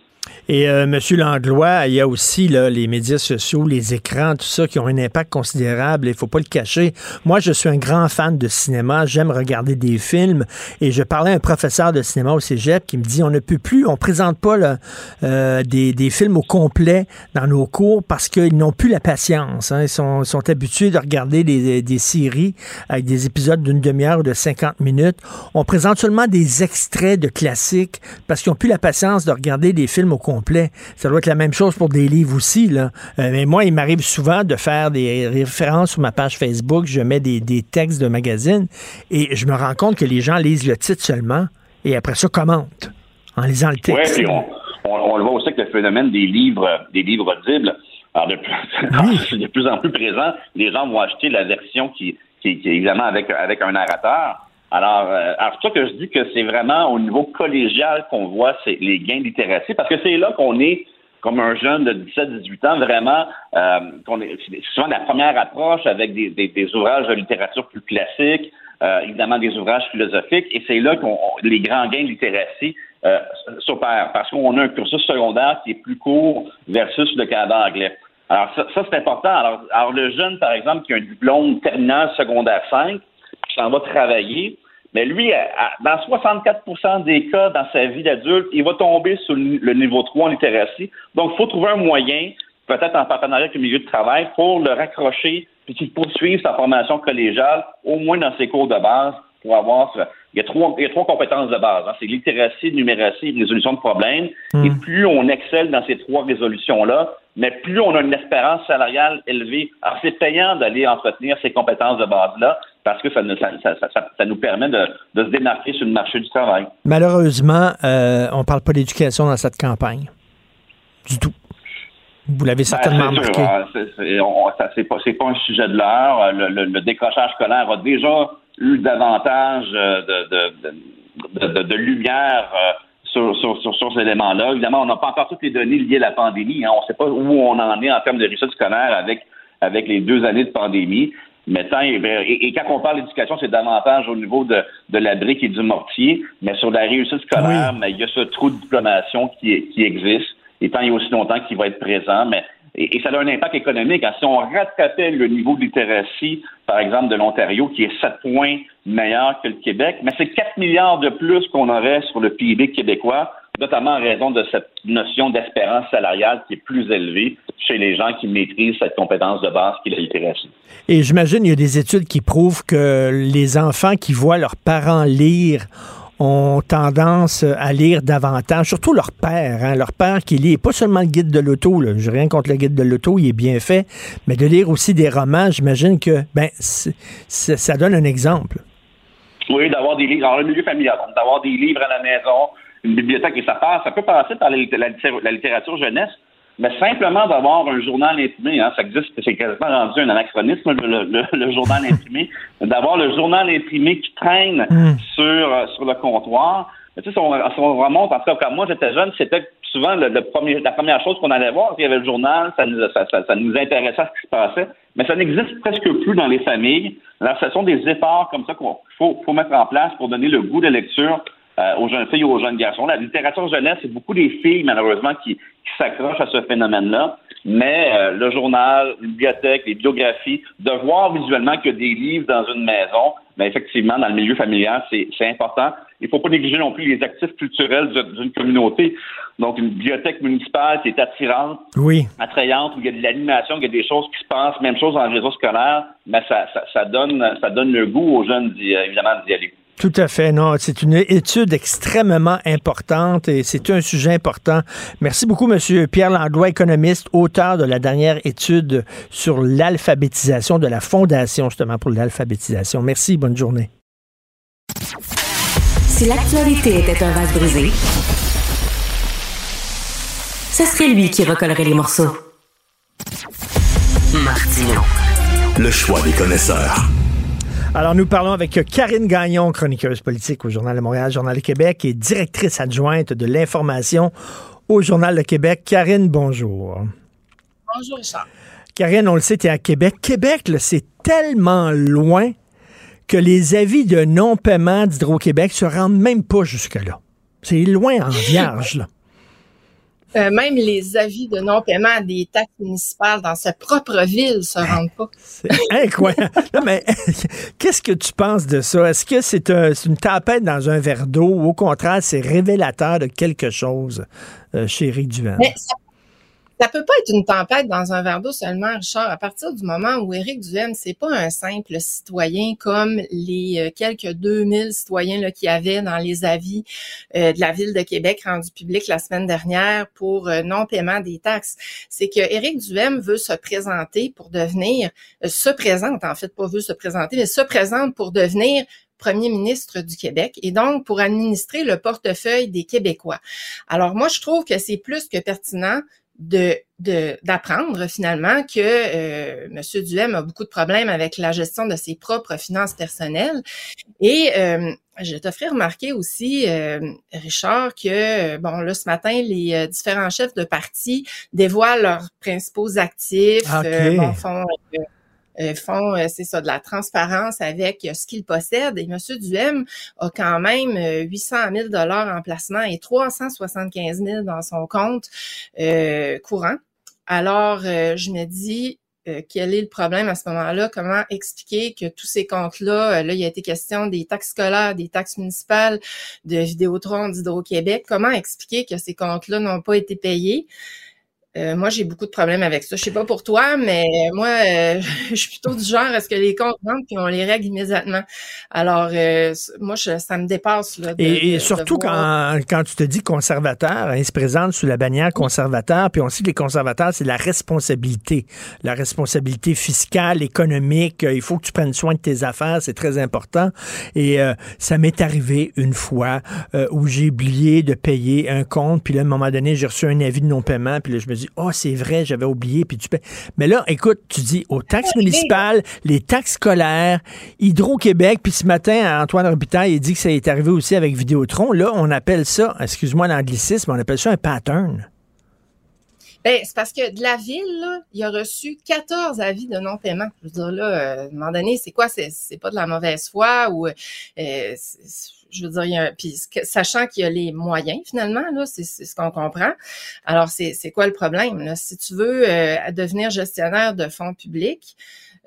Et euh, M. Langlois, il y a aussi là, les médias sociaux, les écrans, tout ça qui ont un impact considérable. Il faut pas le cacher. Moi, je suis un grand fan de cinéma. J'aime regarder des films. Et je parlais à un professeur de cinéma au Cégep qui me dit on ne peut plus, on présente pas là, euh, des, des, films au complet dans nos cours parce qu'ils n'ont plus la patience. Hein. Ils sont, sont, habitués de regarder des, des séries avec des épisodes d'une demi-heure ou de 50 minutes. On présente seulement des extraits de classiques parce qu'ils n'ont plus la patience de regarder des films au complet. Ça doit être la même chose pour des livres aussi. Là. Euh, mais moi, il m'arrive souvent de faire des références sur ma page Facebook. Je mets des, des, textes de magazines et je me rends compte que les gens lisent le titre seulement et après ça commentent en lisant le texte. Oui, puis on, on, on, le voit aussi avec le phénomène des livres, des livres audibles. Alors, de plus, de plus en plus présent, les gens vont acheter la version qui, qui, qui est évidemment avec, avec un narrateur. Alors, euh, alors c'est que je dis que c'est vraiment au niveau collégial qu'on voit les gains littératie, parce que c'est là qu'on est comme un jeune de 17-18 ans, vraiment, euh, qu'on est souvent la première approche avec des, des, des, ouvrages de littérature plus classiques, euh, évidemment des ouvrages philosophiques, et c'est là qu'on les grands gains de littératie euh, s'opèrent, parce qu'on a un cursus secondaire qui est plus court versus le Canada anglais. Alors ça, ça c'est important. Alors, alors le jeune, par exemple, qui a un diplôme terminal secondaire 5, qui s'en va travailler, mais lui, dans 64% des cas dans sa vie d'adulte, il va tomber sur le niveau 3 en littératie. Donc, il faut trouver un moyen, peut-être en partenariat avec le milieu de travail, pour le raccrocher puis qu'il poursuive sa formation collégiale, au moins dans ses cours de base, pour avoir. Il y a trois, il y a trois compétences de base. Hein. C'est littératie, numératie et résolution de problèmes. Mmh. Et plus on excelle dans ces trois résolutions-là, mais plus on a une espérance salariale élevée. Alors, c'est payant d'aller entretenir ces compétences de base-là parce que ça, ça, ça, ça nous permet de, de, se démarquer sur le marché du travail. Malheureusement, euh, on ne parle pas d'éducation dans cette campagne. Du tout. Vous l'avez certainement ben, remarqué. C'est pas, pas un sujet de l'heure. Le, le, le, décrochage scolaire a déjà eu davantage de, de, de, de lumière euh, sur, sur, sur, sur, ces éléments-là. Évidemment, on n'a pas encore toutes les données liées à la pandémie. Hein. On ne sait pas où on en est en termes de réussite scolaire avec, avec les deux années de pandémie. Mais tant, et, et, quand on parle d'éducation, c'est davantage au niveau de, de la brique et du mortier. Mais sur la réussite scolaire, oui. mais il y a ce trou de diplomation qui, qui existe. Et tant il y a aussi longtemps qu'il va être présent. Mais Et, et ça a un impact économique. hein. Si on rattrapait le niveau de littératie, par exemple, de l'Ontario, qui est 7 points meilleur que le Québec, mais c'est 4 milliards de plus qu'on aurait sur le PIB québécois, notamment en raison de cette notion d'espérance salariale qui est plus élevée chez les gens qui maîtrisent cette compétence de base qui est la littératie. Et j'imagine il y a des études qui prouvent que les enfants qui voient leurs parents lire ont tendance à lire davantage, surtout leur père, hein, leur père qui lit pas seulement le guide de l'auto, j'ai rien contre le guide de l'auto, il est bien fait, mais de lire aussi des romans, j'imagine que ben ça donne un exemple. Oui, d'avoir des livres dans le milieu familial, d'avoir des livres à la maison, une bibliothèque et ça passe. Ça peut passer par la littérature jeunesse, mais simplement d'avoir un journal imprimé, hein, ça existe, c'est quasiment rendu un anachronisme, le, le- le- journal imprimé, d'avoir le journal imprimé qui traîne sur, euh, sur le comptoir. Mais tu sais, si on, si on remonte, en tout cas, quand moi j'étais jeune, c'était souvent le, le premier, la première chose qu'on allait voir, il y avait le journal, ça nous, ça, ça- ça nous intéressait à ce qui se passait, mais ça n'existe presque plus dans les familles. Alors, ce sont des efforts comme ça qu'il faut, faut mettre en place pour donner le goût de lecture euh, aux jeunes filles ou aux jeunes garçons. La littérature jeunesse, c'est beaucoup des filles, malheureusement, qui, qui s'accrochent à ce phénomène-là. Mais euh, le journal, la bibliothèque, les biographies, de voir visuellement qu'il y a des livres dans une maison, mais effectivement, dans le milieu familial, c'est important. Il ne faut pas négliger non plus les actifs culturels d'une communauté. Donc, une bibliothèque municipale qui est attirante, Oui. attrayante, où il y a de l'animation, où il y a des choses qui se passent, même chose dans le réseau scolaire, mais ça, ça, ça donne, ça donne le goût aux jeunes, d'y- évidemment, d'y aller. Tout à fait, non. C'est une étude extrêmement importante et c'est un sujet important. Merci beaucoup, Monsieur Pierre Langlois, économiste, auteur de la dernière étude sur l'alphabétisation de la Fondation, justement, pour l'alphabétisation. Merci, bonne journée. Si l'actualité était un vase brisé, ce serait lui qui recollerait les morceaux. Martino. Le choix des connaisseurs. Alors, nous parlons avec Karine Gagnon, chroniqueuse politique au Journal de Montréal, Journal de Québec et directrice adjointe de l'information au Journal de Québec. Karine, bonjour. Bonjour, Richard. Karine, on le sait, tu es à Québec. Québec, c'est tellement loin que les avis de non-paiement d'Hydro-Québec se rendent même pas jusque-là. C'est loin en vierge, là. Euh, même les avis de non-paiement des taxes municipales dans sa propre ville se rendent pas. C'est incroyable. Non, mais qu'est-ce que tu penses de ça? Est-ce que c'est un- c'est une tempête dans un verre d'eau ou au contraire, c'est révélateur de quelque chose euh, Duhem? Mais ça, ça peut pas être une tempête dans un verre d'eau seulement, Richard. À partir du moment où Éric Duhem, c'est pas un simple citoyen comme les euh, quelques 2000 citoyens qu'il y avait dans les avis euh, de la ville de Québec rendus publics la semaine dernière pour euh, non-paiement des taxes. C'est que Éric Duhem veut se présenter pour devenir, euh, se présente en fait, pas veut se présenter, mais se présente pour devenir premier ministre du Québec et donc pour administrer le portefeuille des Québécois. Alors moi, je trouve que c'est plus que pertinent de de- d'apprendre finalement que euh, M. Duhem a beaucoup de problèmes avec la gestion de ses propres finances personnelles. Et euh, je te ferai remarquer aussi, euh, Richard, que euh, bon là ce matin, les différents chefs de parti dévoilent leurs principaux actifs, Ok. bon, font euh, font, euh, c'est ça, de la transparence avec euh, ce qu'ils possèdent. Et M. Duhem a quand même euh, 800 000 dollars en placement et 375 000 dans son compte euh, courant. Alors, euh, je me dis, euh, quel est le problème à ce moment-là? Comment expliquer que tous ces comptes-là, euh, là, il a été question des taxes scolaires, des taxes municipales, de Vidéotron, d'Hydro-Québec. Comment expliquer que ces comptes-là n'ont pas été payés? Euh, moi, j'ai beaucoup de problèmes avec ça. Je sais pas pour toi, mais moi, euh, je suis plutôt du genre à ce que les comptes rentrent puis on les règle immédiatement. Alors, euh, moi, je- ça me dépasse. Là, de- Et, de- et de surtout voir- quand, quand tu te dis conservateur, hein, il se présente sous la bannière conservateur, puis on sait que les conservateurs, c'est la responsabilité. La responsabilité fiscale, économique, euh, il faut que tu prennes soin de tes affaires, c'est très important. Et euh, ça m'est arrivé une fois euh, où j'ai oublié de payer un compte, puis là, à un moment donné, j'ai reçu un avis de non-paiement, puis là, je me dis, oh, c'est vrai, j'avais oublié, puis tu. Mais là, écoute, tu dis, aux taxes municipales, les taxes scolaires, Hydro-Québec, puis ce matin, Antoine Robitaille, il dit que ça est arrivé aussi avec Vidéotron. Là, on appelle ça, excuse-moi l'anglicisme, on appelle ça un pattern. Ben, c'est parce que de la ville, il a reçu 14 avis de non-paiement. Je veux dire, là, euh, à un moment donné, c'est quoi? C'est, pas de la mauvaise foi ou... Euh, je veux dire, il y a puis sachant qu'il y a les moyens, finalement, là, c'est, ce qu'on comprend. Alors, c'est, c'est quoi le problème? Là? Si tu veux euh, devenir gestionnaire de fonds publics,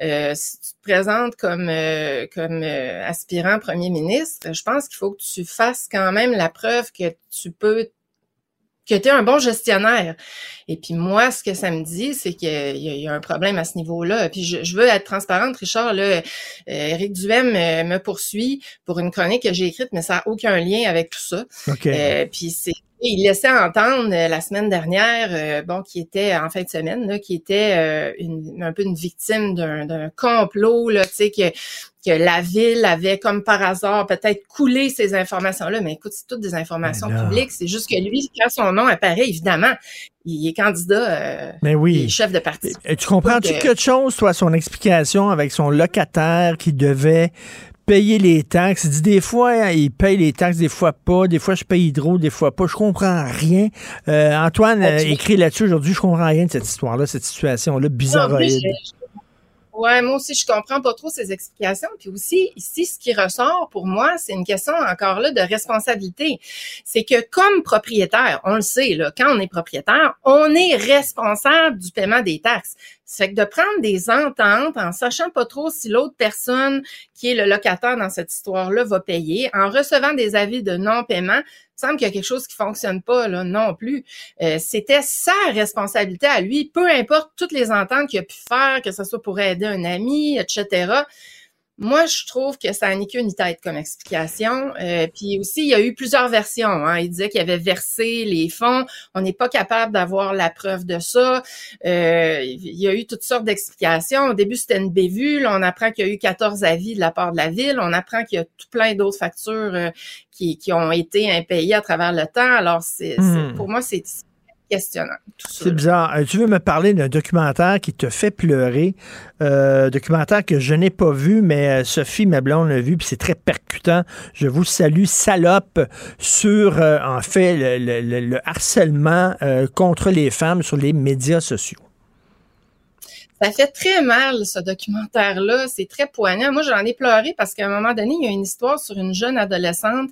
euh, si tu te présentes comme euh, comme euh, aspirant premier ministre, je pense qu'il faut que tu fasses quand même la preuve que tu peux que tu es un bon gestionnaire. Et puis moi, ce que ça me dit, c'est qu'il y, y a un problème à ce niveau-là. Puis je, je veux être transparente, Richard. Là, euh, Éric Duhem euh, me poursuit pour une chronique que j'ai écrite, mais ça n'a aucun lien avec tout ça. OK. Euh, puis c'est il laissait entendre euh, la semaine dernière, euh, bon, qui était en fin de semaine, là, qui était euh, une, un peu une victime d'un d'un complot, là, tu sais, que, que la ville avait, comme par hasard, peut-être coulé ces informations-là. Mais écoute, c'est toutes des informations publiques. C'est juste que lui, quand son nom apparaît, évidemment, il est candidat, euh, Mais oui. il est chef de parti. Et tu comprends-tu quelque chose, toi, son explication avec son locataire qui devait payer les taxes? Il dit des fois, hein, il paye les taxes, des fois pas. Des fois, je paye hydro, des fois pas. Je comprends rien. Euh, Antoine Ben, euh, écrit là-dessus aujourd'hui, je comprends rien de cette histoire-là, cette situation-là, bizarroïde. je- Ouais, moi aussi, je comprends pas trop ces explications. Puis aussi, ici, ce qui ressort pour moi, c'est une question encore là de responsabilité. C'est que comme propriétaire, on le sait, là, quand on est propriétaire, on est responsable du paiement des taxes. Fait que de prendre des ententes en sachant pas trop si l'autre personne qui est le locataire dans cette histoire-là va payer, en recevant des avis de non-paiement, il semble qu'il y a quelque chose qui fonctionne pas là non plus. Euh, C'était sa responsabilité à lui, peu importe toutes les ententes qu'il a pu faire, que ce soit pour aider un ami, etc. Moi, je trouve que ça n'a ni queue ni tête comme explication. Euh, puis aussi, il y a eu plusieurs versions. Hein. Il disait qu'il avait versé les fonds. On n'est pas capable d'avoir la preuve de ça. Euh, il y a eu toutes sortes d'explications. Au début, c'était une bévue. Là, on apprend qu'il y a eu 14 avis de la part de la ville. On apprend qu'il y a tout plein d'autres factures euh, qui, qui ont été impayées à travers le temps. Alors, c'est, Hmm. c'est- pour moi, c'est questionnant. C'est bizarre. Euh, tu veux me parler d'un documentaire qui te fait pleurer, euh, documentaire que je n'ai pas vu, mais euh, Sophie, ma blonde, l'a vu, puis c'est très percutant. Je vous salue, salope, sur, euh, en fait, le, le- le- le harcèlement euh, contre les femmes sur les médias sociaux. Ça fait très mal, ce documentaire-là. C'est très poignant. Moi, j'en ai pleuré parce qu'à un moment donné, il y a une histoire sur une jeune adolescente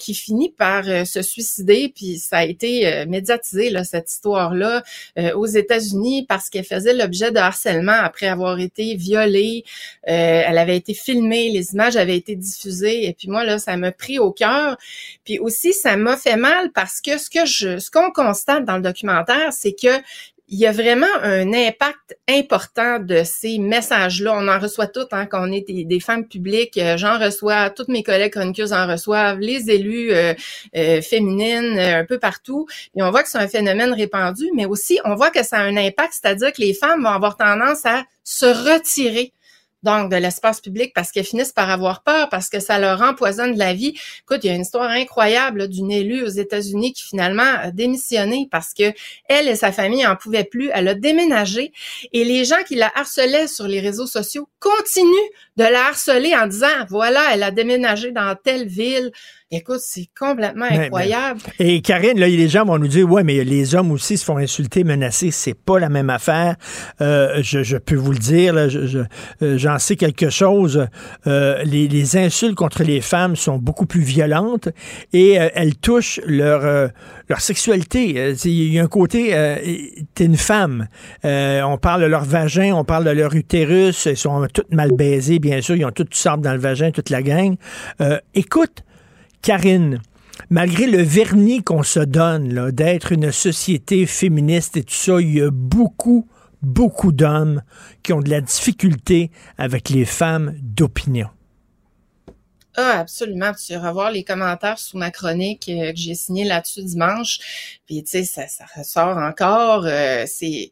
qui finit par euh, se suicider, puis ça a été euh, médiatisé, là, cette histoire-là, euh, aux États-Unis parce qu'elle faisait l'objet de harcèlement après avoir été violée. Elle avait été filmée, les images avaient été diffusées, et puis moi, là, ça m'a pris au cœur. Puis aussi, ça m'a fait mal parce que ce que je, ce qu'on constate dans le documentaire, c'est que il y a vraiment un impact important de ces messages-là. On en reçoit toutes hein, quand on est des, femmes publiques. Euh, J'en reçois, toutes mes collègues chroniqueuses en reçoivent, les élus euh, euh, féminines euh, un peu partout. Et on voit que c'est un phénomène répandu, mais aussi on voit que ça a un impact, c'est-à-dire que les femmes vont avoir tendance à se retirer donc de l'espace public parce qu'elles finissent par avoir peur, parce que ça leur empoisonne la vie. Écoute, il y a une histoire incroyable d'une élue aux États-Unis qui finalement a démissionné parce que elle et sa famille en pouvaient plus. Elle a déménagé et les gens qui la harcelaient sur les réseaux sociaux continuent de la harceler en disant voilà, elle a déménagé dans telle ville. Écoute, c'est complètement incroyable. Et Karine, là, les gens vont nous dire, ouais, mais les hommes aussi se font insulter, menacer, c'est pas la même affaire. Euh, je, je peux vous le dire, là, je- je- euh, j'en sais quelque chose. Euh, les, les insultes contre les femmes sont beaucoup plus violentes et euh, elles touchent leur euh, leur sexualité. Il y a un côté, euh, t'es une femme. Euh, on parle de leur vagin, on parle de leur utérus. Ils sont toutes mal baisés, bien sûr. Ils ont toutes sortes dans le vagin, toute la gang. Euh, écoute, Karine, malgré le vernis qu'on se donne d'être une société féministe et tout ça, il y a beaucoup, beaucoup d'hommes qui ont de la difficulté avec les femmes d'opinion. Ah, absolument. Tu iras voir les commentaires sous ma chronique euh, que j'ai signée là-dessus dimanche. Puis, tu sais, ça, ça ressort encore. euh, c'est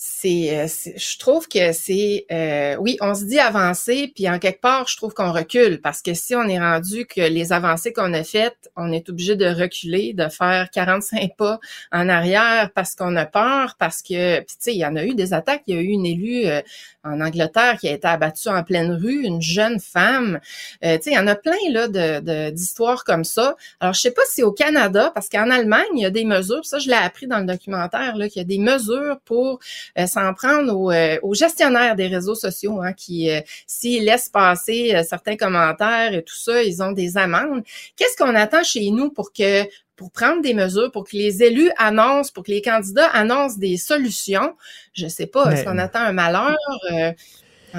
c'est, euh, c'est- je trouve que c'est, euh, oui, on se dit avancer, puis en quelque part, je trouve qu'on recule parce que si on est rendu que les avancées qu'on a faites, on est obligé de reculer, de faire 45 pas en arrière parce qu'on a peur, parce que, tu sais, il y en a eu des attaques. Il y a eu une élue euh, en Angleterre qui a été abattue en pleine rue, une jeune femme. Euh, tu sais, il y en a plein là de, d'histoires comme ça. Alors, je sais pas si au Canada, parce qu'en Allemagne, il y a des mesures. Ça, je l'ai appris dans le documentaire là, qu'il y a des mesures pour euh, s'en prendre aux, euh, aux gestionnaires des réseaux sociaux, hein, qui, euh, s'ils laissent passer euh, certains commentaires et tout ça, ils ont des amendes. Qu'est-ce qu'on attend chez nous pour que pour prendre des mesures, pour que les élus annoncent, pour que les candidats annoncent des solutions? Je sais pas. Est-ce qu'on attend un malheur? euh,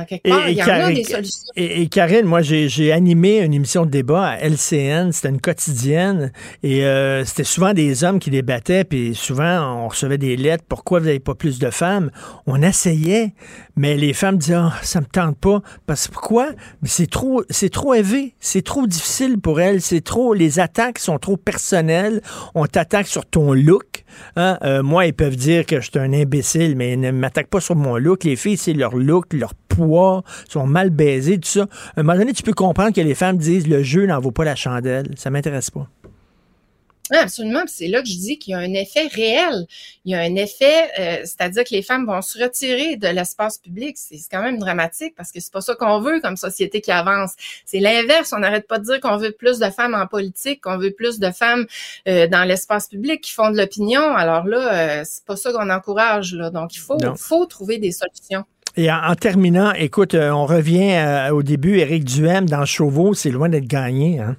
quelque part, Karine- et- et Karine, moi, j'ai animé une émission de débat à LCN. C'était une quotidienne. Et euh, c'était souvent des hommes qui débattaient. Puis souvent, on recevait des lettres. Pourquoi vous n'avez pas plus de femmes? On essayait. Mais les femmes disaient, Ah, ça me tente pas. Parce que pourquoi? C'est trop, c'est trop élevé. C'est trop difficile pour elles. C'est trop, les attaques sont trop personnelles. On t'attaque sur ton look. Hein? Euh, moi, ils peuvent dire que je suis un imbécile, mais ils ne m'attaquent pas sur mon look. Les filles, c'est leur look, leur poids, sont mal baisées, tout ça. À un moment donné, tu peux comprendre que les femmes disent le jeu n'en vaut pas la chandelle. Ça m'intéresse pas. Oui, absolument. C'est là que je dis qu'il y a un effet réel. Il y a un effet, euh, c'est-à-dire que les femmes vont se retirer de l'espace public. C'est c'est quand même dramatique parce que c'est pas ça qu'on veut comme société qui avance. C'est l'inverse. On n'arrête pas de dire qu'on veut plus de femmes en politique, qu'on veut plus de femmes euh, dans l'espace public qui font de l'opinion. Alors là, euh, c'est pas ça qu'on encourage. Là. Donc il faut, Non. faut trouver des solutions. Et en, terminant, écoute, euh, on revient euh, au début. Éric Duhem dans Chauveau, c'est loin d'être gagné. Hein?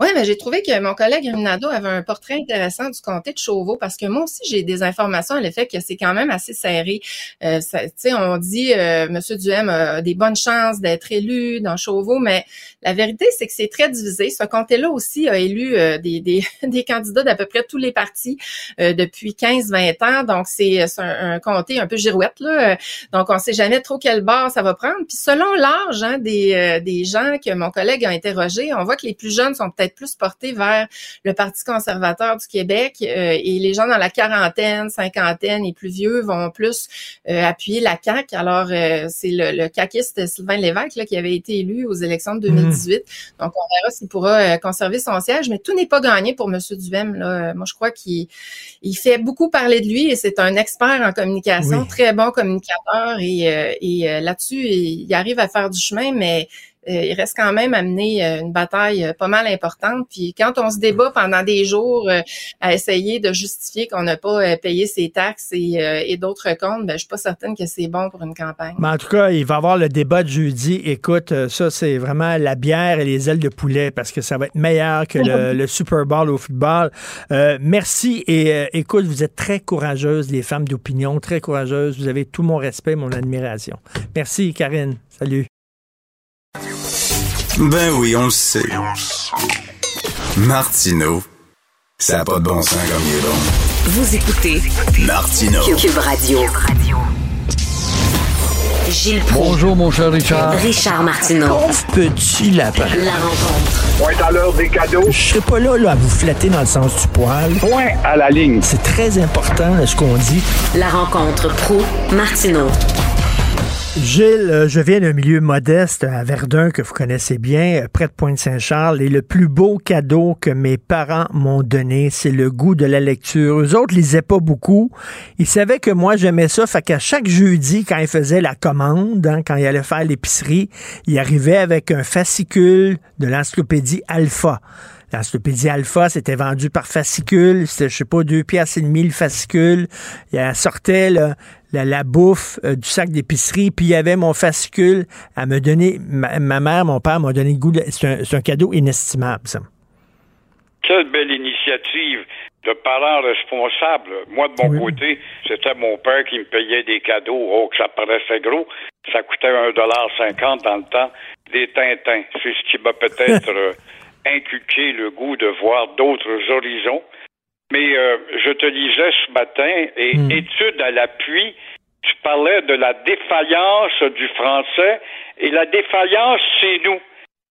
Oui, mais j'ai trouvé que mon collègue Rinaldo avait un portrait intéressant du comté de Chauveau parce que moi aussi, j'ai des informations à l'effet que c'est quand même assez serré. Euh, ça- on dit euh, Monsieur Duhem a des bonnes chances d'être élu dans Chauveau, mais la vérité, c'est que c'est très divisé. Ce comté-là aussi a élu euh, des, des, des candidats d'à peu près tous les partis euh, depuis 15-20 ans. Donc, c'est c'est un, un comté un peu girouette. Là. Donc, on sait jamais trop quel bord ça va prendre. Puis selon l'âge hein, des, euh, des gens que mon collègue a interrogés, on voit que les plus jeunes sont peut-être plus portés vers le Parti conservateur du Québec euh, et les gens dans la quarantaine, cinquantaine et plus vieux vont plus euh, appuyer la CAQ. Alors, euh, c'est le, le caquiste Sylvain Lévesque là, qui avait été élu aux élections de 2018. Donc, on verra s'il pourra conserver son siège, mais tout n'est pas gagné pour M. Duhem. Là. Moi, je crois qu'il il fait beaucoup parler de lui et c'est un expert en communication, Oui. très bon communicateur et, euh, et là-dessus, il, arrive à faire du chemin, mais il reste quand même à mener euh, une bataille euh, pas mal importante. Puis quand on se débat pendant des jours euh, à essayer de justifier qu'on n'a pas euh, payé ses taxes et, euh, et d'autres comptes, ben, je suis pas certaine que c'est bon pour une campagne. Mais en tout cas, il va y avoir le débat de jeudi. Écoute, euh, ça, c'est vraiment la bière et les ailes de poulet parce que ça va être meilleur que le, le Super Bowl au football. Euh, merci et euh, écoute, vous êtes très courageuses, les femmes d'opinion, très courageuses. Vous avez tout mon respect, mon admiration. Merci, Karine. Salut. Ben oui, on le sait. Martineau, ça n'a pas de bon sens comme il est bon. Vous écoutez Martineau. Cube Radio. Gilles Proulx. Bonjour, mon cher Richard. Richard Martineau. Petit lapin. La rencontre. Point à l'heure des cadeaux. Je serai pas là, là à vous flatter dans le sens du poil. Point à la ligne. C'est très important là, ce qu'on dit? La rencontre pro Martineau. Gilles, euh, je viens d'un milieu modeste à Verdun que vous connaissez bien, euh, près de Pointe-Saint-Charles, et le plus beau cadeau que mes parents m'ont donné, c'est le goût de la lecture. Eux autres lisaient pas beaucoup. Ils savaient que moi j'aimais ça, fait qu'à chaque jeudi, quand ils faisaient la commande, hein, quand ils allaient faire l'épicerie, ils arrivaient avec un fascicule de l'encyclopédie Alpha. L'encyclopédie Alpha, c'était vendu par fascicule. C'était, je sais pas, deux piastres et demi le fascicule. Elle sortait là, la, la bouffe euh, du sac d'épicerie, puis il y avait mon fascicule à me donner. Ma, ma mère, mon père m'ont donné le goût. C'est un, cadeau inestimable, ça. Quelle belle initiative de parents responsables. Moi, de mon côté, c'était mon père qui me payait des cadeaux. Oh, que ça paraissait gros. Ça coûtait un dollar cinquante dans le temps. Des Tintins. C'est ce qui m'a peut-être euh, inculqué le goût de voir d'autres horizons. Mais euh, je te disais ce matin, et étude à l'appui, tu parlais de la défaillance du français, et la défaillance, c'est nous.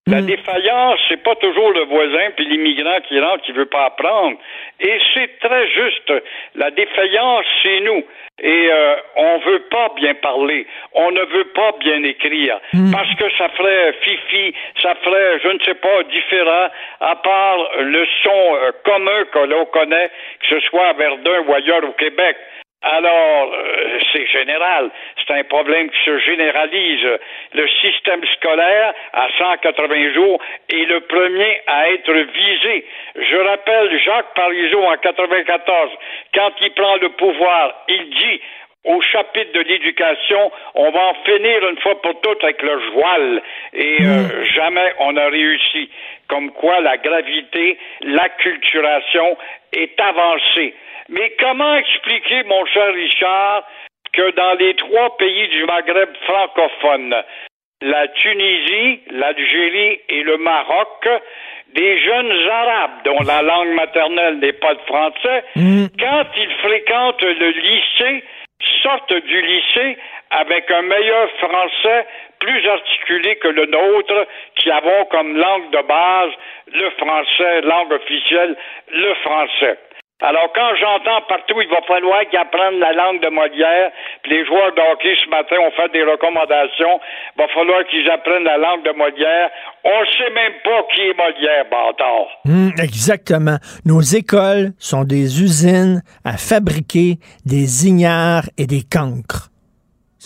La défaillance, c'est pas toujours le voisin puis l'immigrant qui rentre qui veut pas apprendre. Et c'est très juste. La défaillance, c'est nous. Et euh, on veut pas bien parler. On ne veut pas bien écrire. Parce que ça ferait fifi, ça ferait, je ne sais pas, différent, à part le son euh, commun que l'on connaît, que ce soit à Verdun ou ailleurs au Québec. Alors, euh, c'est général. C'est un problème qui se généralise. Le système scolaire, à 180 jours, est le premier à être visé. Je rappelle Jacques Parizeau en 94, quand il prend le pouvoir, il dit au chapitre de l'éducation, on va en finir une fois pour toutes avec le joual. Et euh, jamais on a réussi. Comme quoi la gravité, l'acculturation est avancée. Mais comment expliquer, mon cher Richard, que dans les trois pays du Maghreb francophone, la Tunisie, l'Algérie et le Maroc, des jeunes arabes dont la langue maternelle n'est pas le français, quand ils fréquentent le lycée, sortent du lycée avec un meilleur français plus articulé que le nôtre, qui avons comme langue de base le français, langue officielle, le français. Alors, quand j'entends partout, il va falloir qu'ils apprennent la langue de Molière, puis les joueurs de hockey ce matin ont fait des recommandations, il va falloir qu'ils apprennent la langue de Molière. On ne sait même pas qui est Molière, bâtard. Hum, exactement. Nos écoles sont des usines à fabriquer des ignares et des cancres.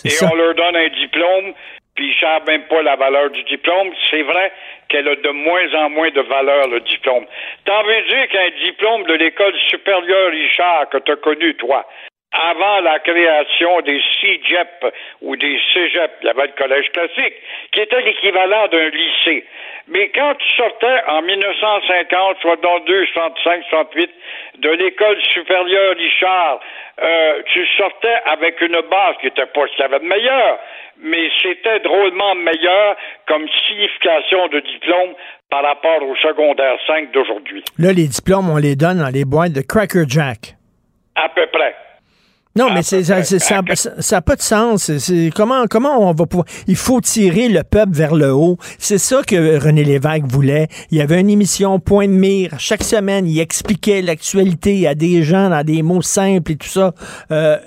Et on leur donne un diplôme, puis ils savent même pas la valeur du diplôme. C'est vrai qu'elle a de moins en moins de valeur, le diplôme. T'en veux dire qu'un diplôme de l'école supérieure Richard que tu as connu, toi, avant la création des CIGEP ou des CEGEP, il y avait le collège classique, qui était l'équivalent d'un lycée. Mais quand tu sortais en 1950, 62, 65, 68, de l'école supérieure Richard, euh, tu sortais avec une base qui n'était pas ce qu'il y avait de meilleur, mais c'était drôlement meilleur comme signification de diplôme par rapport au secondaire 5 d'aujourd'hui. Là, les diplômes, on les donne dans les boîtes de Cracker Jack. À peu près. Non, mais c'est, ça n'a pas de sens. C'est, comment, comment on va pouvoir. Il faut tirer le peuple vers le haut. C'est ça que René Lévesque voulait. Il y avait une émission Point de mire. Chaque semaine, il expliquait l'actualité à des gens dans des mots simples et tout ça. Euh,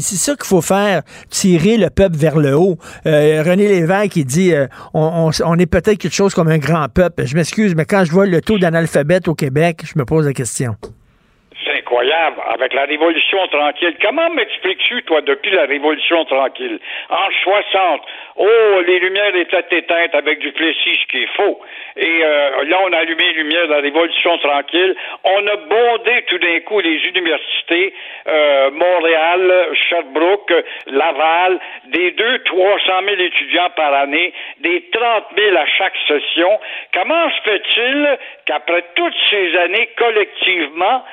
c'est ça qu'il faut faire, tirer le peuple vers le haut. Euh, René Lévesque, il dit euh, on, on, on est peut-être quelque chose comme un grand peuple. Je m'excuse, mais quand je vois le taux d'analphabète au Québec, je me pose la question avec la Révolution tranquille. Comment m'expliques-tu, toi, depuis la Révolution tranquille? En 60, oh, les lumières étaient éteintes avec du Plessis, ce qui est faux. Et euh, là, on a allumé les lumières de la Révolution tranquille. On a bondé tout d'un coup les universités, euh, Montréal, Sherbrooke, Laval, des deux, 300 000 étudiants par année, des 30 000 à chaque session. Comment se fait-il qu'après toutes ces années, collectivement,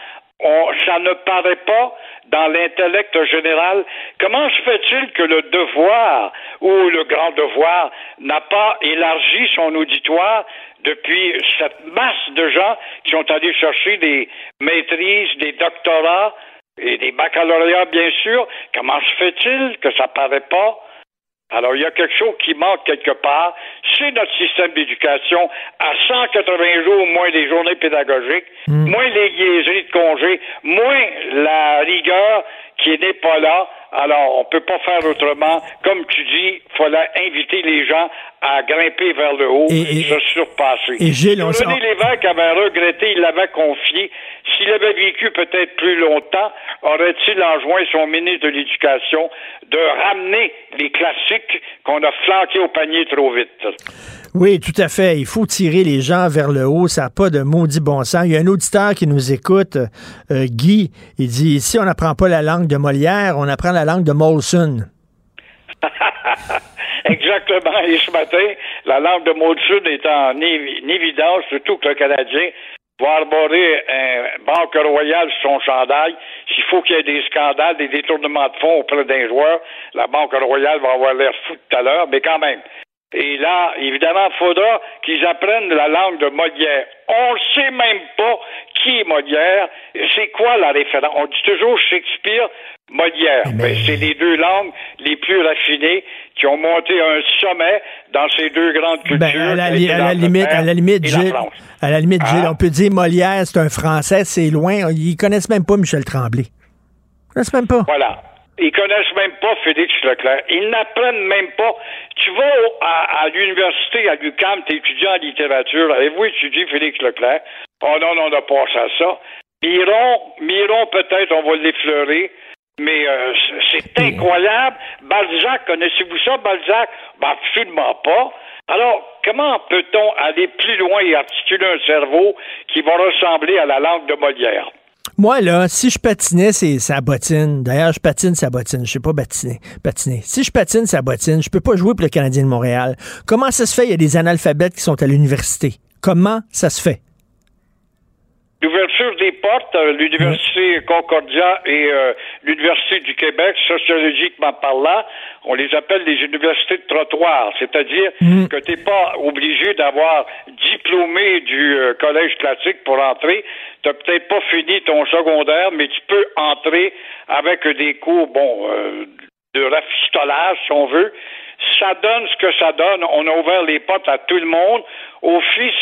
on, ça ne paraît pas dans l'intellect général. Comment se fait-il que le devoir ou le grand devoir n'a pas élargi son auditoire depuis cette masse de gens qui sont allés chercher des maîtrises, des doctorats et des baccalauréats, bien sûr? Comment se fait-il que ça paraît pas? Alors, il y a quelque chose qui manque quelque part. C'est notre système d'éducation à 180 jours moins des journées pédagogiques, moins les liaiseries de congés, moins la rigueur qui n'est pas là. Alors, on peut pas faire autrement. Comme tu dis, il fallait inviter les gens à grimper vers le haut, Et- et- se surpasser. et Gilles, on René Lévesque avait regretté, il l'avait confié. S'il avait vécu peut-être plus longtemps, aurait-il enjoint son ministre de l'Éducation de ramener les classiques qu'on a flanqués au panier trop vite? Oui, tout à fait. Il faut tirer les gens vers le haut. Ça n'a pas de maudit bon sens. Il y a un auditeur qui nous écoute, euh, Guy. Il dit si on n'apprend pas la langue de Molière, on apprend la langue de Molson. Exactement. Et ce matin, la langue de Molson est en évi- en évidence, surtout que le Canadien va arborer un Banque Royale sur son chandail. S'il faut qu'il y ait des scandales, des détournements de fonds auprès d'un joueur, la Banque Royale va avoir l'air fou tout à l'heure, mais quand même. Et là, évidemment, il faudra qu'ils apprennent la langue de Molière. On ne sait même pas qui est Molière c'est quoi la référence? On dit toujours Shakespeare, Molière. Ben, c'est les deux langues les plus raffinées qui ont monté à un sommet dans ces deux grandes cultures. Ben, à, la, à limite, à la limite, Gilles, à la limite, Gilles, Hein? on peut dire Molière, c'est un Français, c'est loin. Ils connaissent même pas Michel Tremblay. Ils connaissent même pas. Voilà. Ils connaissent même pas Félix Leclerc. Ils n'apprennent même pas. Tu vas à, à l'université, à l'UQAM, t'es étudiant en littérature. Avez-vous étudié Félix Leclerc? Oh non, non, on a passé à ça. Miron, Miron, peut-être, on va l'effleurer. Mais euh, c'est c'est incroyable. Balzac, connaissez-vous ça, Balzac? Ben, absolument pas. Alors, comment peut-on aller plus loin et articuler un cerveau qui va ressembler à la langue de Molière? Moi, là, si je patinais, c'est sa bottine. D'ailleurs, je patine sa bottine. Je sais pas patiner. patiner. Si je patine sa bottine, je peux pas jouer pour le Canadien de Montréal. Comment ça se fait? Il y a des analphabètes qui sont à l'université. Comment ça se fait? L'ouverture des portes, euh, l'Université Concordia et euh, l'Université du Québec, sociologiquement parlant, on les appelle les universités de trottoir, c'est-à-dire que tu n'es pas obligé d'avoir diplômé du euh, collège classique pour entrer. Tu n'as peut-être pas fini ton secondaire, mais tu peux entrer avec des cours, bon, euh, de rafistolage, si on veut. Ça donne ce que ça donne. On a ouvert les portes à tout le monde, au fils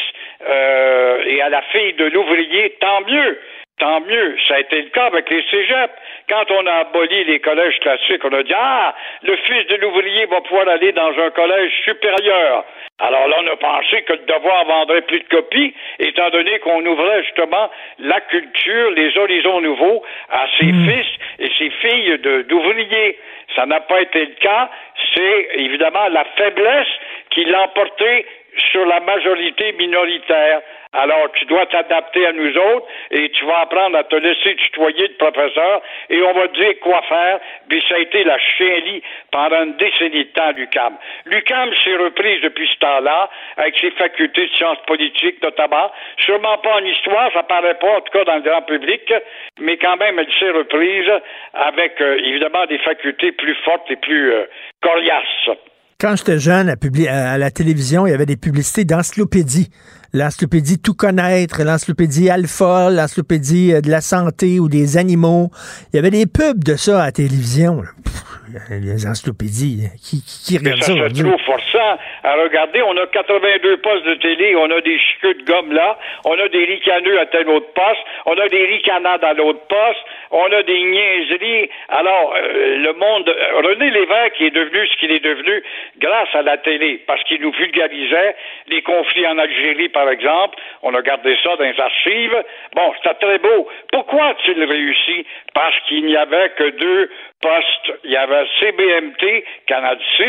euh, et à la fille de l'ouvrier, tant mieux. Tant mieux. Ça a été le cas avec les cégeps. Quand on a aboli les collèges classiques, on a dit Ah, le fils de l'ouvrier va pouvoir aller dans un collège supérieur. Alors là, on a pensé que le devoir vendrait plus de copies, étant donné qu'on ouvrait justement la culture, les horizons nouveaux à ses fils et ses filles d'ouvriers. Ça n'a pas été le cas. C'est évidemment la faiblesse qui l'a emporté sur la majorité minoritaire. Alors, tu dois t'adapter à nous autres et tu vas apprendre à te laisser tutoyer de professeur et on va te dire quoi faire. Puis ça a été la chienlit pendant une décennie de temps, l'UCAM. L'UCAM s'est reprise depuis ce temps-là avec ses facultés de sciences politiques notamment. Sûrement pas en histoire, ça paraît pas, en tout cas dans le grand public, mais quand même, elle s'est reprise avec euh, évidemment des facultés plus fortes et plus euh, coriaces. Quand j'étais jeune, à, publi- à la télévision, il y avait des publicités d'encyclopédie. L'encyclopédie Tout connaître, l'encyclopédie Alpha, l'encyclopédie euh, de la santé ou des animaux. Il y avait des pubs de ça à la télévision. là. Pff, les encyclopédies, qui, qui, qui Mais regarde ça trop forçant à regarder. On a 82 postes de télé, on a des chiqueux de gomme là, on a des ricaneux à tel autre poste, on a des ricanades à l'autre poste, on a des niaiseries. Alors, euh, le monde... euh, René Lévesque est devenu ce qu'il est devenu grâce à la télé, parce qu'il nous vulgarisait les conflits en Algérie, par exemple. On a gardé ça dans les archives. Bon, c'était très beau. Pourquoi a-t-il réussi? Parce qu'il n'y avait que deux postes. Il y avait CBMT, Canal 6,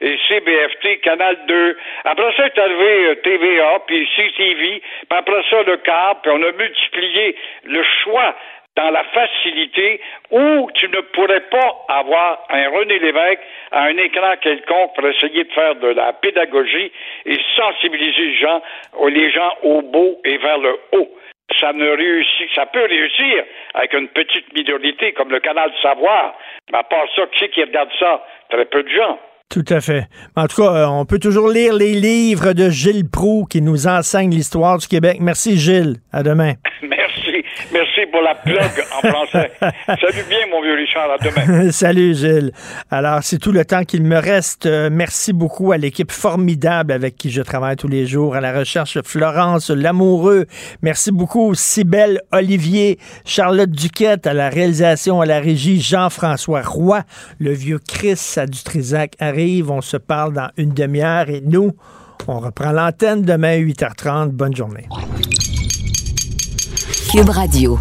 et CBFT, Canal 2. Après ça est arrivé euh, TVA, puis CTV, puis après ça le câble, puis on a multiplié le choix dans la facilité où tu ne pourrais pas avoir un René Lévesque à un écran quelconque pour essayer de faire de la pédagogie et sensibiliser les gens, les gens au beau et vers le haut. Ça ne réussit, ça peut réussir avec une petite minorité comme le canal de Savoir. Mais à part ça, qui c'est qui regarde ça? Très peu de gens. Tout à fait. En tout cas, euh, on peut toujours lire les livres de Gilles Proux qui nous enseignent l'histoire du Québec. Merci Gilles. À demain. Merci. Merci pour la plug en français. Salut bien, mon vieux Richard. À demain. Salut Gilles. Alors, c'est tout le temps qu'il me reste. Euh, merci beaucoup à l'équipe formidable avec qui je travaille tous les jours, à la recherche Florence Lamoureux. Merci beaucoup Cybelle Olivier, Charlotte Duquette à la réalisation, à la régie, Jean-François Roy, le vieux Chris à Dutrisac arrive. On se parle dans une demi-heure et nous, on reprend l'antenne demain 8h30. Bonne journée. Cube Radio.